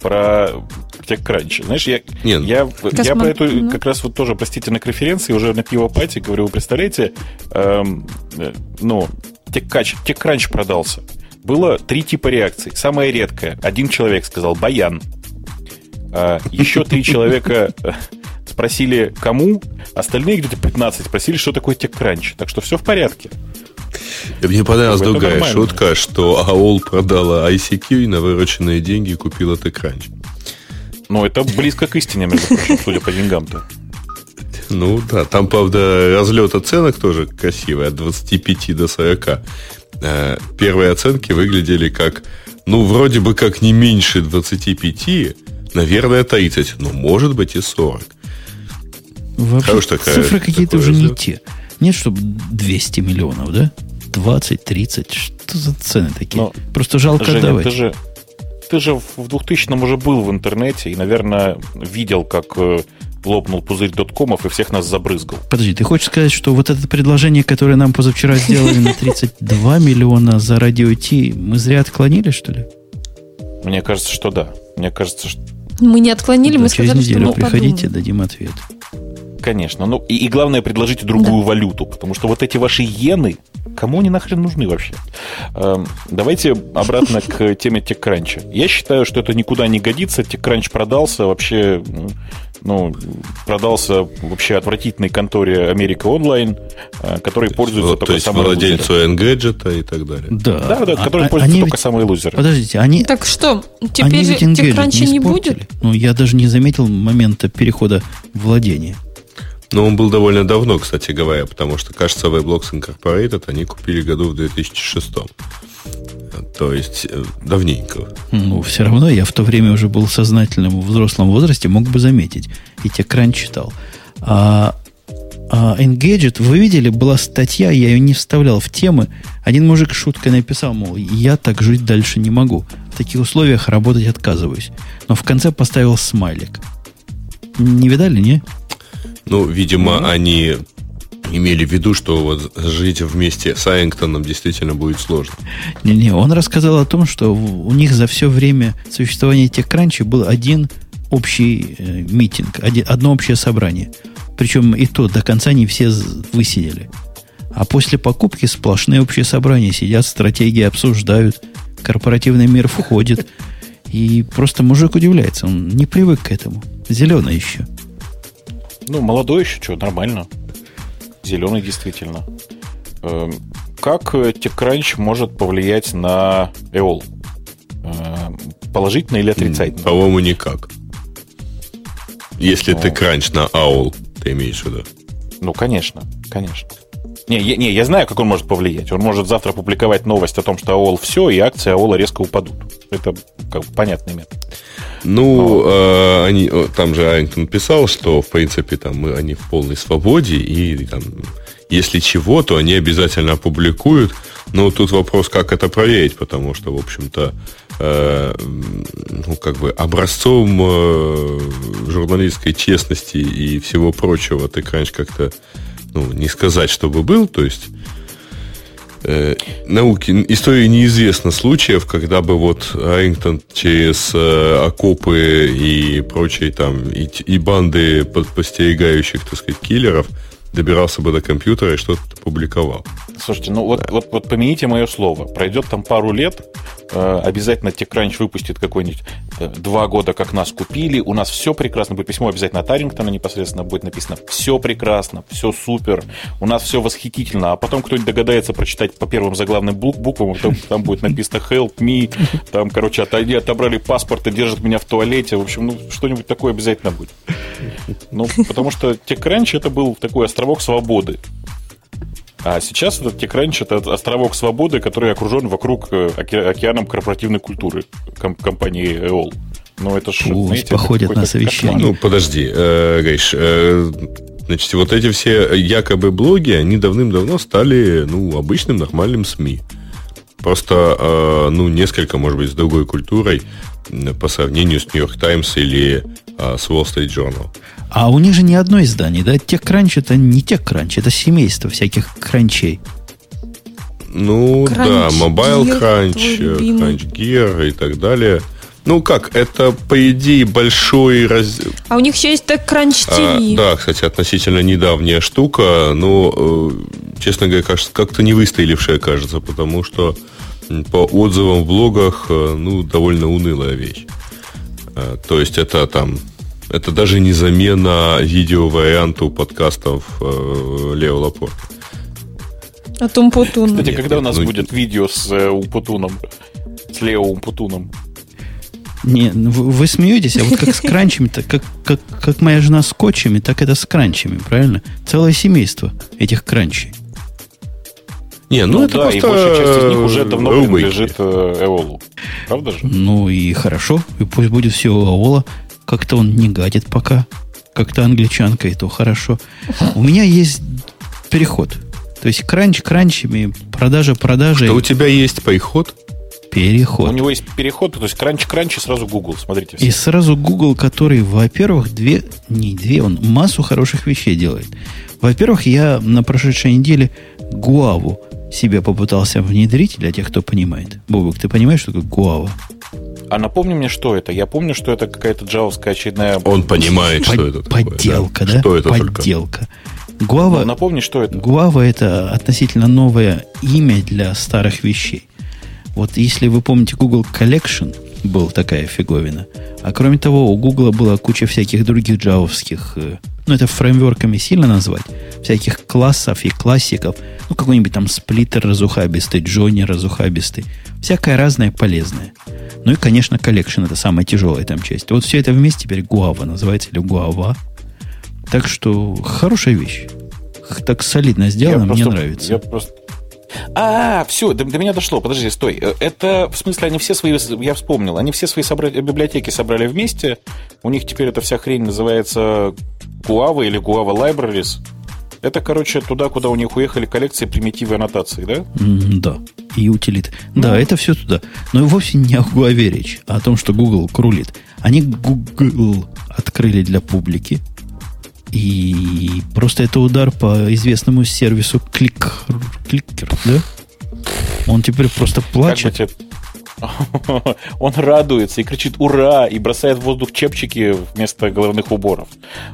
Про TechCrunch. Знаешь, я, Нет. я, я про эту ну. как раз вот тоже, простите, на конференции уже на пивопате говорю, вы представляете, эм, э, ну, TechCrunch, TechCrunch продался. Было три типа реакций. Самая редкая. Один человек сказал «Баян». А, еще три человека спросили, кому, остальные где-то 15 спросили, что такое TechCrunch. Так что все в порядке. И мне понравилась другая шутка, что AOL продала ICQ и на вырученные деньги купила TechCrunch. Ну, это близко к истине, между прочим, судя по деньгам-то. [LAUGHS] Ну да, там, правда, разлет оценок тоже красивый, от 25 до 40. Э, первые оценки выглядели как, ну, вроде бы как не меньше 25, наверное, 30, но может быть и 40. Вообще, такая, цифры какие-то уже не те. Нет, чтобы 200 миллионов, да? 20, 30, что за цены такие? Но, Просто жалко Женя, давать. Ты же, ты же в 2000-м уже был в интернете и, наверное, видел, как э, лопнул пузырь доткомов и всех нас забрызгал. Подожди, ты хочешь сказать, что вот это предложение, которое нам позавчера сделали на 32 миллиона за радио Ти, мы зря отклонили, что ли? Мне кажется, что да. Мне кажется, что... Мы не отклонили, мы сказали, через неделю что мы приходите, подумаем. дадим ответ. Конечно. Ну, и, и главное, предложите другую да. валюту, потому что вот эти ваши иены, кому они нахрен нужны вообще? Эм, давайте обратно к [LAUGHS] теме TechCrunch. Я считаю, что это никуда не годится. TechCrunch продался вообще ну, продался вообще отвратительной конторе Америка Онлайн, э, который пользуется вот, только то есть самые владельцу Engadget и так далее. Да, да, да который а, пользуется только ведь, самые лузеры. Подождите, они... Так что, теперь TechCrunch не, не будет? Ну, я даже не заметил момента перехода владения. Но он был довольно давно, кстати говоря, потому что, кажется, Weblogs Incorporated они купили году в 2006. То есть э, давненько. Ну, все равно я в то время уже был сознательным в взрослом возрасте, мог бы заметить. И текран читал. А, а Engadget, вы видели, была статья, я ее не вставлял в темы. Один мужик шуткой написал, мол, я так жить дальше не могу. В таких условиях работать отказываюсь. Но в конце поставил смайлик. Не видали, не? Ну, видимо, mm-hmm. они имели в виду, что вот жить вместе с Айнгтоном действительно будет сложно. Не-не, он рассказал о том, что у них за все время существования TechCrunch был один общий э, митинг, один, одно общее собрание. Причем и то до конца не все высидели. А после покупки сплошные общие собрания сидят, стратегии обсуждают, корпоративный мир входит. [LAUGHS] И просто мужик удивляется, он не привык к этому. Зеленый еще. Ну, молодой еще, что, нормально. Зеленый действительно. Эм, как TechCrunch может повлиять на EOL? Эм, положительно или отрицательно? По-моему, никак. Если ну, TechCrunch на AOL, ты имеешь в виду? Ну, конечно, конечно. Не, я, не, я знаю, как он может повлиять. Он может завтра публиковать новость о том, что AOL все, и акции AOL резко упадут. Это как бы понятный метод. Ну, э, они, там же Айнгтон писал, что, в принципе, там мы, они в полной свободе, и там, если чего, то они обязательно опубликуют. Но тут вопрос, как это проверить, потому что, в общем-то, э, ну, как бы образцом э, журналистской честности и всего прочего ты раньше как-то, ну, не сказать, чтобы был, то есть э, науки, истории неизвестно случаев, когда бы вот Рингтон через э, окопы и прочие там, и, и банды подстерегающих, так сказать, киллеров добирался бы до компьютера и что-то публиковал. Слушайте, ну вот, вот, вот помяните мое слово. Пройдет там пару лет, Э, обязательно TechCrunch выпустит какой-нибудь э, два года, как нас купили, у нас все прекрасно, будет письмо обязательно от Арингтона непосредственно будет написано, все прекрасно, все супер, у нас все восхитительно, а потом кто-нибудь догадается прочитать по первым заглавным буквам, там, там будет написано help me, там, короче, отойди, отобрали паспорт и держат меня в туалете, в общем, ну, что-нибудь такое обязательно будет. Ну, потому что TechCrunch это был такой островок свободы. А сейчас этот TechCrunch – это островок свободы, который окружен вокруг э, океаном корпоративной культуры компании EOL. Ну, это же, знаете, походят это на совещание. Ну, подожди, э, Гриш, э, значит, вот эти все якобы блоги, они давным-давно стали, ну, обычным нормальным СМИ. Просто, э, ну, несколько, может быть, с другой культурой по сравнению с Нью-Йорк Таймс или э, с Wall Street Journal. А у них же не одно издание, да? Техкранч это не Техкранч, это семейство всяких кранчей. Ну Crunch да, Mobile Crunch, Crunch Gear и так далее. Ну как, это по идее большой раз... А у них еще есть так Crunch TV. А, да, кстати, относительно недавняя штука, но, э, честно говоря, кажется, как-то не выстрелившая, кажется, потому что по отзывам в блогах, э, ну, довольно унылая вещь. Э, то есть это там Это даже не замена видео-варианту подкастов э, Лео Лапорта. А Тумпутун. Кстати, Нет, когда у нас ну- будет видео с э, Умпутуном? С Лео Умпутуном? Не, ну вы, вы смеетесь, а вот как с [LAUGHS] кранчами, так как, как, как моя жена с скотчами, так это с кранчами, правильно? Целое семейство этих кранчей. Не, ну, Ну, это да, просто и большая часть из них уже давно рубрики. принадлежит э, Эолу. Правда же? Ну и хорошо, и пусть будет все у Аола. Как-то он не гадит пока. Как-то англичанка, и то хорошо. У меня есть переход. То есть кранч кранчами, продажа продажей, Да у тебя есть приход? переход. У него есть переход, то есть кранч-кранч и сразу Google. Смотрите. все. И сразу Google, который, во-первых, две, не две, он массу хороших вещей делает. Во-первых, я на прошедшей неделе Гуаву себе попытался внедрить, для тех, кто понимает. Бобок, ты понимаешь, что такое Гуава? А напомни мне, что это. Я помню, что это какая-то джавовская очередная... Он понимает, что это такое. Подделка, да? Что это только? Подделка. Ну, Гуава, напомни, что это. Гуава это относительно новое имя для старых вещей. Вот если вы помните Google Collection, был такая фиговина. А кроме того, у Google была куча всяких других джавовских, э, ну это фреймворками сильно назвать, всяких классов и классиков. Ну какой-нибудь там сплиттер разухабистый, Джонни разухабистый. Всякое разное полезное. Ну и, конечно, Collection это самая тяжелая там часть. Вот все это вместе теперь Guava называется, или Guava. Так что хорошая вещь. Так солидно сделано, Я мне просто- нравится. Я просто... А, все, до, до меня дошло. Подожди, стой. Э, Это, в смысле, они все свои, я вспомнил, они все свои собра- библиотеки собрали вместе. У них теперь эта вся хрень называется Guava или Guava Libraries. Это, короче, туда, куда у них уехали коллекции примитивы аннотации, да? М, Да, и утилит. Ну. Да, это все туда. Но и вовсе не о Гуаве речь, а о том, что Google крулит. Они Google открыли для публики. И просто это удар по известному сервису Клик, Кликер, да? Он теперь просто Как бы плачет. тебе- [LAUGHS] Он радуется и кричит «Ура!» и бросает в воздух чепчики вместо головных уборов.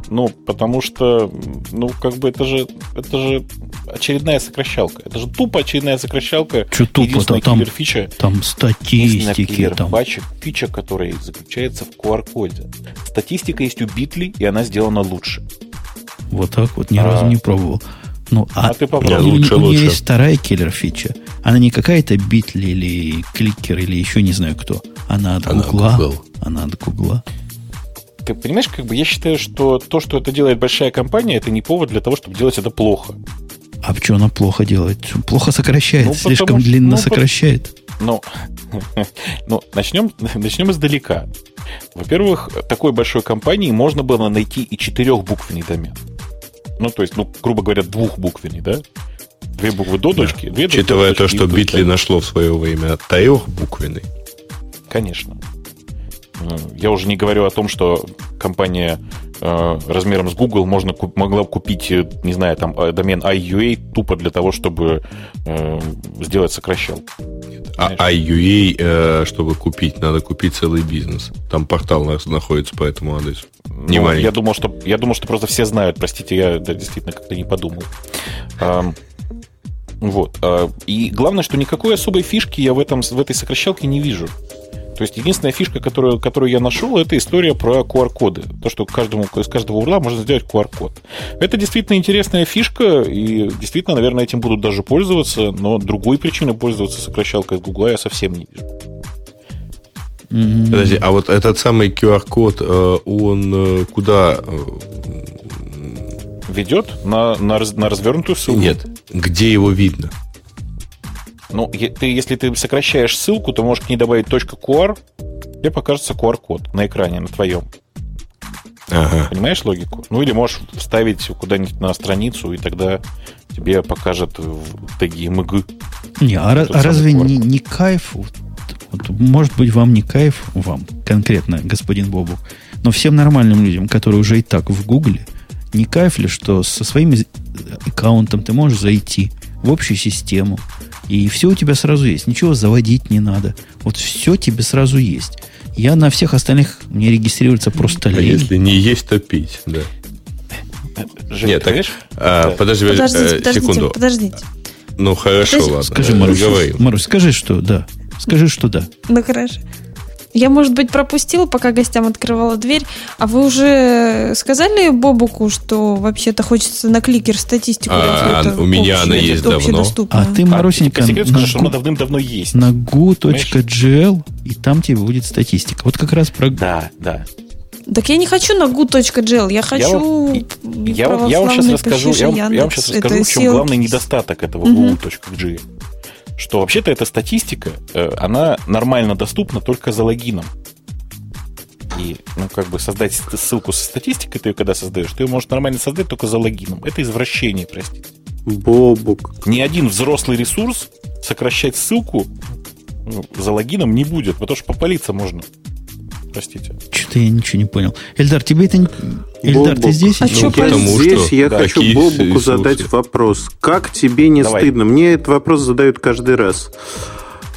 Ну, потому что, ну, как бы это же, это же очередная сокращалка. Это же тупо очередная сокращалка. Чё тупо-то? Там- киллер-фича, Там статистики, там киллер-фича, фича, которая заключается в QR-коде. Статистика есть у Bitly, и она сделана лучше. Вот так вот, ни А. разу не пробовал. Ну, а, А ты у- попробуй. у, Лучше, у нее лучше. есть вторая киллер-фича. Она не какая-то битли или кликер, или еще не знаю кто. Она от Она Гугла. Google. Она от Гугла. Ты понимаешь, как бы я считаю, что то, что это делает большая компания, это не повод для того, чтобы делать это плохо. А что она плохо делает? Плохо сокращает, Ну, потому слишком что- длинно ну, сокращает. Ну, [LAUGHS] ну начнем, начнем издалека. Во-первых, такой большой компании можно было найти и четырехбуквенный домен. Ну, то есть, ну, грубо говоря, двухбуквенный, да? Две буквы до точки, две до Учитывая то, точки и что до Битли нашло в свое время трехбуквенный. Конечно. Э, Я уже не говорю о том, что компания размером с Google можно, могла купить, э, не знаю, там э, домен IUA тупо для того, чтобы э, сделать сокращалку. А. IUA, чтобы купить, надо купить целый бизнес. Там портал на- находится по этому адресу. Не Ну, я думал, что я думал, что просто все знают. Простите, я да, действительно как-то не подумал. Вот. а, И главное, что никакой особой фишки я в, этом, в этой сокращалке не вижу. То есть единственная фишка, которую, которую я нашел, это история про QR-коды. То, что каждому, из каждого урла можно сделать QR-код. Это действительно интересная фишка, и действительно, наверное, этим будут даже пользоваться, но другой причины пользоваться сокращалкой из Гугла я совсем не вижу. Подожди, а вот этот самый QR-код, э, он э, куда... э, Ведет на, на, на развернутую ссылку. Нет, где его видно? Ну, ты, если ты сокращаешь ссылку, то можешь к ней добавить .qr, тебе покажется QR-код на экране, на твоем. Ага. Понимаешь логику? Ну, или можешь вставить куда-нибудь на страницу, и тогда тебе покажет в теги МГ. Не, а, ра- Тот а разве QR-код. не, не кайф? Вот, вот, может быть, вам не кайф, вам конкретно, господин Бобу, но всем нормальным людям, которые уже и так в Гугле, не кайф ли, что со своим аккаунтом ты можешь зайти в общую систему, и все у тебя сразу есть, ничего заводить не надо. Вот все тебе сразу есть. Я на всех остальных, мне регистрируется просто А лень. если не есть, то пить, да. Жень, Нет, так, а, Да. подожди, Подождите, э, подождите, секунду. подождите. Ну, хорошо, Подожди, ладно. Скажи, Марусь. Марусь, скажи, что да. Скажи, что да. Ну хорошо. Я, может быть, пропустила, пока гостям открывала дверь. А вы уже сказали Бобуку, что вообще-то хочется на кликер статистику? А, у меня она есть давно. А ты, А, Марусенька, секрету на, что она давным-давно есть. на gu.gl, и там тебе будет статистика. Вот как раз про... Да, да. Так я не хочу на good.gl, я хочу Я, вам- я вам сейчас расскажу, я, я вам сейчас расскажу, в чем главный недостаток этого. Google.g. Что вообще-то эта статистика, э, она нормально доступна только за логином. И, ну, как бы создать ссылку со статистикой, ты ее когда создаешь, ты ее можешь нормально создать только за логином. Это извращение, простите. Бобук. Ни один взрослый ресурс сокращать ссылку ну, за логином не будет, потому что попалиться можно. Простите. Что-то я ничего не понял. Эльдар, тебе это... не- Эльдар, ты здесь? А еще? чё Я потому здесь что я да, хочу такие Бобуку задать вопрос. Как тебе не Давай. стыдно? Мне этот вопрос задают каждый раз.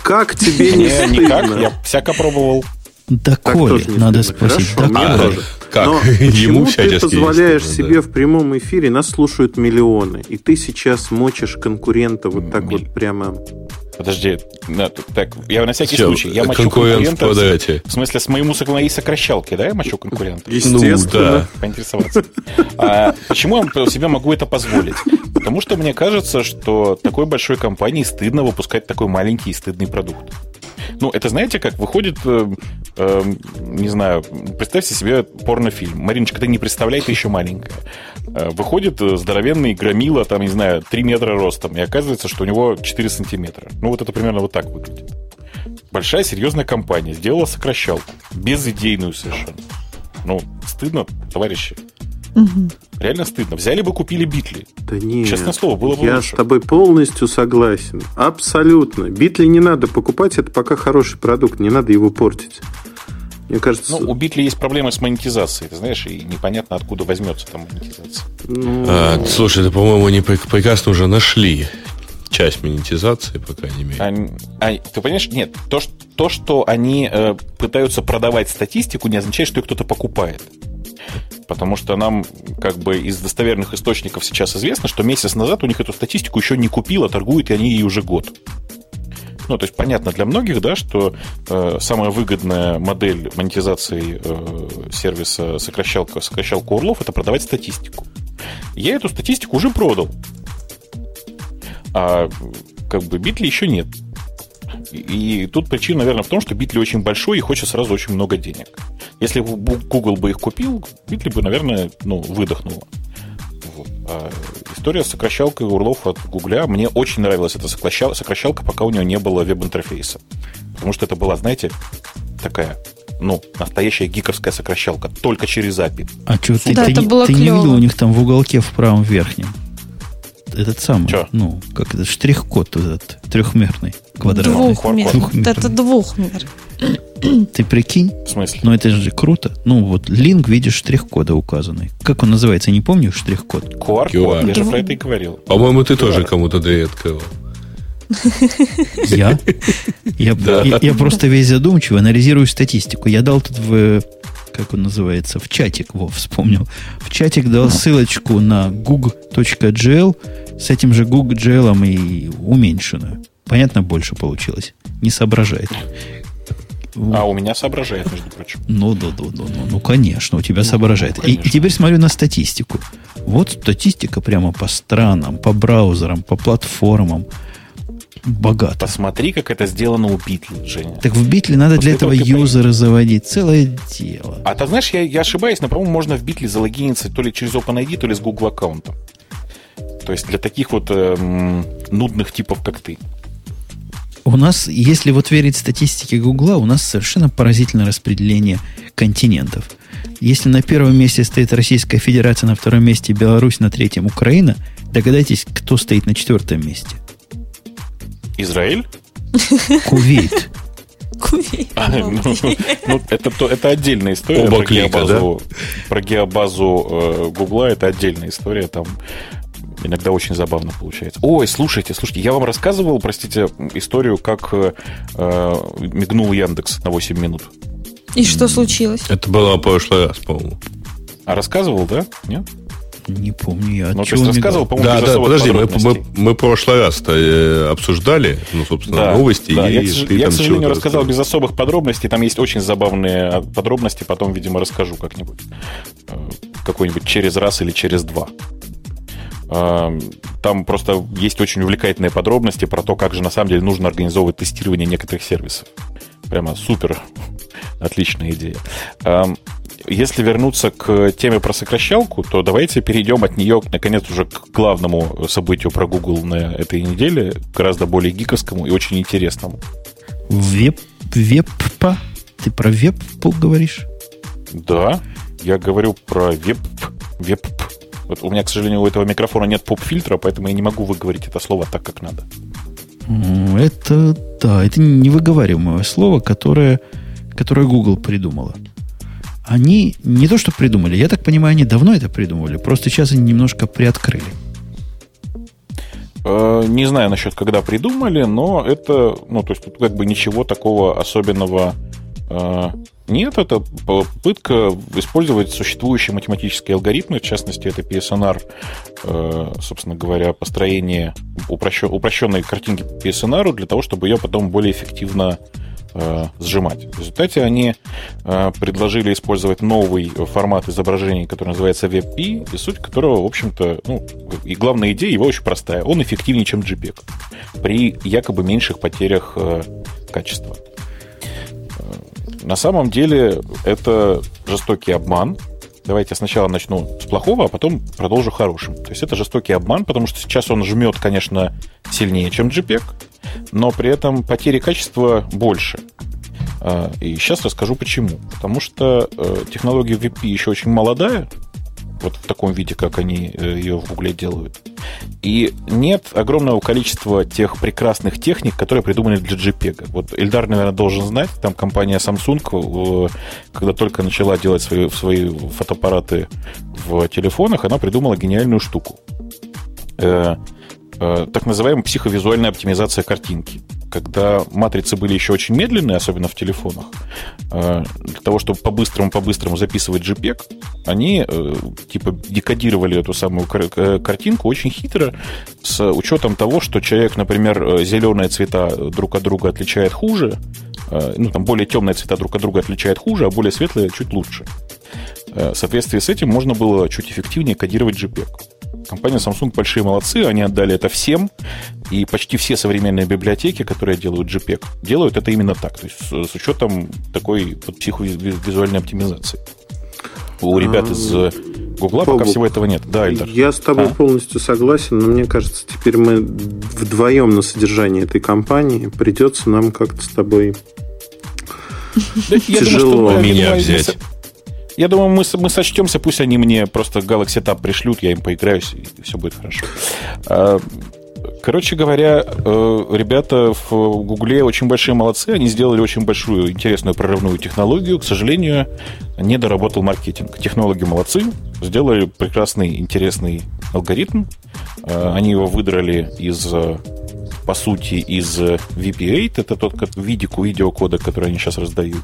Как тебе не Не, никак, стыдно? я всяко пробовал. Да, Так Коля, надо стыдно. спросить. Хорошо, Да, мне тоже. Как? Но [LAUGHS] Ему почему ты позволяешь есть, себе да. в прямом эфире, нас слушают миллионы, и ты сейчас мочишь конкурента вот так Миль- вот прямо... Подожди, на- так, я на всякий Всё, случай, я мочу конкурент в конкурента, в- в смысле, с моему моей сокращалки, да, я мочу конкурента? Естественно. да. Поинтересоваться. А почему я себе могу это позволить? Потому что мне кажется, что такой большой компании стыдно выпускать такой маленький и стыдный продукт. Ну, это знаете, как выходит, э, э, не знаю, представьте себе порнофильм. Мариночка, ты не представляй, ты еще маленькая. Э, выходит э, здоровенный громила, там, не знаю, 3 метра ростом, и оказывается, что у него 4 сантиметра. Ну, вот это примерно вот так выглядит. Большая серьезная компания сделала сокращалку. Безидейную совершенно. Ну, стыдно, товарищи. Мгм. Реально стыдно. Взяли бы, купили битли. Да нет. Честное слово, было бы Я лучше. с тобой полностью согласен. Абсолютно. Битли не надо покупать, это пока хороший продукт, не надо его портить. Мне кажется, Ну, у Битли есть проблемы с монетизацией, ты знаешь, и непонятно, откуда возьмется там монетизация. ну, А, слушай, это, по-моему, они прек- прекрасно уже нашли часть монетизации, по крайней мере. Они- а, ты понимаешь, нет, то, что, то, что они э, пытаются продавать статистику, не означает, что ее кто-то покупает. Потому что нам как бы из достоверных источников сейчас известно, что месяц назад у них эту статистику еще не купила, торгуют и они ей уже год. Ну, то есть понятно для многих, да, что э, самая выгодная модель монетизации э, сервиса сокращалка, сокращалка урлов это продавать статистику. Я эту статистику уже продал. А как бы Битли еще нет. И, и тут причина, наверное, в том, что Битли очень большой и хочет сразу очень много денег. Если бы Google бы их купил, Битли бы, наверное, ну, выдохнула. Вот. А история с сокращалкой урлов от Гугля. Мне очень нравилась эта сокращал- сокращалка, пока у нее не было веб-интерфейса. Потому что это была, знаете, такая, ну, настоящая гиковская сокращалка, только через API. А что, ты, Да, ты это не- было ты не видел у них там в уголке в правом верхнем? Этот самый, Чё? ну, как это, штрих-код вот этот, трехмерный, квадратный. Двухмер. Двухмерный. Это двухмер. Ты прикинь, В смысле? ну это же круто. Ну вот, линк, видишь, штрих-кода указанный. Как он называется, не помню, штрих-код. QR, QR. я же про это и говорил. По-моему, ты тоже кому-то дверь открыл. Я? [LAUGHS] Я, Да. я, я просто весь задумчивый, анализирую статистику. Я дал тут в, как он называется, в чатик, во, вспомнил. В чатик дал ссылочку на gug.gl с этим же gug.gl и уменьшенную. Понятно, больше получилось. Не соображает. А у меня соображает, между прочим. Ну, да, да, да, ну, ну, конечно, у тебя соображает. ну, и, и теперь смотрю на статистику. Вот статистика прямо по странам, по браузерам, по платформам. Богато. Посмотри, как это сделано у Битли, Женя. Так в битле надо После для этого юзеры заводить. Целое дело. А ты знаешь, я, я ошибаюсь, но, по-моему, можно в Битле залогиниться то ли через OpenID, то ли с Google аккаунтом. То есть для таких вот эм, нудных типов, как ты. У нас, если вот верить статистике Гугла, у нас совершенно поразительное распределение континентов. Если на первом месте стоит Российская Федерация, на втором месте Беларусь, на третьем Украина, догадайтесь, кто стоит на четвертом месте. Израиль? Кувейт. Кувейт. [LAUGHS] А, ну, [LAUGHS] ну, это, то- это отдельная история. Оба про клика, геобазу, про геобазу э, Гугла это отдельная история. Там иногда очень забавно получается. Ой, слушайте, слушайте, я вам рассказывал, простите, историю, как э, э, мигнул Яндекс на 8 минут. И что случилось? Это было в прошлый раз, по-моему. А рассказывал, да? Нет? Не помню я. Ну, есть рассказывал, по-моему, Да, без да, подожди, мы, мы, мы прошлый раз э, обсуждали, ну, собственно, Да, новости, да. и я, ты я, там к сожалению, рассказал. без особых подробностей. Там есть очень забавные а, подробности, потом, видимо, расскажу как-нибудь. Э, Какой-нибудь через раз или через два. Э, Там просто есть очень увлекательные подробности про то, как же на самом деле нужно организовывать тестирование некоторых сервисов. Прямо супер отличная идея. Если вернуться к теме про сокращалку, то давайте перейдем от нее, наконец, уже к главному событию про Google на этой неделе, гораздо более гиковскому и очень интересному. Веб, веб-па? Ты про веб говоришь? Да, я говорю про веб. веб. Вот у меня, к сожалению, у этого микрофона нет поп-фильтра, поэтому я не могу выговорить это слово так, как надо. Это, да, это невыговариваемое слово, которое, которое Google придумала. Они не то что придумали, я так понимаю, они давно это придумывали, просто сейчас они немножко приоткрыли. Э, Не знаю насчет, когда придумали, но это, ну, то есть тут как бы ничего такого особенного э, нет. Это попытка использовать существующие математические алгоритмы, в частности, это PSNR, э, собственно говоря, построение упрощен- упрощенной картинки PSNR для того, чтобы ее потом более эффективно э, сжимать. В результате они э, предложили использовать новый формат изображений, который называется WebP, и суть которого, в общем-то, ну, и главная идея его очень простая. Он эффективнее, чем JPEG при якобы меньших потерях качества. На самом деле это жестокий обман. Давайте сначала начну с плохого, а потом продолжу хорошим. То есть это жестокий обман, потому что сейчас он жмет, конечно, сильнее, чем JPEG, но при этом потери качества больше. А, И сейчас расскажу почему. Потому что э, технология VP еще очень молодая, вот в таком виде, как они э, ее в Гугле делают. И нет огромного количества тех прекрасных техник, которые придуманы для JPEG. Вот Эльдар, наверное, должен знать, там компания Samsung, э, когда только начала делать свои, свои фотоаппараты в телефонах, она придумала гениальную штуку. Э, так называемая психовизуальная оптимизация картинки. Когда матрицы были еще очень медленные, особенно в телефонах, э, для того, чтобы по-быстрому-по-быстрому записывать JPEG, они э, типа декодировали эту самую кар- картинку очень хитро, с учетом того, что человек, например, зеленые цвета друг от друга отличает хуже, ну, там более темные цвета друг от друга отличает хуже, а более светлые чуть лучше. В соответствии с этим можно было чуть эффективнее кодировать JPEG. Компания Samsung большие молодцы, они отдали это всем, и почти все современные библиотеки, которые делают JPEG, делают это именно так, то есть с, с учетом такой вот психовизуальной оптимизации. У ребят из э, Гугла пока всего этого нет. Да, Эльдар? Я с тобой А? полностью согласен, но мне кажется, теперь мы вдвоем на содержании этой компании придется нам как-то с тобой Тяжело думаю, что мы- меня взять. Я думаю, мы, мы сочтемся, пусть они мне просто Galaxy Tab пришлют, я им поиграюсь, и все будет хорошо. А, Короче говоря, э, ребята в Гугле очень большие молодцы, они сделали очень большую интересную прорывную технологию. К сожалению, не доработал маркетинг. Технологи молодцы, сделали прекрасный, интересный алгоритм. Э, Они его выдрали из по сути, из э, VP8, это тот как видику видеокодек, который они сейчас раздают.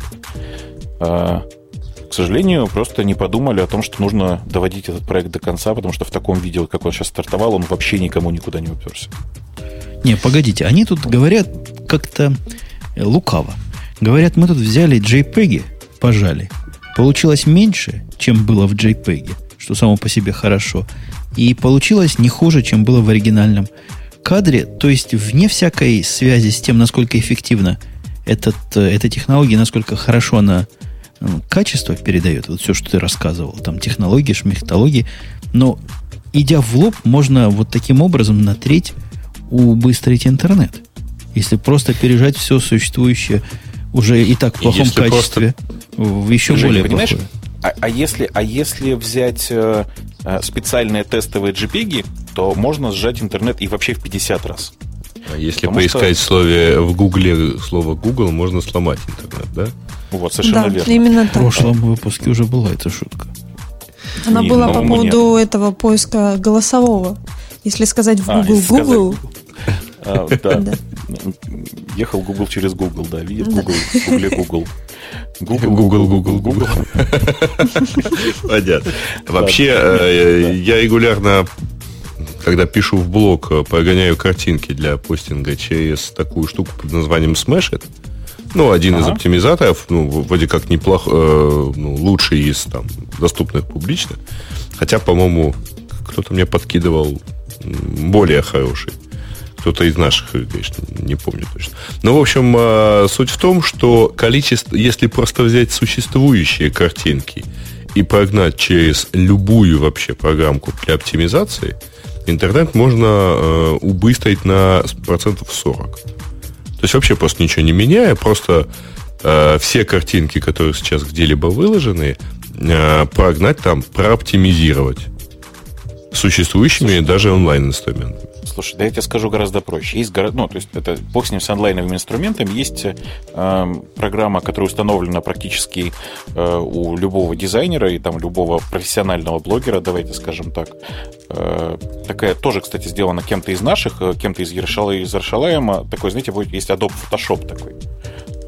К сожалению, просто не подумали о том, что нужно доводить этот проект до конца, потому что в таком виде, как он сейчас стартовал, он вообще никому никуда не уперся. Не, погодите, они тут говорят как-то э, лукаво. Говорят, мы тут взяли JPEG, пожали. Получилось меньше, чем было в JPEG, что само по себе хорошо. И получилось не хуже, чем было в оригинальном кадре. То есть, вне всякой связи с тем, насколько эффективно этот, э, эта технология, насколько хорошо она качество передает, вот все, что ты рассказывал, там технологии, шмехтологии, но идя в лоб, можно вот таким образом натреть убыстрить интернет. Если просто пережать все существующее уже и так в плохом Если качестве в еще Женя, более понимаешь, плохое. А, а если, а если взять э, э, специальные тестовые JPEG, то можно сжать интернет и вообще в 50 раз. А если Потому поискать в слове в Гугле слово Google, можно сломать интернет, да? Вот, совершенно да, верно. именно В так. прошлом выпуске уже была эта шутка. Она Не, была по по-моему, поводу этого поиска голосового. Если сказать в А, Google сказать Google, А, да. Да. Ехал Google через Google, да, видит. Google, в Гугле Google. Google, Google, Google, Google. [LAUGHS] Понятно. Вообще, э, я регулярно когда пишу в блог, э, прогоняю картинки для постинга через такую штуку под названием Smash Ну, один ага. из оптимизаторов, ну, вроде как неплох, э, ну, лучший из там доступных публично. Хотя, по-моему, кто-то мне подкидывал более хороший. Кто-то из наших, конечно, не помню точно. Но, в общем, э, суть в том, что количество, если просто взять существующие картинки и прогнать через любую вообще программку для оптимизации, интернет можно э, убыстрить на процентов 40. То есть вообще просто ничего не меняя, просто э, все картинки, которые сейчас где-либо выложены, э, прогнать там, прооптимизировать существующими даже онлайн-инструментами. Слушай, да я тебе скажу гораздо проще. Есть, ну, то есть это бог с ним с онлайновыми инструментами. Есть э, программа, которая установлена практически э, у любого дизайнера и там любого профессионального блогера, давайте скажем так. Э, такая тоже, кстати, сделана кем-то из наших, э, кем-то из Ершала из Ершалаема. Такой, знаете, будет есть Adobe Photoshop такой.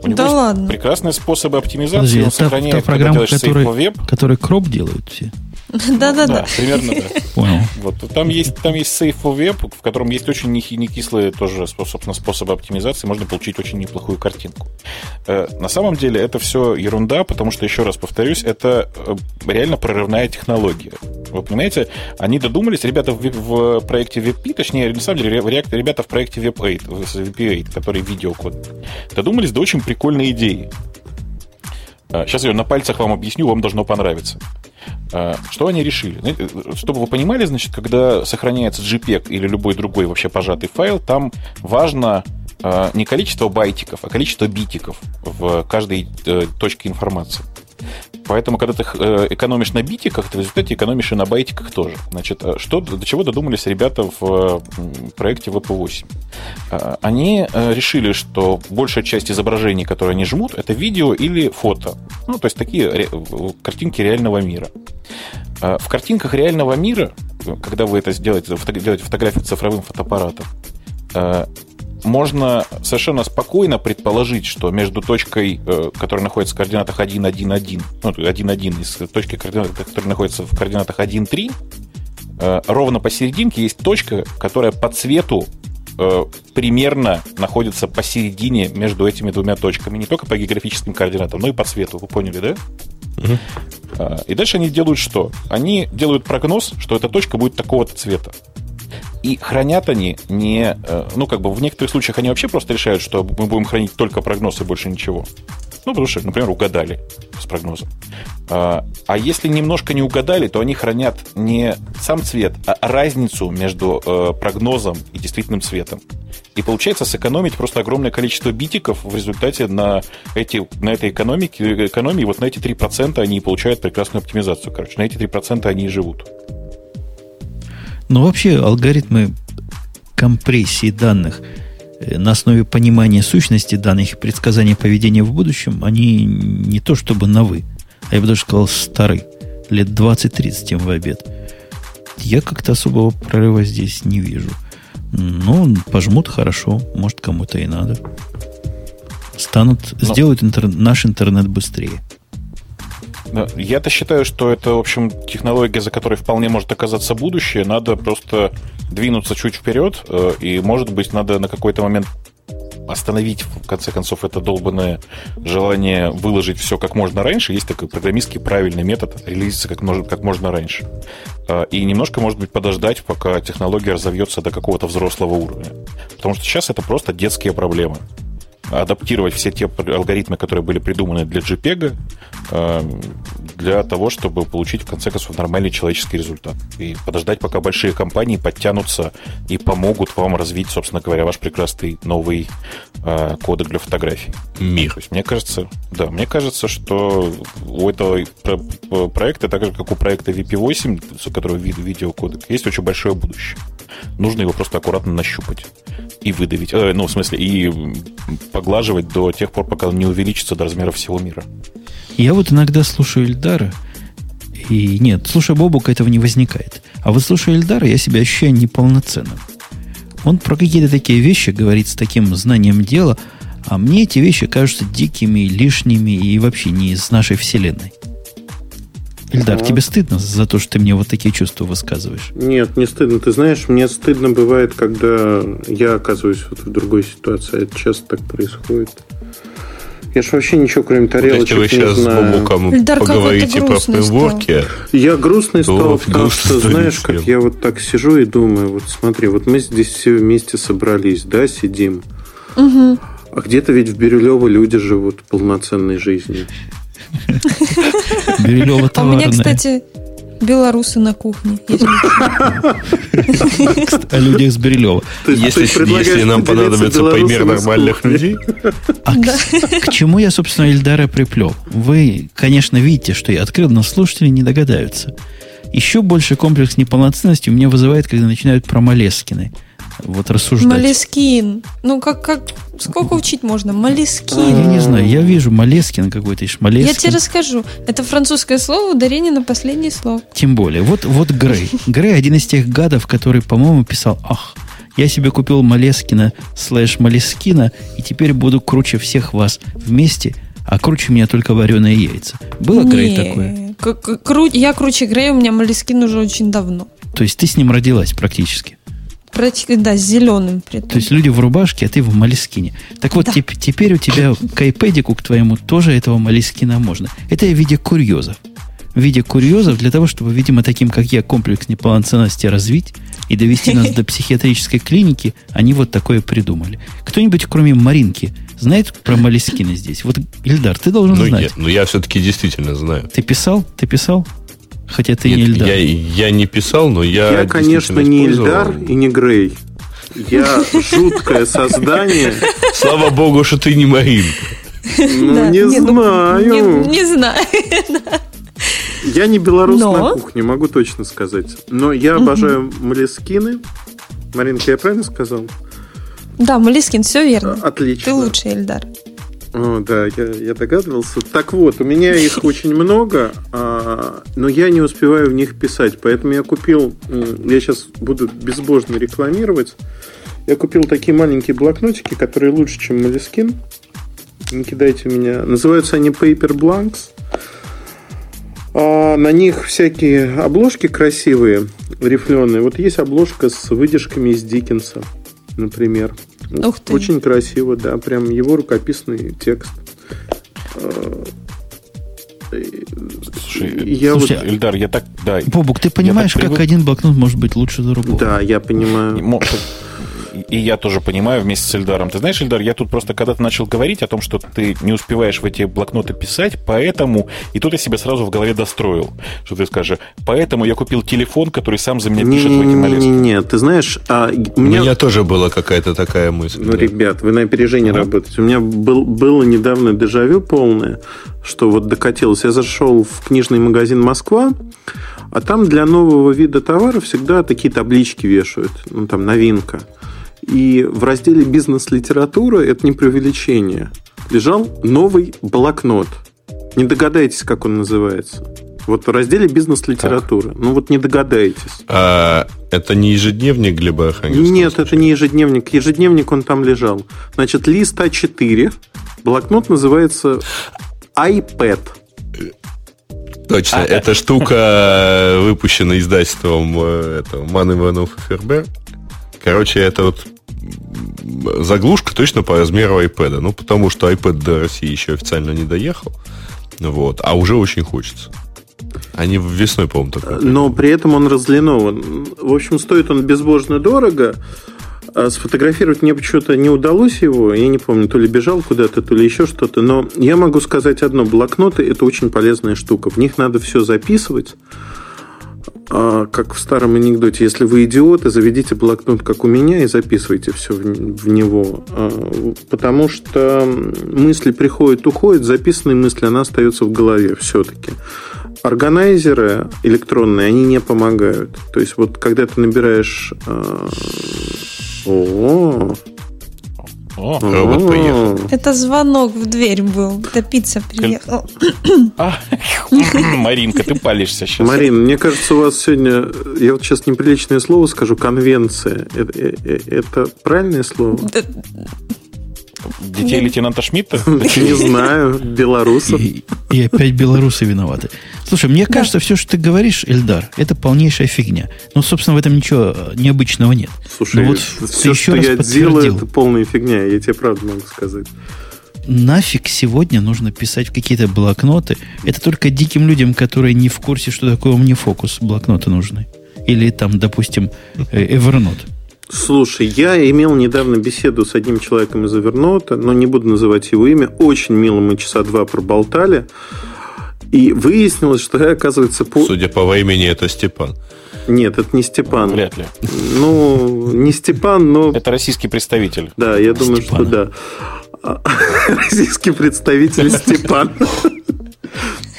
У него да есть ладно. прекрасные способы оптимизации. Подожди, он та, сохраняет, та программа, который, который кроп делают все. [LAUGHS] Да-да-да. Примерно, да. [LAUGHS] Понял. Вот. Там есть, там есть Safe for Web, в котором есть очень не кислые тоже, собственно, способы оптимизации. Можно получить очень неплохую картинку. Э, на самом деле это все ерунда, потому что, еще раз повторюсь, это э, реально прорывная технология. Вы понимаете, они додумались, ребята в, в проекте WebP, точнее, на самом деле, ребята в проекте WebP8, WebP8, который видеокод, додумались до очень прикольной идеи. Сейчас э, я на пальцах вам объясню, вам должно понравиться. А, что они решили? Чтобы вы понимали, значит, когда сохраняется JPEG или любой другой вообще пожатый файл, там важно а, не количество байтиков, а количество битиков в каждой э, точке информации. Поэтому, когда ты э, экономишь на битиках, ты в результате экономишь и на байтиках тоже. Значит, э, что, до чего додумались ребята в проекте VP8? Э, они решили, что большая часть изображений, которые они жмут, это видео или фото. Ну, то есть такие картинки реального мира. В картинках реального мира, когда вы это сделаете, делаете фотографию цифровым фотоаппаратом, можно совершенно спокойно предположить, что между точкой, э, которая находится в координатах 1, 1, 1, ну, 1, 1, и точкой, которая находится в координатах 1, 3, э, ровно посерединке есть точка, которая по цвету э, примерно находится посередине между этими двумя точками, не только по географическим координатам, но и по цвету. Вы поняли, да? Угу. И дальше они делают что? Они делают прогноз, что эта точка будет такого-то цвета. И хранят они не... Э, ну, как бы в некоторых случаях они вообще просто решают, что мы будем хранить только прогноз и больше ничего. Ну, потому что, например, угадали с прогнозом. А, а если немножко не угадали, то они хранят не сам цвет, а разницу между э, прогнозом и действительным цветом. И получается сэкономить просто огромное количество битиков в результате на, эти, на этой экономике, экономии, вот на эти 3% они получают прекрасную оптимизацию. Короче, на эти 3% они и живут. Но вообще алгоритмы компрессии данных э, на основе понимания сущности данных и предсказания поведения в будущем, они не то чтобы новы, а я бы даже сказал старый, лет 20-30 им в обед. Я как-то особого прорыва здесь не вижу. Ну, пожмут хорошо, может, кому-то и надо. Станут, Но... сделают интер, наш интернет быстрее. Я-то считаю, что это, в общем, технология, за которой вполне может оказаться будущее. Надо просто двинуться чуть вперед, э, и, может быть, надо на какой-то момент остановить, в конце концов, это долбанное желание выложить все как можно раньше. Есть такой программистский правильный метод релизиться как можно, как можно раньше. Э, и немножко, может быть, подождать, пока технология разовьется до какого-то взрослого уровня. Потому что сейчас это просто детские проблемы адаптировать все те алгоритмы, которые были придуманы для JPEG, э, для того, чтобы получить, в конце концов, нормальный человеческий результат. И подождать, пока большие компании подтянутся и помогут вам развить, собственно говоря, ваш прекрасный новый э, кодек для фотографий. Мир. То есть, мне кажется, да, мне кажется, что у этого проекта, так же, как у проекта VP8, с которого видеокодек, есть очень большое будущее. Нужно его просто аккуратно нащупать и выдавить. Э, ну, в смысле, и поглаживать до тех пор, пока он не увеличится до размера всего мира. Я вот иногда слушаю Эльдара, и нет, слушая Бобука, этого не возникает. А вот слушая Эльдара, я себя ощущаю неполноценным. Он про какие-то такие вещи говорит с таким знанием дела, А мне эти вещи кажутся дикими, лишними и вообще не из нашей вселенной. Ильдар, Так. тебе стыдно за то, что ты мне вот такие чувства высказываешь? Нет, не стыдно. Ты знаешь, мне стыдно бывает, когда я оказываюсь вот в другой ситуации. Это часто так происходит. Я ж вообще ничего, кроме тарелочек, вы не сейчас с знаю. Бобуком Ильдар, какой ты поговорите про грустный фреймворки, Я грустный стал, Вот, потому грустно что, знаешь, как всем. я вот так сижу и думаю, вот смотри, вот мы здесь все вместе собрались, да, сидим. Мгм. А где-то ведь в Бирюлево люди живут полноценной жизнью. Бирюлево [LAUGHS] А у товарное. меня, кстати, белорусы на кухне. если О людях с есть если, нам понадобится пример нормальных людей, А к, к чему я, собственно, Ильдара приплел? Вы, конечно, видите, что я открыл, но слушатели не догадаются. Еще больше комплекс неполноценности у меня вызывает, когда начинают про Малескины вот рассуждать. Малескин. Ну, как, как, сколько учить можно? Я Малескин. не знаю, я вижу Малескин какой-то, и Шмалескин. Я тебе расскажу. Это французское слово, ударение на последнее слово. Тем более. Вот, вот Грей. Грей один из тех гадов, который, по-моему, писал, ах, я себе купил Малескина слэш Малескина, и теперь буду круче всех вас вместе, а круче меня только вареные яйца. Было Грей такое? к- кру- Я круче Грея, у меня Малескин уже очень давно. То есть ты с ним родилась практически. Практи- Да, с зеленым. при том. То есть люди в рубашке, а ты в Малескине. Так вот, Да. теп- теперь у тебя к айпэдику к твоему тоже этого Малескина можно. Это в виде курьезов. В виде курьезов для того, чтобы, видимо, таким, как я, комплекс неполноценности развить и довести нас [LAUGHS] до психиатрической клиники, они вот такое придумали. Кто-нибудь, кроме Маринки, знает про Малескина здесь? Вот, Ильдар, ты должен ну, знать. нет, ну я все-таки действительно знаю. Ты писал? Ты писал? Хотя ты не Нет, Ильдар. я, я не писал, но я Я, конечно, не. Ильдар и не Грей. Я жуткое создание. Слава богу, что ты не Марин. Ну, Да, не ну, знаю. Не, не знаю. [LAUGHS] Я не белорус на кухне, могу точно сказать. Но я обожаю Малескины. Маринка, я правильно сказал? Да, Малескин, все верно. Отлично. Ты лучший, Эльдар. О, да, я, я догадывался. Так вот, у меня их очень много, а, но я не успеваю в них писать. Поэтому я купил, я сейчас буду безбожно рекламировать. Я купил такие маленькие блокнотики, которые лучше, чем Moleskine. Не кидайте меня. Называются они Paper Blanks. А на них всякие обложки красивые, рифленые. Вот есть обложка с выдержками из Диккенса, например. Ух ты. Очень красиво, да. Прям его рукописный текст. И- Слушай, я Слушайте, вот- Ильдар, я так, да, Бобук, ты понимаешь, как привык- один блокнот может быть лучше другого? да, я понимаю. И я тоже понимаю вместе с Эльдаром. Ты знаешь, Эльдар, я тут просто когда-то начал говорить о том, что ты не успеваешь в эти блокноты писать, поэтому... И тут я себе сразу в голове достроил, что ты скажешь. Поэтому я купил телефон, который сам за меня пишет в эти молитвы. Не-не-не, ты знаешь, а, у У меня... меня тоже была какая-то такая мысль. Ну, да. ребят, вы на опережении Ага. работаете. У меня был, было недавно дежавю полное, что вот докатилось. Я зашел в книжный магазин «Москва», а там для нового вида товара всегда такие таблички вешают. Ну, там новинка. И в разделе «Бизнес-литература» это не преувеличение. Лежал новый блокнот. Не догадаетесь, как он называется. Вот в разделе «Бизнес-литература». Ну, вот не догадаетесь. А это не ежедневник Глеба Архангельского? Нет, это не ежедневник. Ежедневник он там лежал. Значит, лист А4. Блокнот называется iPad. Точно, А, эта штука э, выпущена издательством э, этого, Ман Иванов и ФРБ. Короче, это вот заглушка точно по размеру iPad. Ну, потому что iPad до России еще официально не доехал. Вот, а уже очень хочется. Они весной, по-моему, такой. Но при этом он разлинован. В общем, стоит он безбожно дорого. А Сфотографировать мне почему-то не удалось его. Я не помню, то ли бежал куда-то, то ли еще что-то. Но я могу сказать одно. Блокноты – это очень полезная штука. В них надо все записывать. А, как в старом анекдоте, если вы идиоты, заведите блокнот, как у меня, и записывайте все в, него. А, потому что мысли приходят, уходят, записанные мысли, она остается в голове все-таки. Органайзеры электронные, они не помогают. То есть, вот когда ты набираешь... а, О, Робот приехал. Это звонок в дверь был. Это пицца приехала. а, [LAUGHS] Маринка, ты палишься сейчас. Марин, мне кажется, у вас сегодня, я вот сейчас неприличное слово скажу, конвенция. Это, э- э- это правильное слово? Детей лейтенанта Шмидта? [LAUGHS] Не знаю, белорусов. И, и опять белорусы виноваты. Слушай, мне кажется, все, что ты говоришь, Эльдар, это полнейшая фигня. Ну, собственно, в этом ничего необычного нет. Слушай, Ну вот ты все, еще что раз я делаю, это полная фигня, я тебе правда могу сказать. Нафиг сегодня нужно писать в какие-то блокноты. Это только диким людям, которые не в курсе, что такое OmniFocus, блокноты нужны. Или там, допустим, э, Evernote. Слушай, я имел недавно беседу с одним человеком из Evernote, но не буду называть его имя. Очень мило мы часа два проболтали. И выяснилось, что я, оказывается, по... Судя по времени, это Степан. Нет, это не Степан. Вряд ли. Ну, не Степан, но... Это российский представитель. Да, я думаю, Степана. что да. А, [LAUGHS] Российский представитель Степан.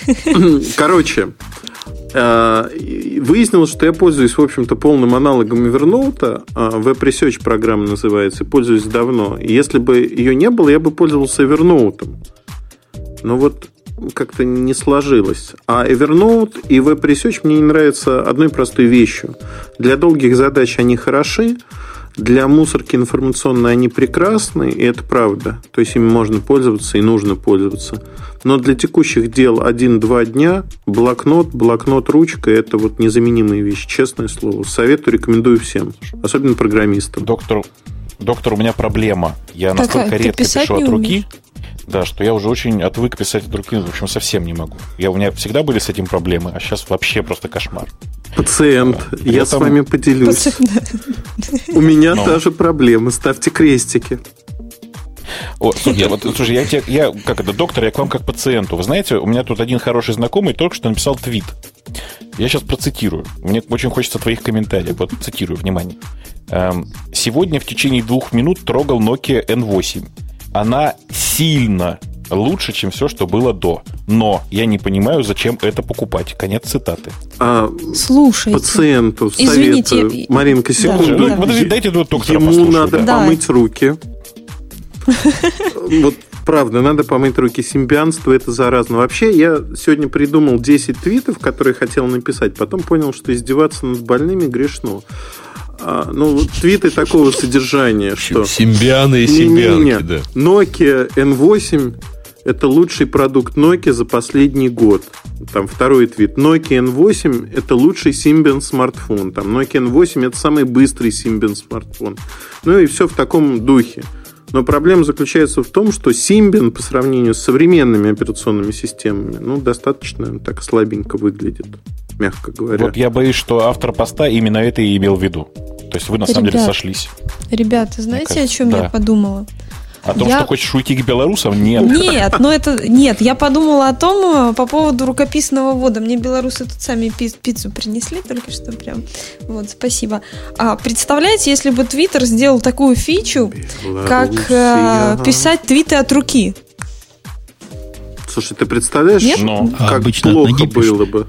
[LAUGHS] Короче, выяснилось, что я пользуюсь, в общем-то, полным аналогом Evernote. а, Web Research программа называется. Пользуюсь давно. Если бы ее не было, я бы пользовался Evernote. Но вот как-то не сложилось. А Evernote и Web Research мне не нравятся одной простой вещью. Для долгих задач они хороши, для мусорки информационной они прекрасны, и это правда. То есть ими можно пользоваться и нужно пользоваться. Но для текущих дел 1-2 дня блокнот, блокнот, ручка – это вот незаменимые вещи, честное слово. Советую, рекомендую всем, особенно программистам. Доктор, доктор, у меня проблема. Я Какая? настолько Ты редко пишу от руки, умеешь? Да, что я уже очень отвык писать от руки, в общем, совсем не могу. Я, у меня всегда были с этим проблемы, а сейчас вообще просто кошмар. Пациент, я с вами поделюсь. У меня Ну. та же проблема. Ставьте крестики. О, слушай, вот, слушай, я, тебе, я как это, доктор, я к вам как пациенту. Вы знаете, у меня тут один хороший знакомый только что написал твит. Я сейчас процитирую. Мне очень хочется твоих комментариев. Вот цитирую, внимание. Эм, Сегодня в течение двух минут трогал Nokia N8. Она сильно лучше, чем все, что было до. Но я не понимаю, зачем это покупать. Конец цитаты. А Слушайте. пациенту Извините, советую. и- Маринка, Да, секунду. да. Подожди, дайте тут доктора Ему послушаю, надо да. Да. помыть руки. [LAUGHS] Вот правда, надо помыть руки. Симбианство это заразно. Вообще, я сегодня придумал 10 твитов, которые хотел написать. Потом понял, что издеваться над больными грешно. А, ну, твиты такого содержания, что... Симбианы и симбианки, да. Nokia N8 это лучший продукт Nokia за последний год. Там второй твит. Nokia N8 это лучший Symbian смартфон. Там Nokia N8 это самый быстрый Symbian смартфон. Ну и все в таком духе. Но проблема заключается в том, что Symbian по сравнению с современными операционными системами, ну, достаточно так слабенько выглядит, мягко говоря. Вот я боюсь, что автор поста именно это и имел в виду. То есть вы на самом деле Ребят. сошлись. Ребята, знаете, о чем да. я подумала? О том, Я- что хочешь уйти к белорусам? Нет. Нет, но это [LAUGHS] нет. Я подумала о том э, по поводу рукописного ввода. Мне белорусы тут сами пи- пиццу принесли только что прям. Вот, спасибо. А представляете, если бы Твиттер сделал такую фичу, как э, Белоруссия. писать твиты от руки? Слушай, ты представляешь, Нет? Но А как обычно плохо пишут. было бы?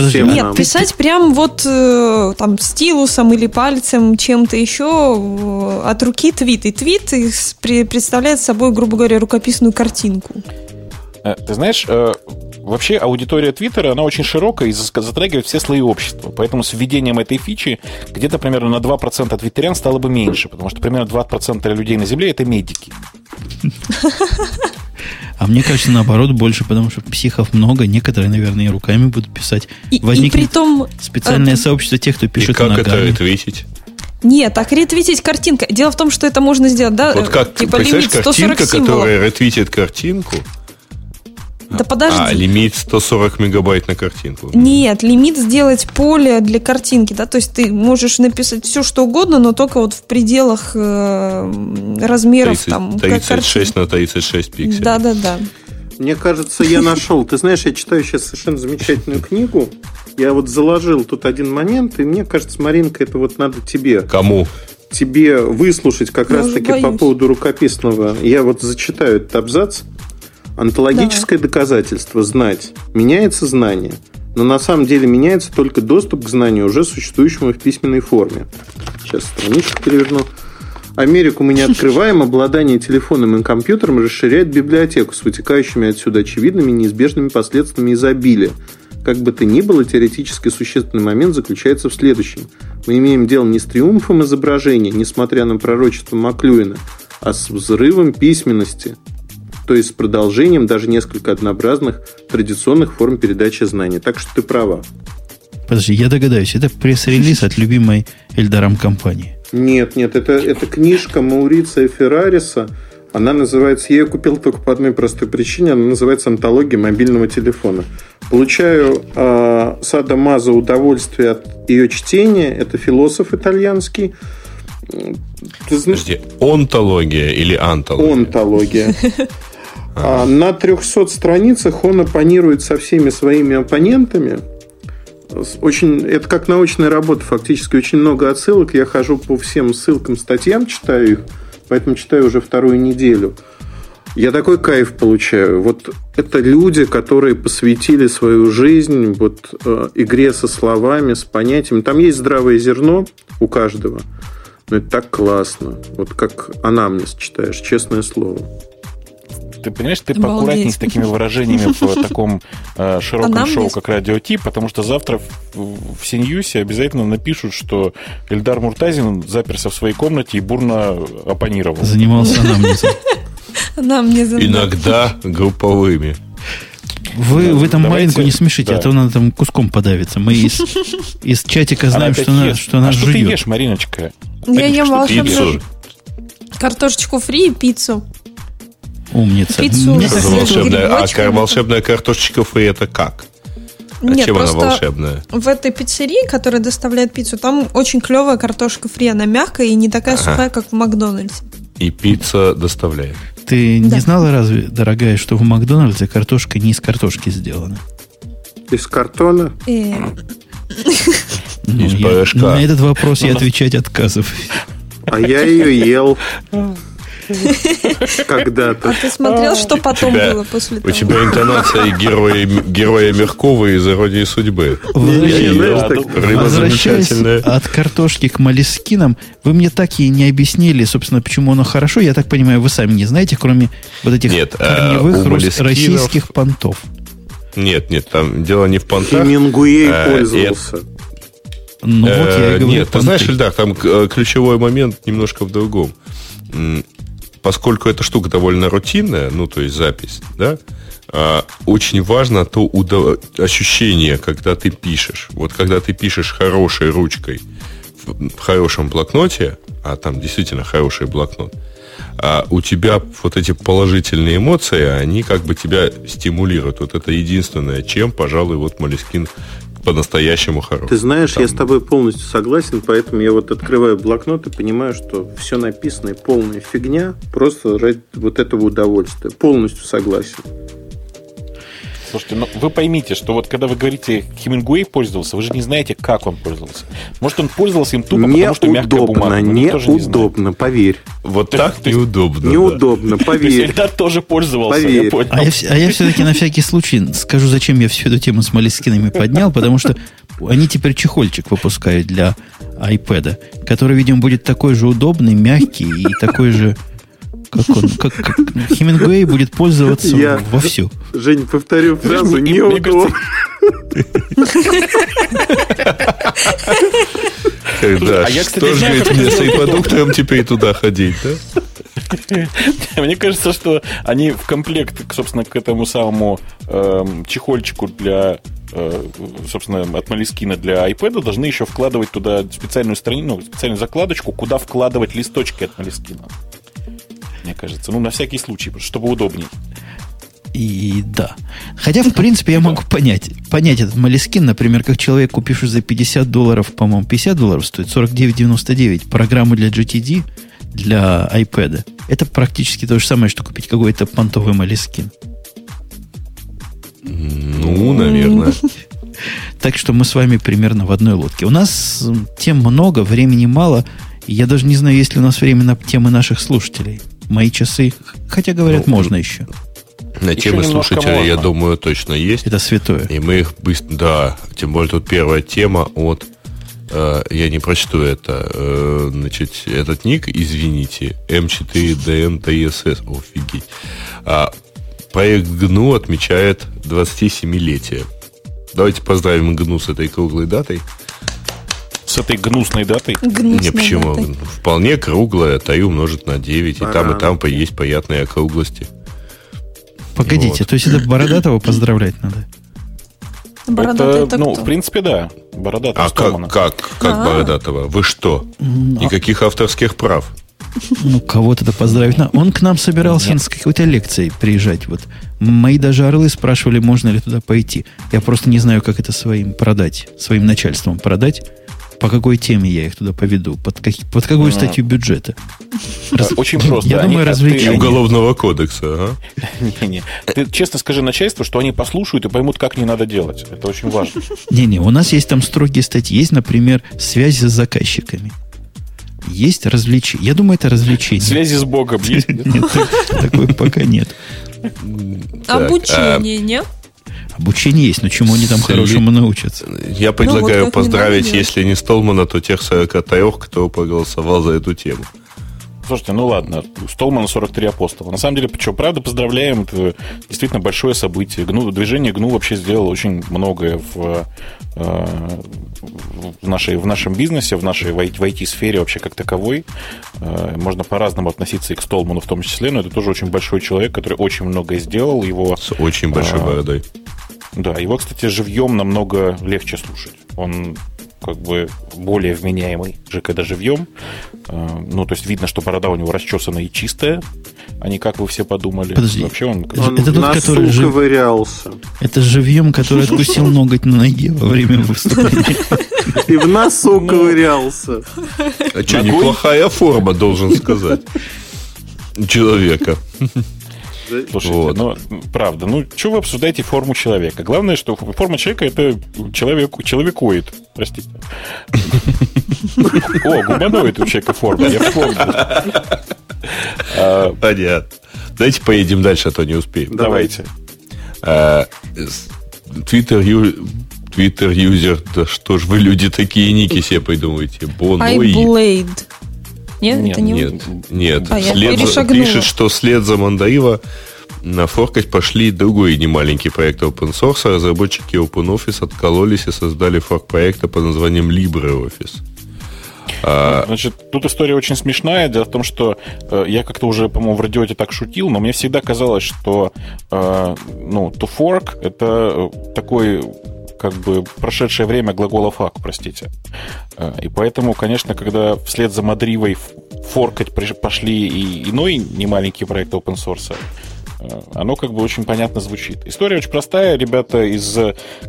Подожди, а Нет, нам. писать прям вот э, там стилусом или пальцем, чем-то еще э, от руки твит. И твит представляет собой, грубо говоря, рукописную картинку. Э, Ты знаешь, э, вообще аудитория Твиттера, она очень широкая и затрагивает все слои общества. Поэтому с введением этой фичи где-то примерно на 2% твиттерян стало бы меньше, потому что примерно 2% людей на Земле — это медики. [LAUGHS] А мне кажется, наоборот, больше, потому что психов много, некоторые, наверное, и руками будут писать. И, и Возникнет при том... специальное э, сообщество тех, кто И пишет как это ногами. ретвитить? Нет, так ретвитить картинка. Дело в том, что это можно сделать, да? Вот как, типа представляешь, лимит 140 картинка, символов. которая ретвитит картинку, Да подожди. а лимит 140 мегабайт на картинку. Нет, лимит сделать поле для картинки, да, то есть ты можешь написать все, что угодно, но только вот в пределах э, размеров 30 там. как 36 на 36 пикселей. Да, да, да. Мне кажется, я нашел. Ты знаешь, я читаю сейчас совершенно замечательную книгу. Я вот заложил тут один момент, и мне кажется, Маринка, это вот надо тебе, Кому? тебе выслушать как Я раз уже таки по поводу рукописного. Я вот зачитаю этот абзац. Онтологическое доказательство знать. Меняется знание. Но на самом деле меняется только доступ к знанию, уже существующему в письменной форме. Сейчас страничку переверну. Америку мы не открываем, [LAUGHS] обладание телефоном и компьютером расширяет библиотеку с вытекающими отсюда очевидными неизбежными последствиями изобилия. Как бы то ни было, теоретически существенный момент заключается в следующем. Мы имеем дело не с триумфом изображения, несмотря на пророчество Маклюина, а с взрывом письменности, то есть с продолжением даже несколько однообразных традиционных форм передачи знаний. Так что ты права. Подожди, я догадаюсь, это пресс-релиз от любимой Эльдаром компании. Нет, нет, это, это книжка Маурица Феррариса. Она называется, я ее купил только по одной простой причине, она называется «Антология мобильного телефона». Получаю э, Сада Маза удовольствие от ее чтения. Это философ итальянский. Ты знаешь... Подожди, онтология или антология? Онтология. [LAUGHS] А на 300 страницах он оппонирует со всеми своими оппонентами. Очень, это как научная работа, фактически очень много отсылок. Я хожу по всем ссылкам, статьям, читаю их, поэтому читаю уже вторую неделю. Я такой кайф получаю. Вот это люди, которые посвятили свою жизнь вот э, игре со словами, с понятием. Там есть здравое зерно у каждого. Но это так классно. Вот как анамнез читаешь, честное слово ты понимаешь, ты Обалдеть. поаккуратней с такими выражениями в [LAUGHS] таком э, широком а шоу, как Радио Ти, потому что завтра в, в Синьюсе обязательно напишут, что Эльдар Муртазин заперся в своей комнате и бурно оппонировал. Занимался [LAUGHS] анамнезом. Анамнезом. Иногда групповыми. Вы, вы там Давайте, Маринку не смешите, да. а то она там куском подавится. Мы из, [LAUGHS] из чатика знаем, что она, что она а жует. что ты ешь, Мариночка? Я ем волшебную картошечку фри и пиццу. Умница. Пиццу волшебная, а волшебная картошечка фри это как? А Нет, чем она волшебная? В этой пиццерии, которая доставляет пиццу, там очень клевая картошка фри. Она мягкая и не такая ага. сухая, как в Макдональдсе. И пицца доставляет. Ты да. не знала разве, дорогая, что в Макдональдсе картошка не из картошки сделана? Из картона? Э. Ну, из я, на этот вопрос я отвечать отказываюсь. А я ее ел. Когда-то. А ты смотрел, что потом было после того? У тебя интонация героя, Меркова из «Иронии судьбы». Возвращаясь от картошки к молескинам, вы мне так и не объяснили, собственно, почему оно хорошо. Я так понимаю, вы сами не знаете, кроме вот этих нет, корневых а, российских понтов. Нет, нет, там дело не в понтах. Хемингуэй а, пользовался. Ну, вот я и говорю, Нет, ты знаешь, Ильдар, там э, ключевой момент немножко в другом поскольку эта штука довольно рутинная, ну, то есть запись, да, а, очень важно то удов... ощущение, когда ты пишешь. Вот когда ты пишешь хорошей ручкой в хорошем блокноте, а там действительно хороший блокнот, а у тебя вот эти положительные эмоции, они как бы тебя стимулируют. Вот это единственное, чем, пожалуй, вот Молескин по-настоящему хороший. Ты знаешь, Там... я с тобой полностью согласен, поэтому я вот открываю блокнот и понимаю, что все написано полная фигня, просто ради вот этого удовольствия. Полностью согласен. Слушайте, ну вы поймите, что вот когда вы говорите, Хемингуэй пользовался, вы же не знаете, как он пользовался. Может, он пользовался им тупо, не потому что мягкая бумага. Неудобно, не поверь. Вот так неудобно. Неудобно, [LAUGHS] поверь. Эльдар тоже пользовался, поверь. я понял. А я, а я все-таки на всякий случай скажу, зачем я всю эту тему с Малискинами поднял, потому что они теперь чехольчик выпускают для iPad, который, видимо, будет такой же удобный, мягкий и такой же как он, как, как Хемингуэй будет пользоваться Я, вовсю. Жень, повторю фразу, неудобно. Да, а я, кстати, что же, говорит, мне с продуктом теперь туда ходить, да? Мне кажется, что они в комплект, собственно, к этому самому э, чехольчику для э, собственно, от Малискина для iPad должны еще вкладывать туда специальную страницу, ну, специальную закладочку, куда вкладывать листочки от Малискина мне кажется. Ну, на всякий случай, чтобы удобнее. И да. Хотя, в принципе, я могу понять. Понять этот Малискин, например, как человек, купивший за 50 долларов, по-моему, 50 долларов стоит, 49,99 программу для GTD, для iPad. Это практически то же самое, что купить какой-то понтовый Малискин. Ну, наверное. [LAUGHS] Так что мы с вами примерно в одной лодке. У нас тем много, времени мало. Я даже не знаю, есть ли у нас время на темы наших слушателей мои часы. Хотя, говорят, ну, можно еще. На темы слушателя, я думаю, точно есть. Это святое. И мы их быстро... Да, тем более тут первая тема от... Э, я не прочту это. Э, значит, этот ник, извините, М4DNTSS. Офигеть. А, проект GNU отмечает 27-летие. Давайте поздравим GNU с этой круглой датой. С этой гнусной датой? Гнусной Не, почему? датой. Вполне круглая, таю умножить на 9, и там, и там есть приятные округлости. Погодите, Вот. то есть это Бородатого поздравлять надо? Бородатый это ну, кто? в принципе, да. Бородатый А как, как, как А. Бородатого? Вы что? Никаких авторских прав. Ну, кого-то поздравить. Он к нам собирался с какой-то лекцией приезжать. Вот мои даже орлы спрашивали, можно ли туда пойти. Я просто не знаю, как это своим продать, своим начальством продать. По какой теме я их туда поведу? Под, как- под какую статью бюджета? Раз- Очень просто. Я Они- думаю, а они- Уголовного кодекса, ага. Не-не. Ты честно скажи начальству, что они послушают и поймут, как не надо делать. Это очень важно. Не-не, у нас есть там строгие статьи. Есть, например, связи с заказчиками. Есть развлечения. Я думаю, это развлечение. Связи с Богом есть? [LAUGHS] Нет, так- такой пока нет. Обучение, не? Обучение есть, но чему они там Сли- хорошему научатся? Я предлагаю вот как поздравить, не если не Столмана, то тех 43, кто проголосовал за эту тему. Слушайте, ну ладно, Столман 43 апостола. На самом деле, что, правда, поздравляем, это действительно большое событие. GNU, движение GNU вообще сделало очень многое в, э, в, нашей, в нашем бизнесе, в нашей в IT-сфере вообще как таковой. Э, Можно по-разному относиться и к Столману в том числе, но это тоже очень большой человек, который очень многое сделал. Его С очень большой А. Да, его, кстати, живьем намного легче слушать. Он как бы более вменяемый, же когда живьем. Э, Ну, то есть видно, что борода у него расчесана и чистая, а не как вы все подумали. Подожди. Вообще он... Это- Он это в тот, который жив-. Это живьем, который откусил [LAUGHS] ноготь на ноге во время выступления. И в носу ковырялся. А что, неплохая форма, должен сказать. [LAUGHS] Человека. Слушайте, Вот. ну, правда, ну, что вы обсуждаете форму человека? Главное, что форма человека – это человек, человекоид, простите. О, гуманоид у человека форма, я вспомнил. А, Понятно. Давайте поедем дальше, а то не успеем. Давайте. А, Твиттер ю- Твиттер юзер, да что ж вы люди такие ники себе придумываете? Боной. iBlade. Нет, Нет, это не Нет, нет. А, След за- пишет, что след за Мандаива на форкать пошли другой немаленький проект open source. а Разработчики OpenOffice откололись и создали форк проекта под названием LibreOffice. А, Значит, тут история очень смешная. Дело в том, что э, я как-то уже, по-моему, в радиоте так шутил, но мне всегда казалось, что э, ну, to fork — это э, такой как бы прошедшее время глагола fuck, простите. Э, И поэтому, конечно, когда вслед за Мадривой форкать пошли и иной немаленький проект open source, э, оно как бы очень понятно звучит. История очень простая. Ребята из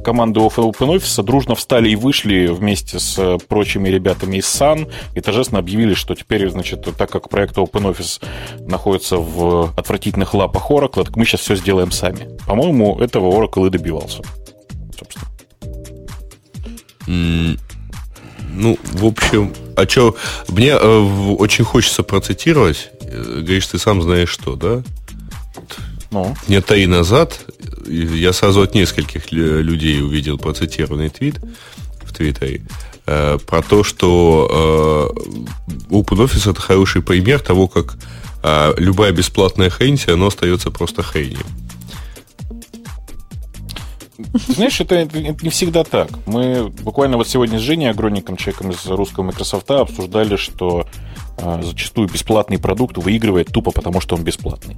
команды OpenOffice дружно встали и вышли вместе с прочими ребятами из Sun и торжественно объявили, что теперь, значит, так как проект OpenOffice находится в отвратительных лапах Oracle, так мы сейчас все сделаем сами. По-моему, этого Oracle и добивался. Ну, в общем, а что, мне э, очень хочется процитировать. Э, Говоришь, ты сам знаешь что, да? Ну, Дня три назад э, я сразу от нескольких лю- людей увидел процитированный твит в Твиттере э, про то, что э, OpenOffice это хороший пример того, как э, любая бесплатная хрень, все равно остается просто хренью. Знаешь, это, это не всегда так. Мы буквально вот сегодня с Женей Огронником, человеком из русского Microsoft, обсуждали, что э, зачастую бесплатный продукт выигрывает тупо потому, что он бесплатный.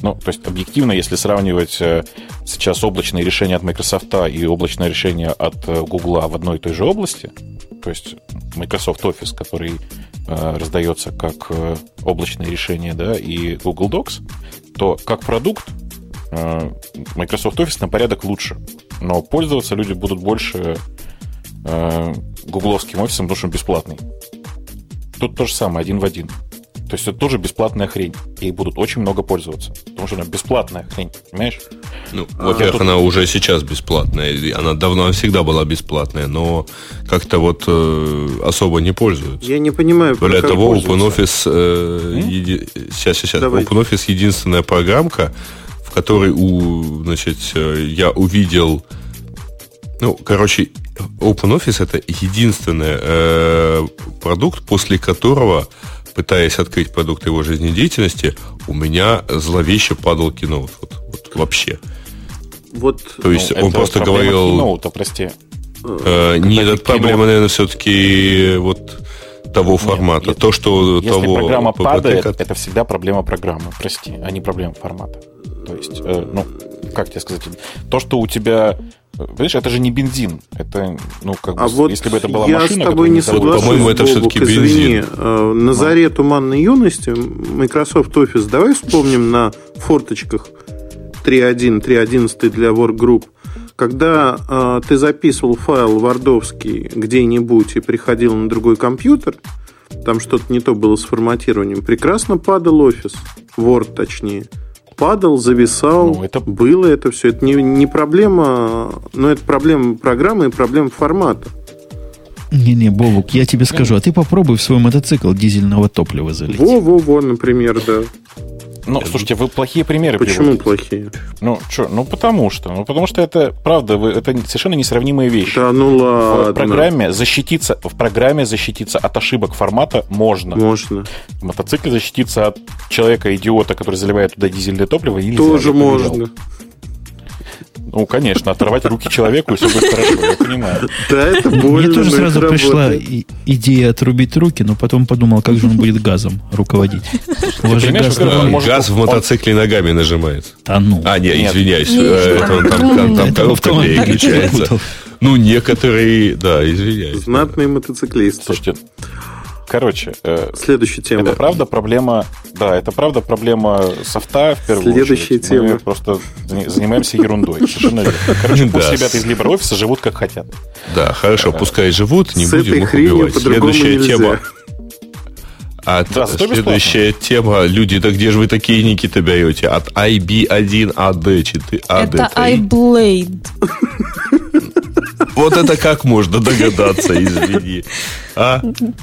Ну, то есть, объективно, если сравнивать э, сейчас облачные решения от Microsoft и облачное решение от э, Google в одной и той же области, то есть Microsoft Office, который э, раздается как э, облачное решение, да, и Google Docs, то как продукт Microsoft Office на порядок лучше. Но пользоваться люди будут больше э, гугловским офисом, потому что он бесплатный. Тут то же самое, один в один. То есть это тоже бесплатная хрень. И будут очень много пользоваться. Потому что она бесплатная хрень, понимаешь? Ну, во-первых, тут- она уже сейчас бесплатная. Она давно всегда была бесплатная, но как-то вот э, особо не пользуются. Я не понимаю, Более того. OpenOffice, э, еди- сейчас, сейчас, Давай. OpenOffice единственная программка, в которой у, значит, э, я увидел, ну, короче, OpenOffice это единственный э, продукт, после которого, пытаясь открыть продукт его жизнедеятельности, у меня зловеще падал кино. Вот, вот вообще. Вот То есть Ну, он это просто говорил... Keynote, прости. Э, нет, это проблема, наверное, все-таки вот того формата. Нет, То, что Если того программа падает, это всегда проблема программы, прости, а не проблема формата. То есть, э, ну, как тебе сказать, то, что у тебя... э, Понимаешь, это же не бензин. Это, ну, как бы, А вот если бы это была я машина... с тобой не соглашусь, По-моему, это все-таки извини. бензин. Э, На заре туманной юности Microsoft Office, давай вспомним на форточках 3.1, 3.11 для Workgroup, когда э, ты записывал файл вардовский где-нибудь и приходил на другой компьютер, там что-то не то было с форматированием, прекрасно падал офис, Word точнее. Падал, зависал, Ну, это- было это все. Это не, не проблема, но это проблема программы и проблема формата. Не-не, Бобук, я тебе скажу, а ты попробуй в свой мотоцикл дизельного топлива залить. Во-во-во, например, да. Ну, слушайте, вы плохие примеры Почему приводите. плохие? Ну, что? Ну, потому что. Ну, потому что это, правда, вы- это совершенно несравнимые вещи. Да ну ладно. В программе защититься, в программе защититься от ошибок формата можно. Можно. В мотоцикле защититься от человека-идиота, который заливает туда дизельное топливо, нельзя. Тоже я проверял. Ну, конечно, оторвать руки человеку, и все будет хорошо, я понимаю. Да, это больно. Мне тоже сразу пришла идея отрубить руки, но потом подумал, как же он будет газом руководить. Газ в мотоцикле ногами нажимается. Да ну. А, нет, извиняюсь. Э, это он там, там- там Это коробка переключается. Ну, некоторые, да, извиняюсь. Знатные мотоциклисты. Слушайте, короче, э, Следующая тема. это правда проблема, да, это правда проблема софта в первую Следующая очередь. Мы тема. просто зани- занимаемся ерундой. Совершенно верно. Короче, [LAUGHS] пусть Да. ребята из LibreOffice живут как хотят. Да, хорошо, пускай живут, не С будем этой их убивать. Следующая нельзя. тема. А Да, следующая тема. Люди, да где же вы такие ники-то берете? От IB1 AD4. Это AD3. iBlade. [LAUGHS] Вот это как можно догадаться, извини. А?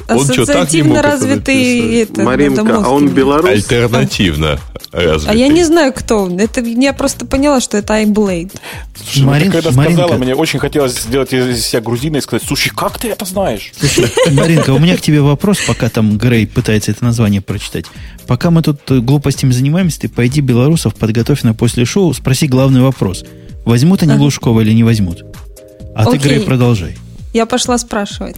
Он что, так не мог развитый это, Маринка, а он белорус? Альтернативно развитый. А я не знаю, кто он. Это я просто поняла, что это iBlade. Слушай, ну, Марин- ты когда сказала, Маринка. мне очень хотелось сделать из себя грузина и сказать, слушай, как ты это знаешь? Слушай, Маринка, у меня к тебе вопрос, пока там Грей пытается это название прочитать. Пока мы тут э, глупостями занимаемся, ты пойди белорусов, подготовь на после шоу, спроси главный вопрос. Возьмут они Ага. Глушкова или не возьмут? А ты, Окей. Грей, продолжай. Я пошла спрашивать.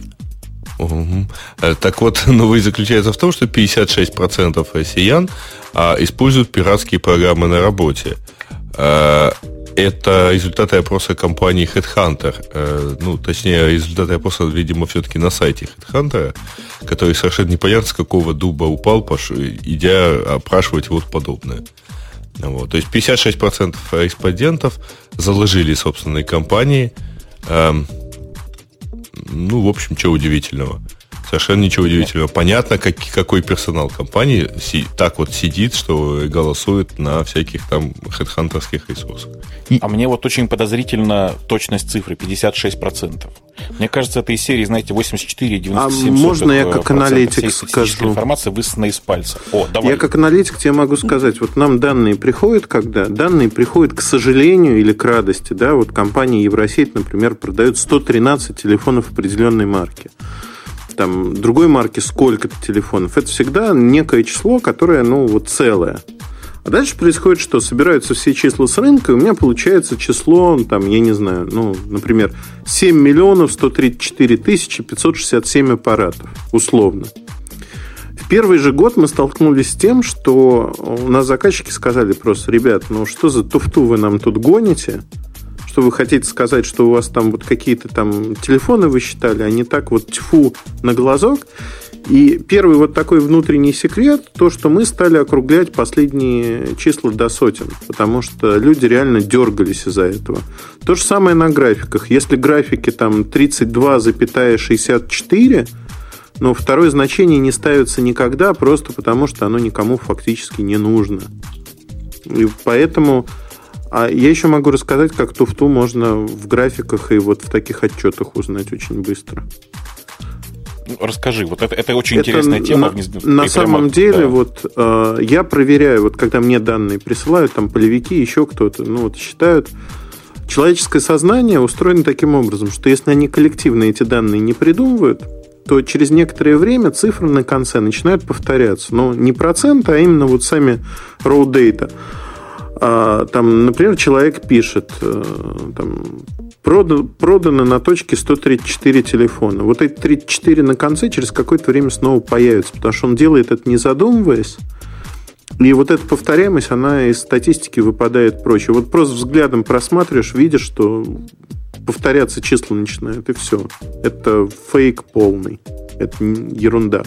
Э, Так вот, [LAUGHS] новость заключается в том, что 56% россиян а, используют пиратские программы на работе. Э, Это результаты опроса компании Headhunter. Э, Ну, точнее, результаты опроса, видимо, все-таки на сайте Headhunter, который совершенно непонятно, с какого дуба упал, пош- идя опрашивать вот подобное. Вот. То есть 56% респондентов заложили собственные компании. Эм, ну, в общем, чего удивительного. Совершенно ничего удивительного. Понятно, как, какой персонал компании си- так вот сидит, что голосует на всяких там хедхантерских ресурсах. А мне вот очень подозрительно точность цифры, 56%. Мне кажется, это из серии, знаете, 84 97 А можно я как процентов аналитик скажу? информации высосана из пальца. О, давай. Я как аналитик тебе могу сказать, вот нам данные приходят когда? Данные приходят, к сожалению или к радости, да, вот компания Евросеть, например, продает 113 телефонов определенной марки. Там другой марки сколько-то телефонов. Это всегда некое число, которое, ну, вот целое. А дальше происходит, что собираются все числа с рынка, и у меня получается число, там, я не знаю, ну, например, 7 миллионов 134 тысячи 567 аппаратов, условно. В первый же год мы столкнулись с тем, что у нас заказчики сказали просто, ребят, ну что за туфту вы нам тут гоните? Что вы хотите сказать, что у вас там вот какие-то там телефоны вы считали, а не так вот тьфу на глазок? И первый вот такой внутренний секрет, то, что мы стали округлять последние числа до сотен, потому что люди реально дергались из-за этого. То же самое на графиках. Если графики там 32,64, но второе значение не ставится никогда, просто потому что оно никому фактически не нужно. И поэтому... А я еще могу рассказать, как туфту можно в графиках и вот в таких отчетах узнать очень быстро. Расскажи, вот это, это очень Это интересная тема. На, на самом деле, да. вот э, я проверяю, вот когда мне данные присылают, там полевики, еще кто-то, ну вот считают, человеческое сознание устроено таким образом, что если они коллективно эти данные не придумывают, то через некоторое время цифры на конце начинают повторяться. Но не процент, а именно вот сами raw data. А, там, например, человек пишет, э, там, продано на точке 134 телефона. Вот эти 34 на конце через какое-то время снова появятся, потому что он делает это не задумываясь. И вот эта повторяемость, она из статистики выпадает прочее. Вот просто взглядом просматриваешь, видишь, что повторяться числа начинают, и все. Это фейк полный. Это ерунда.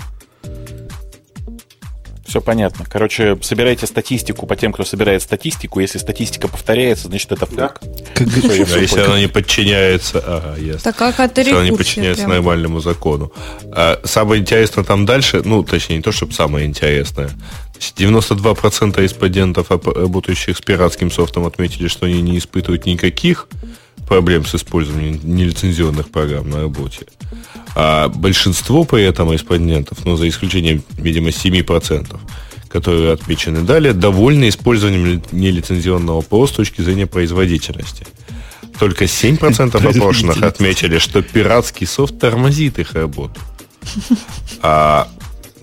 Все понятно. Короче, собирайте статистику по тем, кто собирает статистику. Если статистика повторяется, значит, это фейк. Как... Если она не подчиняется... Ага, ясно. Так как Если она не подчиняется прям. нормальному закону. А самое интересное там дальше, ну, точнее, не то, чтобы самое интересное, 92% респондентов, работающих с пиратским софтом, отметили, что они не испытывают никаких проблем с использованием нелицензионных программ на работе. А большинство при этом респондентов, ну, за исключением, видимо, 7%, которые отмечены далее, довольны использованием нелицензионного ПО с точки зрения производительности. Только 7% [LAUGHS] опрошенных отметили, что пиратский софт тормозит их работу. [LAUGHS] А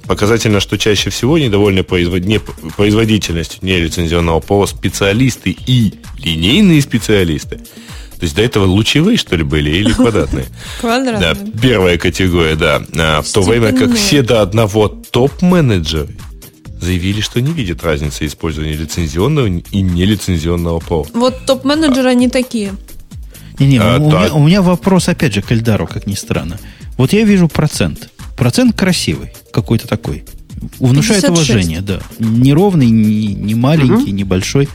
показательно, что чаще всего недовольны производ... не... производительностью нелицензионного ПО специалисты и линейные специалисты – то есть до этого лучевые, что ли, были или квадратные? [LAUGHS] Квадратные. Да, первая категория, да. А в то время как все до одного топ-менеджеры заявили, что не видят разницы использования лицензионного и нелицензионного ПО. Вот топ-менеджеры, они такие. Не-не, а, у, меня, у меня вопрос опять же к Эльдару, как ни странно. Вот я вижу процент. Процент красивый, какой-то такой. Внушает 56. уважение, да. Неровный, не, не маленький, угу. небольшой.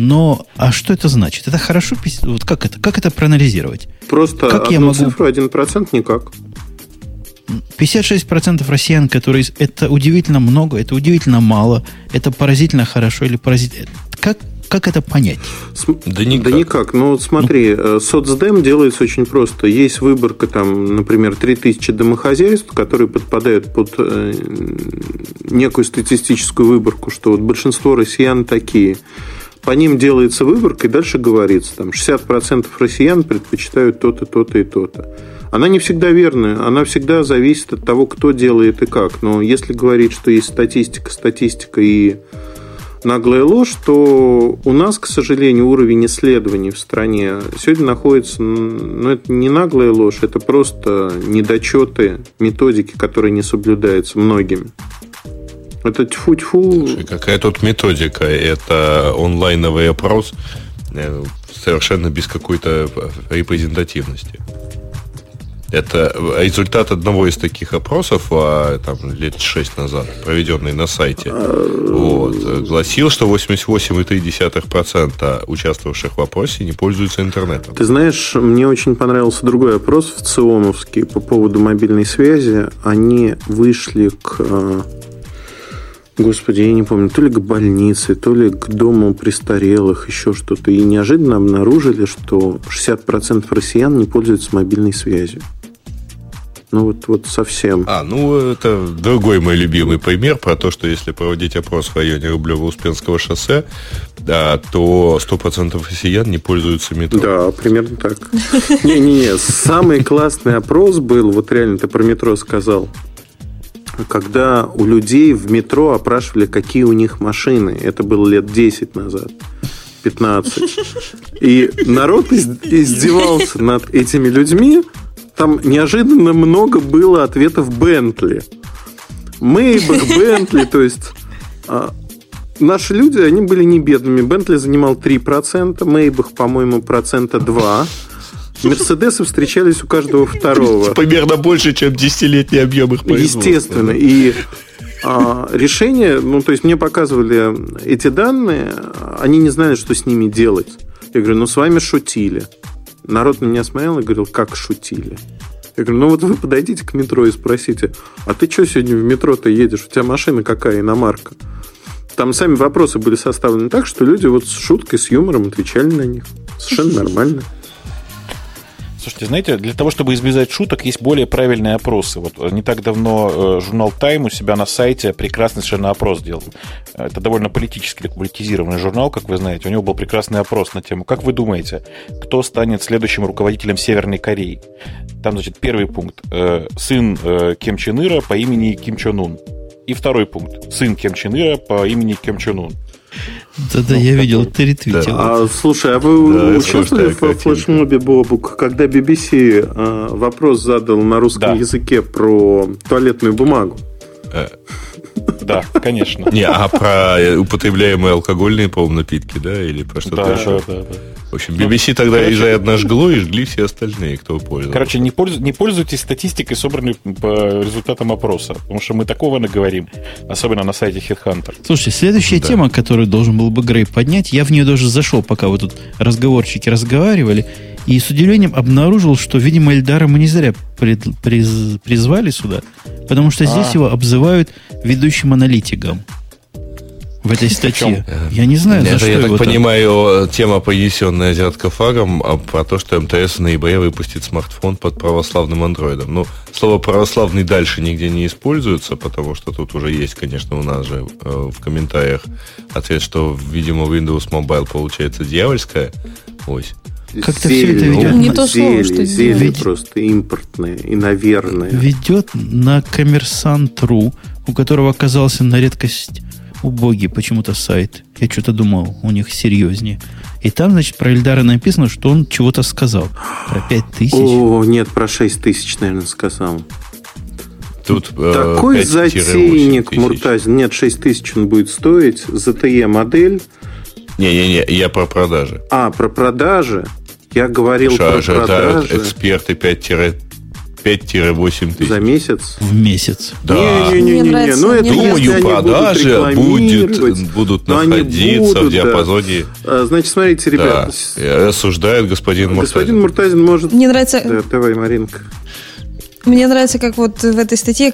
Но, а что это значит? Это хорошо? Вот как это, как это проанализировать? Просто как я могу... цифру 1% никак. 56% россиян, которые... Это удивительно много, это удивительно мало, это поразительно хорошо или поразительно... Как, как это понять? Да никак. Да никак. Ну, вот смотри, ну. Э, соцдем делается очень просто. Есть выборка, там, например, 3000 домохозяйств, которые подпадают под э, некую статистическую выборку, что вот большинство россиян такие – по ним делается выборка, и дальше говорится, там 60% россиян предпочитают то-то, то-то и то-то. Она не всегда верная, она всегда зависит от того, кто делает и как. Но если говорить, что есть статистика, статистика и наглая ложь, то у нас, к сожалению, уровень исследований в стране сегодня находится, ну, это не наглая ложь, это просто недочеты методики, которые не соблюдаются многими. Это тьфу-тьфу. Какая тут методика? Это онлайновый опрос э, совершенно без какой-то репрезентативности. Это результат одного из таких опросов а, там, лет шесть назад, проведенный на сайте. Вот, гласил, что 88,3% участвовавших в опросе не пользуются интернетом. Ты знаешь, мне очень понравился другой опрос в ЦИОМовский по поводу мобильной связи. Они вышли к э, Господи, я не помню, то ли к больнице, то ли к дому престарелых, еще что-то. И неожиданно обнаружили, что 60% россиян не пользуются мобильной связью. Ну вот, вот совсем. А, ну это другой мой любимый пример про то, что если проводить опрос в районе Рублево-Успенского шоссе, да, то 100% россиян не пользуются метро. Да, примерно так. [LAUGHS] Не-не-не, самый классный опрос был, вот реально ты про метро сказал когда у людей в метро опрашивали, какие у них машины. Это было лет 10 назад. 15. И народ издевался над этими людьми. Там неожиданно много было ответов Бентли. Мейбах, Бентли, то есть а, наши люди, они были не бедными. Бентли занимал 3%, Мейбах, по-моему, процента 2%. Мерседесы встречались у каждого второго. [LAUGHS] Примерно больше, чем десятилетний объем их производства. Естественно. И а, решение, ну, то есть мне показывали эти данные, они не знали, что с ними делать. Я говорю, ну, с вами шутили. Народ на меня смотрел и говорил, как шутили. Я говорю, ну вот вы подойдите к метро и спросите, а ты что сегодня в метро-то едешь? У тебя машина какая, иномарка? Там сами вопросы были составлены так, что люди вот с шуткой, с юмором отвечали на них. Совершенно нормально. Слушайте, знаете, для того, чтобы избежать шуток, есть более правильные опросы. Вот не так давно э, журнал Time у себя на сайте прекрасный совершенно опрос делал. Это довольно политически политизированный журнал, как вы знаете. У него был прекрасный опрос на тему, как вы думаете, кто станет следующим руководителем Северной Кореи? Там, значит, первый пункт. Э, сын э, Ким Чен Ира по имени Ким Чен Ун. И второй пункт. Сын Ким Чен Ира по имени Ким Чен Ун. Да-да, я видел, ты ретвитил. А, слушай, а вы участвовали в флешмобе Бобук, когда BBC вопрос задал на русском языке про туалетную бумагу? Да, конечно. Не, а про употребляемые алкогольные, по-моему, напитки, да? Или про что-то да, еще? Да, да, да. В общем, BBC ну, тогда короче, изрядно жгло и жгли все остальные, кто пользовался. Короче, не, польз, не пользуйтесь статистикой, собранной по результатам опроса, потому что мы такого наговорим, особенно на сайте HeadHunter. Слушайте, следующая да. тема, которую должен был бы Грей поднять, я в нее даже зашел, пока вы тут разговорчики разговаривали, и с удивлением обнаружил, что, видимо, Эльдара мы не зря пред, приз, призвали сюда, потому что здесь а. его обзывают ведущим аналитиком в этой статье. Я не знаю, Это, за я что так понимаю, тема, понесенная азиаткофагом, а про то, что МТС в ноябре выпустит смартфон под православным андроидом. Ну, слово православный дальше нигде не используется, потому что тут уже есть, конечно, у нас же э, в комментариях ответ, что, видимо, Windows Mobile получается дьявольская ось. Как-то все это ведет... Не то слово, что зелье ведь... просто импортное и наверное. Ведет на коммерсант.ру, у которого оказался на редкость убогий почему-то сайт. Я что-то думал, у них серьезнее. И там, значит, про Эльдара написано, что он чего-то сказал. Про 5 тысяч. О, нет, про 6 тысяч, наверное, сказал. Тут, э, Такой затейник Муртазин. Нет, 6 тысяч он будет стоить. ZTE модель. Не-не-не, я про продажи. А, про продажи. Я говорил Ша, про продажи. Эксперты 5 5-8 тысяч. За месяц? В месяц. Да. Не-не-не. Ну, это Думаю, продажи будет, будут находиться будут, в диапазоне. Да. Значит, смотрите, ребята. Да. Рассуждает господин Муртазин. Господин Муртазин может... Мне нравится... Да, давай, Маринка. Мне нравится, как вот в этой статье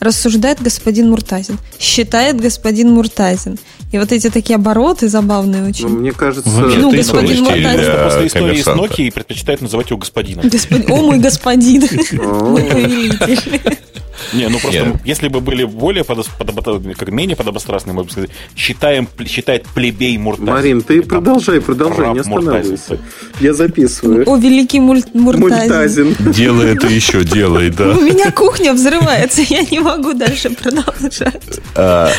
рассуждает господин Муртазин, считает господин Муртазин. И вот эти такие обороты забавные очень. Ну, мне кажется... Ну, господин Муртазин. После истории с Nokia предпочитает называть его господином. О, мой господин. Мой повелитель. Не, ну просто, Нет. если бы были более подос, как менее подобострастные, мы бы сказали, считаем, считает плебей Муртазин. Марин, ты продолжай, продолжай, не останавливайся. Я записываю. О, великий муль, Муртазин. Муртазин. Делай это еще, делай, да. У меня кухня взрывается, я не могу дальше продолжать. А,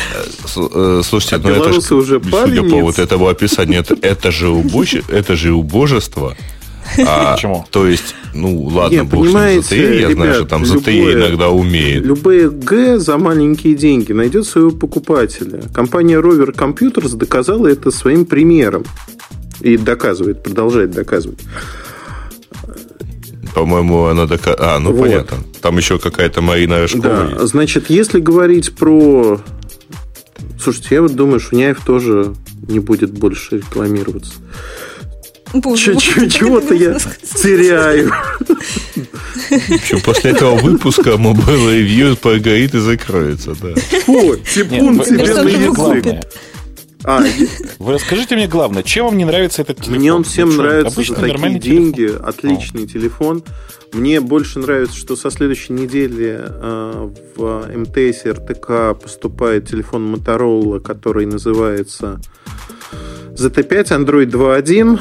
э, слушайте, а ну это же, уже судя по вот этого описания, это же убожество. А, [LAUGHS] Почему? То есть, ну, ладно, Нет, бог понимаете, ZTE, я ребят, знаю, что там ZTE иногда умеет. Любые Г за маленькие деньги найдет своего покупателя. Компания Rover Computers доказала это своим примером. И доказывает, продолжает доказывать. По-моему, она доказывает. А, ну вот. понятно. Там еще какая-то Марина Рыжкова Да, есть. значит, если говорить про... Слушайте, я вот думаю, что Няев тоже не будет больше рекламироваться. Чего-то я теряю. Что, после этого выпуска Mobile Review прогорит и закроется, да. Фу, типун тебе на язык. А, Вы расскажите мне главное, чем вам не нравится этот телефон? Мне он всем ну, нравится Обычно за такие деньги, телефон. отличный О. телефон. Мне больше нравится, что со следующей недели э, в МТС РТК поступает телефон Motorola, который называется ZT5 Android 2.1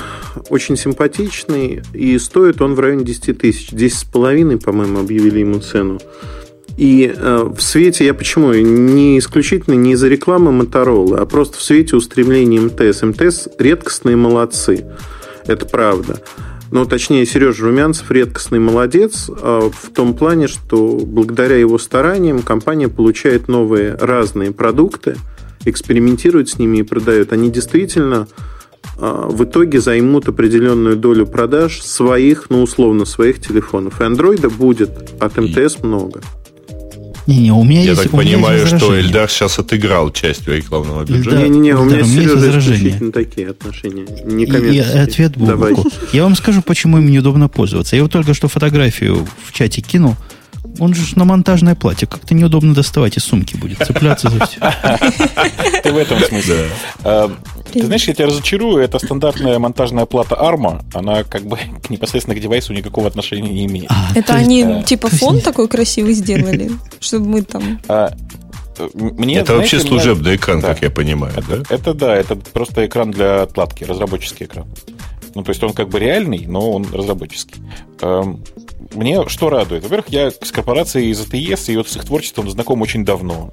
очень симпатичный, и стоит он в районе 10 тысяч. 10,5, по-моему, объявили ему цену. И э, в свете, я почему, не исключительно не из-за рекламы Motorola, а просто в свете устремления МТС. МТС редкостные молодцы, это правда. Ну, точнее, Сережа Румянцев редкостный молодец э, в том плане, что благодаря его стараниям компания получает новые разные продукты – экспериментируют с ними и продают, они действительно а, в итоге займут определенную долю продаж своих, ну, условно, своих телефонов. И андроида будет от МТС много. Не-не, у меня Я есть, так понимаю, что Эльдар сейчас отыграл частью рекламного бюджета. Не-не-не, у меня Сережа исключительно такие отношения, не И ответ Бубуку. Я вам скажу, почему им неудобно пользоваться. Я вот только что фотографию в чате кинул – он же на монтажное платье. Как-то неудобно доставать из сумки будет. Цепляться за все. [LAUGHS] Ты в этом смысле. А, ты знаешь, я тебя разочарую, это стандартная монтажная плата ARMA, она как бы [LAUGHS] непосредственно к девайсу никакого отношения не имеет. А, это они типа фон такой красивый сделали, [LAUGHS] чтобы мы там... А, мне, это знаете, вообще служебный меня... экран, да. как я понимаю, это, да? Это да, это просто экран для отладки, разработческий экран. Ну, то есть он как бы реальный, но он разработческий мне что радует? Во-первых, я с корпорацией ZTS и вот с их творчеством знаком очень давно.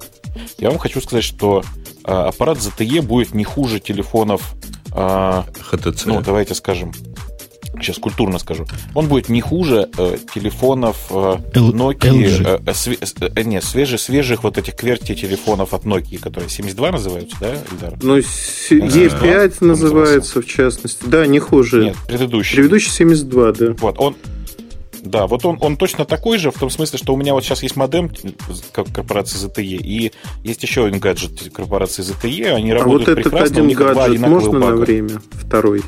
Я вам хочу сказать, что а, аппарат ZTE будет не хуже телефонов а, HTC. Ну, давайте скажем, сейчас культурно скажу, он будет не хуже э, телефонов э, Nokia, э, све- э, не, свежих, свежих вот этих кверти телефонов от Nokia, которые 72 называются, да, Эльдар? Ну, с- E5 называется, в частности. Да, не хуже. Нет, предыдущий. Предыдущий 72, да. Вот, он, да, вот он, он точно такой же, в том смысле, что у меня вот сейчас есть модем как корпорации ZTE, и есть еще один гаджет корпорации ZTE, они А вот работают этот прекрасно, у один два гаджет одинаковых можно на бага. время? Второй.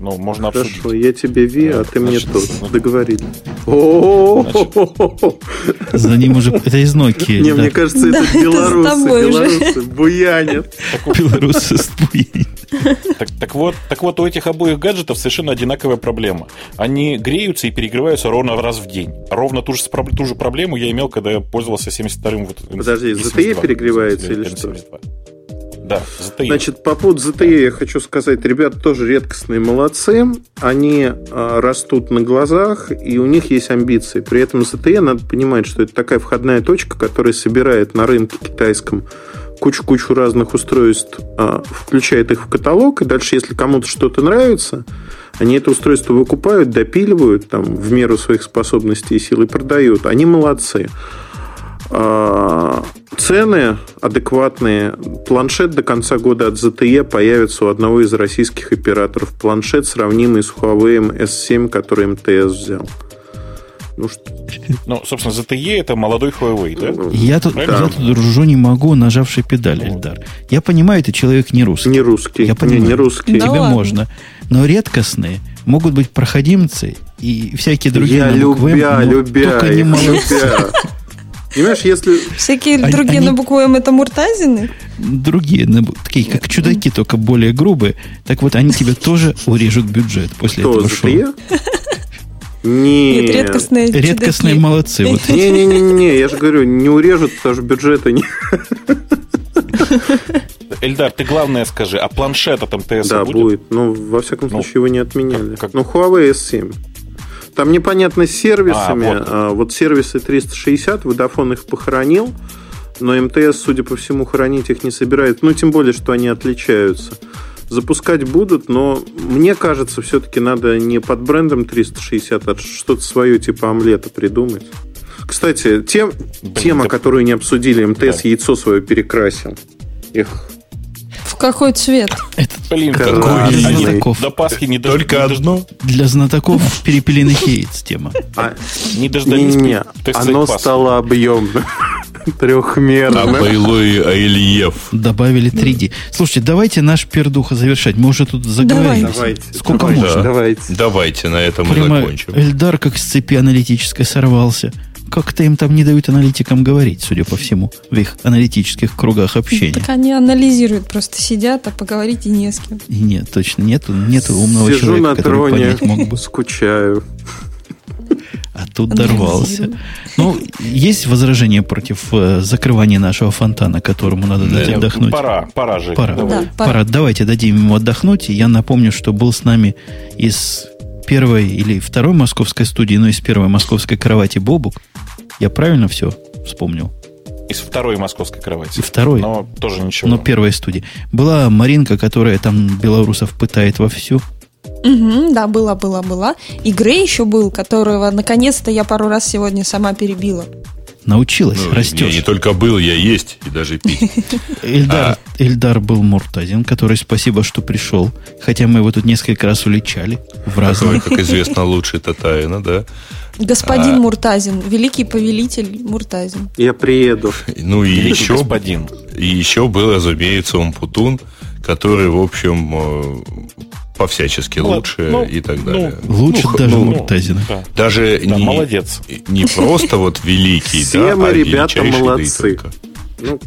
Ну, можно Хорошо, обсудить. я тебе Ви, а ты мне Значит, тот. ну- Договорились. За ним уже... Это из Nokia. Не, мне кажется, это белорусы. Белорусы буянят. Белорусы. Так, так вот, так вот, у этих обоих гаджетов совершенно одинаковая проблема. Они греются и перегреваются ровно раз в день. Ровно ту же, спро- ту же проблему я имел, когда я пользовался 72-м. Вот, Подожди, ZTE 72, перегревается или что? N72. Да, ZTE. Значит, по поводу ZTE я хочу сказать, ребята тоже редкостные молодцы. Они а, растут на глазах, и у них есть амбиции. При этом ZTE надо понимать, что это такая входная точка, которая собирает на рынке китайском кучу-кучу разных устройств, а, включает их в каталог, и дальше, если кому-то что-то нравится, они это устройство выкупают, допиливают там, в меру своих способностей и сил и продают. Они молодцы. А, Цены адекватные. Планшет до конца года от ZTE появится у одного из российских операторов. Планшет, сравнимый с Huawei S7, который МТС взял. Ну что, Ну, собственно, ZTE это молодой Huawei, да? Я тут, Правильно? я тут ржу не могу, нажавший педаль, Эльдар. Я понимаю, ты человек не русский. не русский. Я понимаю. не русский. Да Тебе ладно. можно. Но редкостные могут быть проходимцы и всякие другие Я любя, любя, только не молодцы. любя. Понимаешь, если... Всякие Они- другие они- на букву М это муртазины? Другие, на такие как чудаки, только более грубые. Так вот, они тебе тоже урежут бюджет после Кто, этого шоу. Нет. Нет, редкостные Редкостные чудаки. молодцы. Вот. Не-не-не, я же говорю, не урежут, потому что бюджета не... Эльдар, ты главное скажи, а планшет от МТС Да, будет? будет. Ну, во всяком Ну, случае, его не отменяли. как- как- Ну, Huawei S7. Там непонятно с сервисами. А, вот. А, вот сервисы 360, Vodafone их похоронил, но МТС, судя по всему, хоронить их не собирает. Ну, тем более, что они отличаются. Запускать будут, но мне кажется, все-таки надо не под брендом 360, а что-то свое типа омлета придумать. Кстати, тем, Блин, тема, да- которую не обсудили, МТС Да. яйцо свое перекрасил. Эх, какой цвет? Блин, Какой они знатоков. до Пасхи не, дож- Только не дож- одно. Для знатоков перепелиных яиц тема. а, не дождались. Так сказать, оно стало объемным. [LAUGHS] Трехмерным. А Байлой Айлиев. Добавили 3D. Слушайте, давайте наш пердуха завершать. Мы уже тут заговорились. Давайте. Сколько давайте, можно? Давайте. Давайте на этом мы Прямо закончим. Эльдар как с цепи аналитической сорвался. Как-то им там не дают аналитикам говорить, судя по всему, в их аналитических кругах общения. Так они анализируют, просто сидят, а поговорить и не с кем. И нет, точно нету, нету умного Сижу человека, на который троне, понять мог бы. скучаю. А тут дорвался. Ну, есть возражения против э, закрывания нашего фонтана, которому надо дать Да. отдохнуть? Пора, пора же. Пора. Да, Пора. Давайте дадим ему отдохнуть. И я напомню, что был с нами из первой или второй московской студии, но из первой московской кровати Бобук. Я правильно все вспомнил? Из второй московской кровати. И второй. Но тоже ничего. Но первой студии. Была Маринка, которая там белорусов пытает вовсю. Мгм, да, была, была, была. И Грей еще был, которого наконец-то я пару раз сегодня сама перебила. Научилась, Ну, растешь. я не только был, я есть и даже пить. [LAUGHS] Эльдар, Эльдар был Муртазин, который спасибо, что пришел. Хотя мы его тут несколько раз уличали в разные. как [LAUGHS] известно, лучше Татарина, да. Господин А. Муртазин, великий повелитель Муртазин. Я приеду. Ну и Великий еще, господин. и еще был, разумеется, Умпутун, который, в общем, э, по-всячески Ну, лучше ну, и так ну, далее. Лучше Ну, даже ну, Муртазина. Да. Даже Да, не, молодец. не просто вот великий, Все да, мы, а ребята, молодцы. Ну,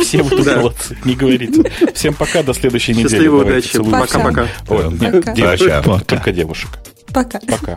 Все вы Да. молодцы, не говорите. Всем пока, до следующей недели. счастливо, Давайте, удачи. Пока-пока. Только девушек. Пока. Пока.